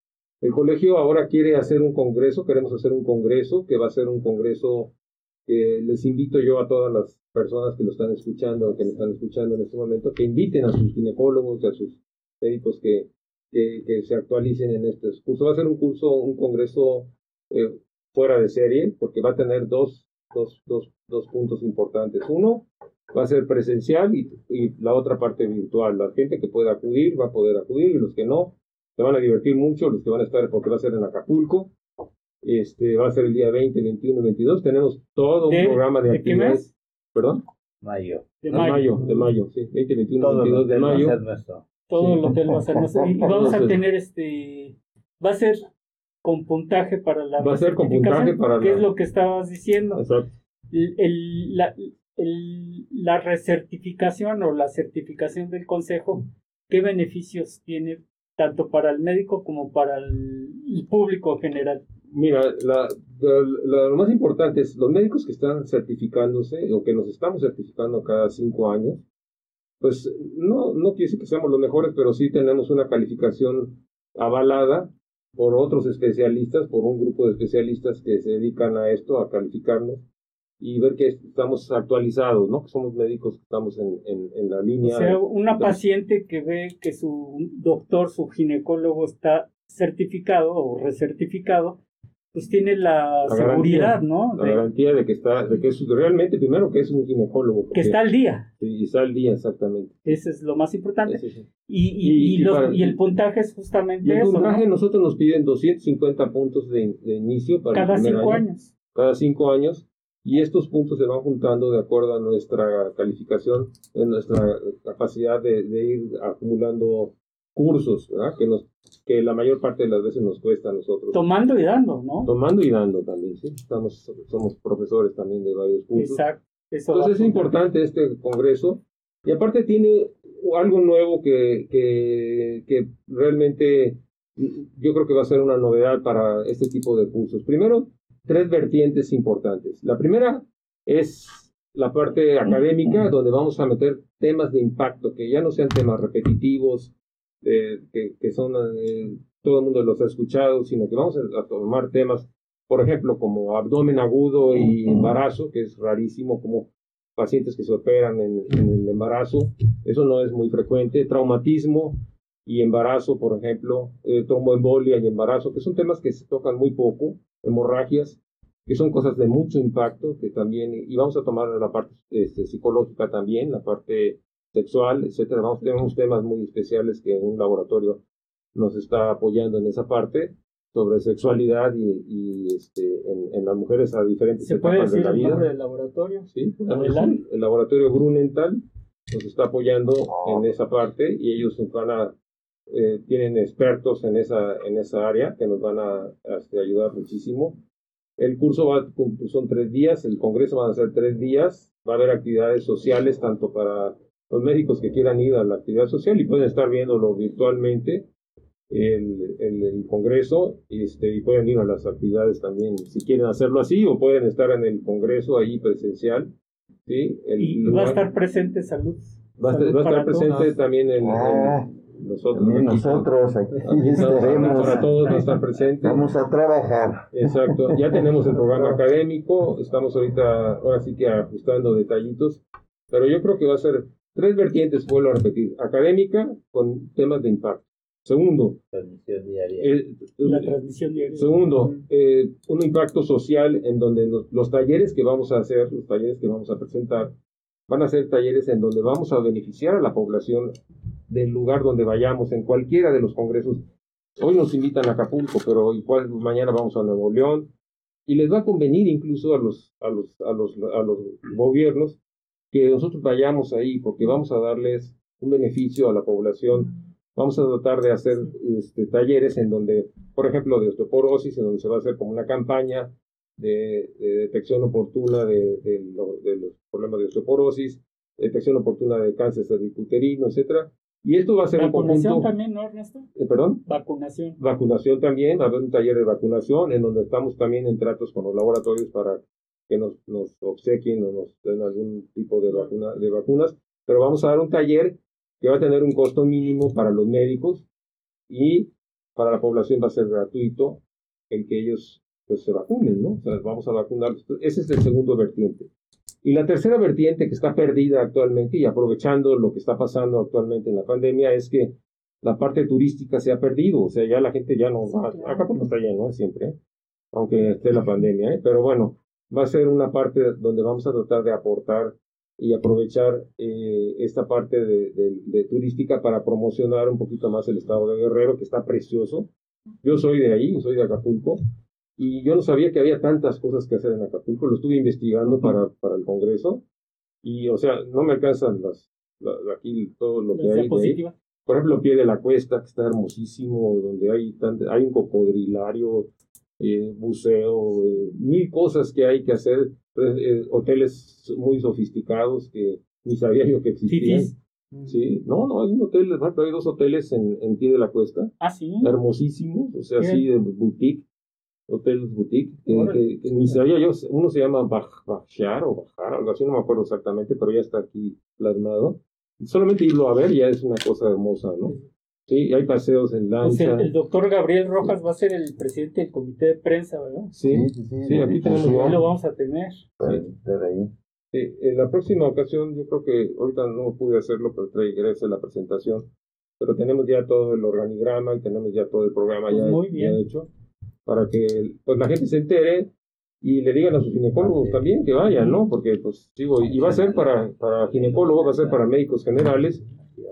El colegio ahora quiere hacer un congreso, queremos hacer un congreso que va a ser un congreso les invito yo a todas las personas que lo están escuchando, que me están escuchando en este momento, que inviten a sus ginecólogos, a sus médicos que, que, se actualicen en este curso. Va a ser un curso, un congreso eh, fuera de serie, porque va a tener dos, dos, dos, dos puntos importantes. Uno, va a ser presencial y, y, la otra parte virtual. La gente que pueda acudir va a poder acudir y los que no, se van a divertir mucho, los que van a estar, porque va a ser en Acapulco. Este, va a ser el día 20, 21 y 22. Tenemos todo un programa de, actividades. ¿Perdón? Mayo. De mayo. de mayo, sí. 20, 21, 22 de mayo. Todo el hotel va a ser nuestro. Y vamos a tener este. Va a ser con puntaje para la. Va a ser con puntaje para ¿Qué es lo que estabas diciendo? Exacto. El, la, el, la recertificación o la certificación del consejo, ¿qué beneficios tiene tanto para el médico como para el, público en general? Mira, lo más importante es los médicos que están certificándose o que nos estamos certificando cada cinco años, pues no, no quiere decir que seamos los mejores, pero sí tenemos una calificación avalada por otros especialistas, por un grupo de especialistas que se dedican a esto, a calificarnos y ver que estamos actualizados, ¿no? Que somos médicos que estamos en, en, la línea. O sea, una paciente que ve que su doctor, su ginecólogo está certificado o recertificado, pues tiene la, seguridad, ¿no? La garantía de que está, de que es realmente, primero, que es un ginecólogo. que está al día. Sí, está al día, exactamente. Ese es lo más importante. Y, y, y, el puntaje es justamente y el puntaje nosotros nos piden 250 puntos de, de inicio para Cada cinco años. Cada cinco años. Y estos puntos se van juntando de acuerdo a nuestra calificación, en nuestra capacidad de, de ir acumulando cursos, ¿verdad? Que, nos, que la mayor parte de las veces nos cuesta a nosotros. Tomando y dando, ¿no? Tomando y dando también, sí. Estamos, somos profesores también de varios cursos. Exacto. Entonces es importante este congreso. Y aparte tiene algo nuevo que, que, que realmente yo creo que va a ser una novedad para este tipo de cursos. Primero, tres vertientes importantes. La primera es la parte académica, donde vamos a meter temas de impacto, que ya no sean temas repetitivos, que, que, son, eh, todo el mundo los ha escuchado, sino que vamos a, tomar temas, por ejemplo, como abdomen agudo y embarazo, que es rarísimo, como pacientes que se operan en, el embarazo, eso no es muy frecuente, traumatismo y embarazo, por ejemplo, eh, tromboembolia y embarazo, que son temas que se tocan muy poco, hemorragias, que son cosas de mucho impacto, que también, y vamos a tomar la parte este, psicológica también, la parte sexual, etcétera. Vamos, tenemos temas muy especiales que un laboratorio nos está apoyando en esa parte sobre sexualidad y, y este, en, en, las mujeres a diferentes ¿Se etapas puede decir de la vida. El, nombre del laboratorio? Sí, el laboratorio Grunenthal nos está apoyando en esa parte y ellos van a eh, tienen expertos en esa en esa área que nos van a, a este, ayudar muchísimo. El curso va, son tres días, el congreso van a ser tres días, va a haber actividades sociales tanto para los médicos que quieran ir a la actividad social y pueden estar viéndolo virtualmente el, el, congreso este, y pueden ir a las actividades también si quieren hacerlo así o pueden estar en el congreso ahí presencial. ¿sí? y va a estar presente salud. Va, a estar presente también en, ah, nosotros. nosotros aquí, estaremos. Para todos va a estar presente. Vamos a trabajar. Exacto. Ya tenemos el programa académico. Estamos ahorita, ahora sí que ajustando detallitos. Pero yo creo que va a ser Tres vertientes, vuelvo a repetir. Académica con temas de impacto. Segundo, transmisión diaria. Eh, la transmisión diaria. Segundo, eh, un impacto social en donde los, talleres que vamos a hacer, los talleres que vamos a presentar, van a ser talleres en donde vamos a beneficiar a la población del lugar donde vayamos, en cualquiera de los congresos. Hoy nos invitan a Acapulco, pero igual mañana vamos a Nuevo León y les va a convenir incluso a los, a los, a los, a los gobiernos que nosotros vayamos ahí porque vamos a darles un beneficio a la población. Vamos a tratar de hacer este, talleres en donde, por ejemplo, de osteoporosis, en donde se va a hacer como una campaña de, detección oportuna de, los problemas de osteoporosis, detección oportuna de cáncer cervicuterino, etcétera. Y esto va a ser vacunación un también, ¿no, Ernesto? Eh, ¿Perdón? Vacunación. Vacunación también, va a haber un taller de vacunación en donde estamos también en tratos con los laboratorios para que nos, nos obsequien o nos den algún tipo de, vacuna, de vacunas, pero vamos a dar un taller que va a tener un costo mínimo para los médicos y para la población va a ser gratuito el que ellos pues se vacunen, ¿no? O sea, vamos a vacunarlos. Ese es el segundo vertiente. Y la tercera vertiente que está perdida actualmente y aprovechando lo que está pasando actualmente en la pandemia es que la parte turística se ha perdido, o sea, ya la gente ya no va, acá como está lleno siempre, ¿eh? aunque esté la pandemia, ¿eh? pero bueno, va a ser una parte donde vamos a tratar de aportar y aprovechar eh, esta parte de, de, turística para promocionar un poquito más el estado de Guerrero, que está precioso. Yo soy de ahí, soy de Acapulco, y yo no sabía que había tantas cosas que hacer en Acapulco, lo estuve investigando para, para el Congreso, y o sea, no me alcanzan las, aquí todo lo que hay. Por ejemplo, Pie de la Cuesta, que está hermosísimo, donde hay, hay un cocodrilario, eh, buceo, eh, mil cosas que hay que hacer, eh, hoteles muy sofisticados que ni sabía yo que existían. Sí, no, no, hay un hotel, hay dos hoteles en, en Pie de la Cuesta. Ah, sí. Hermosísimos, o sea, así de boutique, hoteles boutique, que, ni sabía yo, uno se llama Bajar o Bajar, algo así, no me acuerdo exactamente, pero ya está aquí plasmado. Solamente irlo a ver ya es una cosa hermosa, ¿no? Sí, hay paseos en lancha. el, doctor Gabriel Rojas va a ser el presidente del comité de prensa, ¿verdad? Sí, sí, sí. aquí tenemos. lo vamos a tener. ahí. Sí, en la próxima ocasión, yo creo que ahorita no pude hacerlo, pero traeré la presentación. Pero tenemos ya todo el organigrama y tenemos ya todo el programa pues ya, ya, hecho para que pues, la gente se entere y le digan a sus ginecólogos también que vayan, ¿no? Porque, pues, digo, y va a ser para, para ginecólogos, va a ser para médicos generales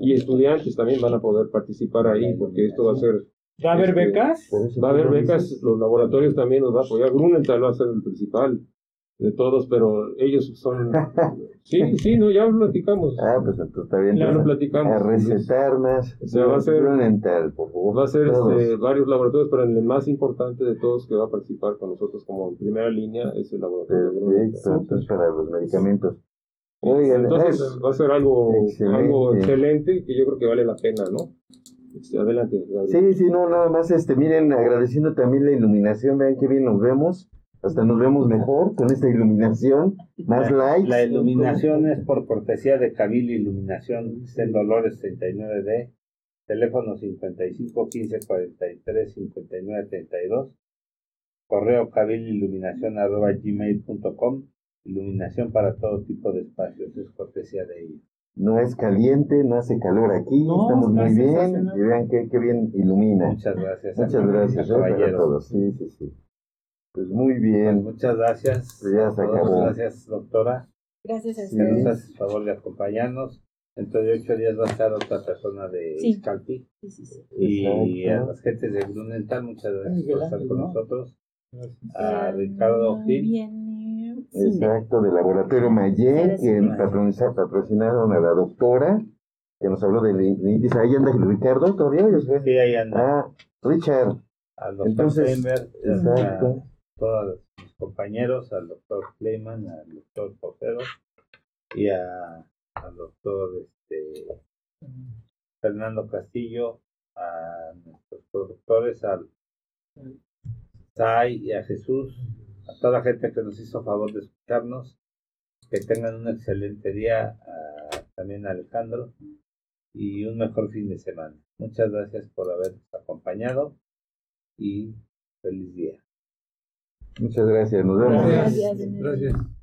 y estudiantes también van a poder participar ahí, porque esto va a ser... ¿Va a haber este, becas? Va a haber becas, los laboratorios también nos va a apoyar, Grunenthal va a ser el principal de todos, pero ellos son... Sí, sí, no, ya lo platicamos. Ah, pues entonces está bien. Ya lo platicamos. A recetar más. O sea, va a ser... Va a ser este, varios laboratorios, pero el más importante de todos que va a participar con nosotros como primera línea es el laboratorio de entonces para los medicamentos. entonces va a ser algo excelente. algo excelente que yo creo que vale la pena, ¿no? Este, adelante. Sí, sí, no, nada más, este, miren, agradeciendo también la iluminación, vean qué bien nos vemos. Hasta nos vemos mejor con esta iluminación, más light. La iluminación es por cortesía de Cabil Iluminación, en Dolores 39D, teléfono 55 15 43 59 32, correo cabililuminación arroba gmail.com, iluminación para todo tipo de espacios, es cortesía de ellos. No es caliente, no hace calor aquí, estamos muy bien y vean qué, qué bien ilumina. Muchas gracias. Muchas gracias eh, a todos. Sí, sí, sí. Pues muy bien. Pues muchas gracias. Pues ya se acabó. Gracias, doctora. Gracias a usted. Que nos hace el favor de acompañarnos. Dentro de ocho días va a estar otra persona de sí. Scalpi. Sí, sí, sí. Y a las gentes de Grunenthal, muchas gracias por estar con nosotros. A Ricardo Gil. Exacto, del laboratorio Mayen, que patrocinaron a la doctora, que nos habló de dice Ahí anda Ricardo todavía. Sí, ahí anda. Ah, Richard. Al doctor Entonces, exacto todos mis compañeros, al doctor Kleiman, al doctor Pofero y a, al doctor este, Fernando Castillo, a nuestros productores, al Sai y a Jesús, a toda la gente que nos hizo favor de escucharnos, que tengan un excelente día, también a Alejandro, y un mejor fin de semana. Muchas gracias por habernos acompañado y feliz día. Muchas gracias. Nos vemos. Gracias. gracias.